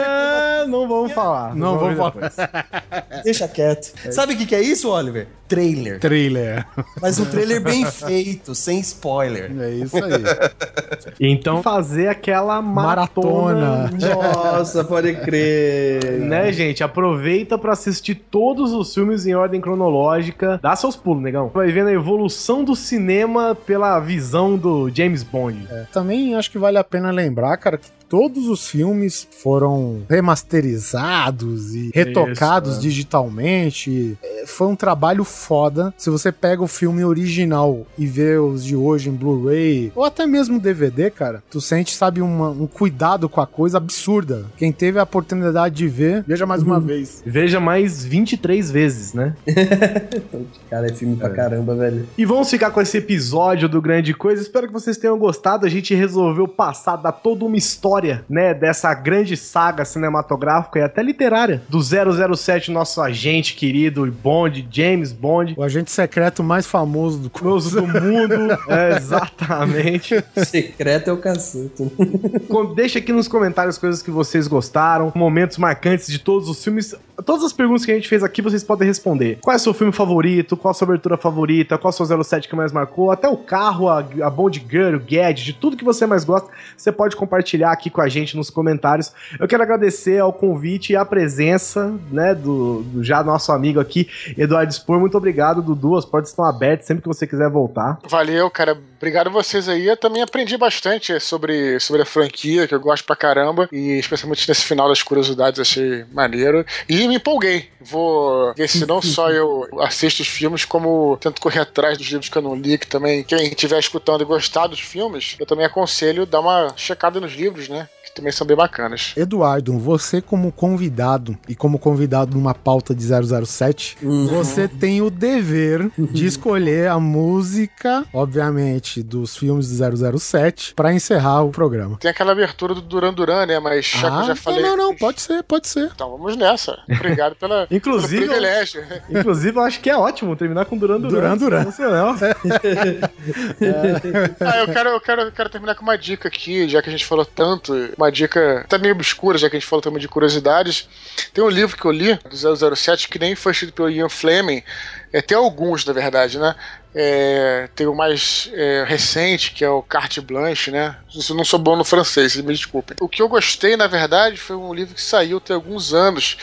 Não, não vamos falar. Não vou falar. depois. Deixa quieto. Sabe o que, que é isso, Oliver? Trailer. Trailer. Mas um trailer bem feito, sem spoiler. É isso aí. Então fazer aquela maratona. Nossa, pode crer. Né, gente? Aproveita pra assistir todos os filmes em ordem cronológica. Dá seus pulos, negão. Vai vendo a evolução do cinema pela visão do James Bond. Também acho que vale a pena lembrar, cara, que todos os filmes foram remasterizados e retocados Isso, é. digitalmente. É, Foi um trabalho foda. Se você pega o filme original e vê os de hoje em Blu-ray, ou até mesmo DVD, cara, tu sente, sabe, uma- um cuidado com a coisa absurda. Quem teve a oportunidade de ver, veja mais uma vez. Veja mais 23 vezes, né? Cara, é filme pra caramba, velho. E vamos ficar com esse episódio do Grande Coisa. Espero que vocês tenham gostado. A gente resolveu passar, dar toda uma história, né, dessa grande saga cinematográfica e até literária do 007, nosso agente querido e Bond, James Bond. O agente secreto mais famoso do Famoso do mundo. É, exatamente. Secreto é o cacete. Deixa aqui nos comentários coisas que vocês gostaram, momentos marcantes de todos os filmes. Todas as perguntas que a gente fez aqui vocês podem responder. Qual é o seu filme favorito? Qual a sua abertura favorita? Qual é o seu 07 que mais marcou? Até o carro, a, a Bond Girl, o Gadget, tudo que você mais gosta, você pode compartilhar aqui com a gente nos comentários. Eu quero agradecer ao convite e à presença, né, do, do já nosso amigo aqui, Eduardo Spor. Muito obrigado, Dudu. As portas estão abertas sempre que você quiser voltar. Valeu, cara. Obrigado a vocês aí. Eu também aprendi bastante sobre, sobre a franquia, que eu gosto pra caramba. E especialmente nesse final das curiosidades, achei maneiro. E me empolguei. Vou ver se não só eu assisto os filmes, como tento correr atrás dos livros que eu não li, que também, quem estiver escutando e gostar dos filmes, eu também aconselho dar uma checada nos livros, né? Que também são bem bacanas. Eduardo, você como convidado e como convidado numa pauta de 007, você tem o dever de escolher a música, obviamente, dos filmes do 007 pra encerrar o programa. Tem aquela abertura do Duran Duran, né? Mas já que eu já falei. Não, não, não, pode ser, pode ser. Então vamos nessa. Obrigado pela, Inclusive. Inclusive, eu acho que é ótimo terminar com Duran Duran. Duran Duran. Não sei não. Ah, eu quero, eu, quero, eu quero terminar com uma dica aqui, já que a gente falou tanto, uma dica até meio obscura, já que a gente falou também de curiosidades. Tem um livro que eu li, do 007, que nem foi escrito pelo Ian Fleming, é, tem alguns, na verdade, né? É, tem o mais é, recente, que é o Carte Blanche, né? Isso eu não sou bom no francês, me desculpem. O que eu gostei, na verdade, foi um livro que saiu tem alguns anos,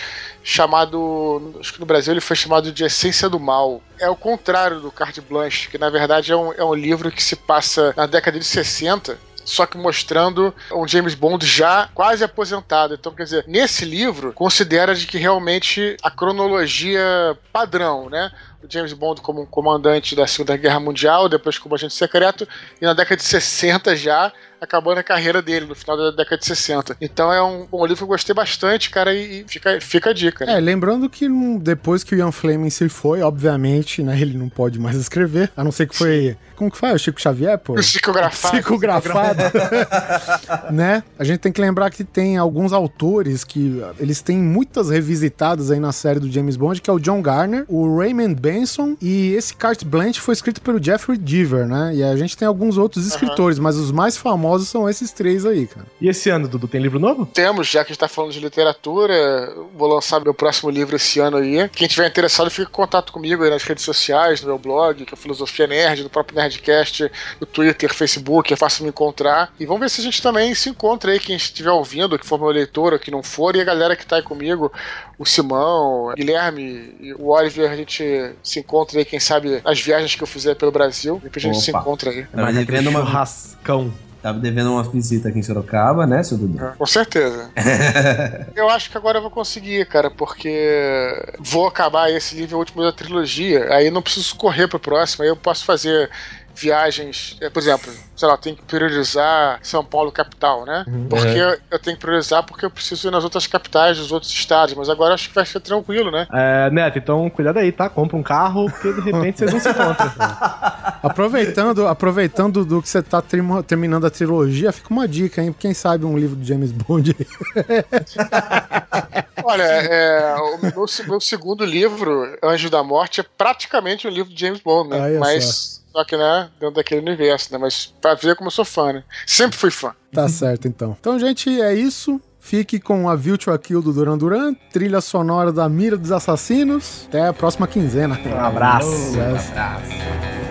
chamado. Acho que no Brasil ele foi chamado de Essência do Mal. É o contrário do Carte Blanche, que na verdade é um, é um livro que se passa na década de 60 só que mostrando um James Bond já quase aposentado. Então, quer dizer, nesse livro, considera de que realmente a cronologia padrão, né? O James Bond como um comandante da Segunda Guerra Mundial, depois como agente secreto, e na década de 60 já acabando a carreira dele, no final da década de 60. Então é um, um livro que eu gostei bastante, cara, e, fica, fica a dica. Né? É, lembrando que depois que o Ian Fleming se foi, obviamente, né, ele não pode mais escrever, a não ser que foi... Como que foi? O Chico Xavier, pô? Psicografado. Psicografado. né? A gente tem que lembrar que tem alguns autores que eles têm muitas revisitadas aí na série do James Bond, que é o John Garner, o Raymond Benson e esse Carte Blanche foi escrito pelo Jeffrey Deaver, né? E a gente tem alguns outros escritores, mas os mais famosos são esses três aí, cara. E esse ano, Dudu, tem livro novo? Temos, já que a gente tá falando de literatura, vou lançar meu próximo livro esse ano aí. Quem tiver interessado, fica em contato comigo aí nas redes sociais, no meu blog, que é Filosofia Nerd, no próprio Nerdcast, no Twitter, Facebook, é fácil me encontrar. E vamos ver se a gente também se encontra aí, quem estiver ouvindo, que for meu leitor ou que não for, e a galera que tá aí comigo, o Simão, o Guilherme e o Oliver, a gente se encontra aí, quem sabe, nas viagens que eu fizer pelo Brasil. Depois a gente se encontra aí. Mas é uma Churrascão. Tava devendo uma visita aqui em Sorocaba, né, seu Dudu? Com certeza. eu acho que agora eu vou conseguir, cara, porque vou acabar esse livro último da trilogia, aí não preciso correr pro próximo, aí eu posso fazer viagens, é, por exemplo, sei lá, eu tenho que priorizar São Paulo capital, né? Porque É. eu tenho que priorizar porque eu preciso ir nas outras capitais dos outros estados, mas agora acho que vai ser tranquilo, né? É, Neto, então cuidado aí, tá? Compra um carro, porque de repente vocês não se encontram. Aproveitando, aproveitando do que você tá terminando a trilogia, fica uma dica, hein? Quem sabe um livro do James Bond aí. Olha, é, o meu, meu segundo livro, Anjo da Morte, é praticamente um livro de James Bond, né? Olha Mas, só. Que, né, dentro daquele universo, né? Mas pra ver como eu sou fã, né? Sempre fui fã. Tá certo, então. Então, gente, é isso. Fique com a Virtual Kill do Duran Duran, trilha sonora da Mira dos Assassinos. Até a próxima quinzena. Um abraço. Meeting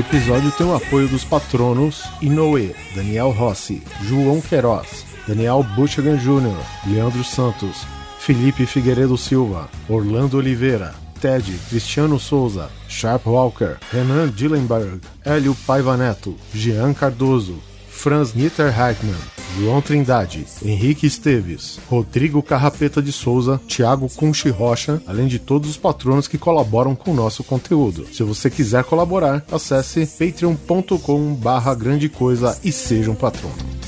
Este episódio tem o apoio dos patronos Inoue, Daniel Rossi, João Queiroz, Daniel Butchagan Jr., Leandro Santos, Felipe Figueiredo Silva, Orlando Oliveira, Ted Cristiano Souza, Sharp Walker, Renan Dillenberg, Hélio Paiva Neto, Jean Cardoso, Franz Nitter Heitmann, João Trindade, Henrique Esteves, Rodrigo Carrapeta de Souza, Thiago Cunchi Rocha, além de todos os patronos que colaboram com o nosso conteúdo. Se você quiser colaborar, acesse patreon.com barra grande coisa e seja um patrono.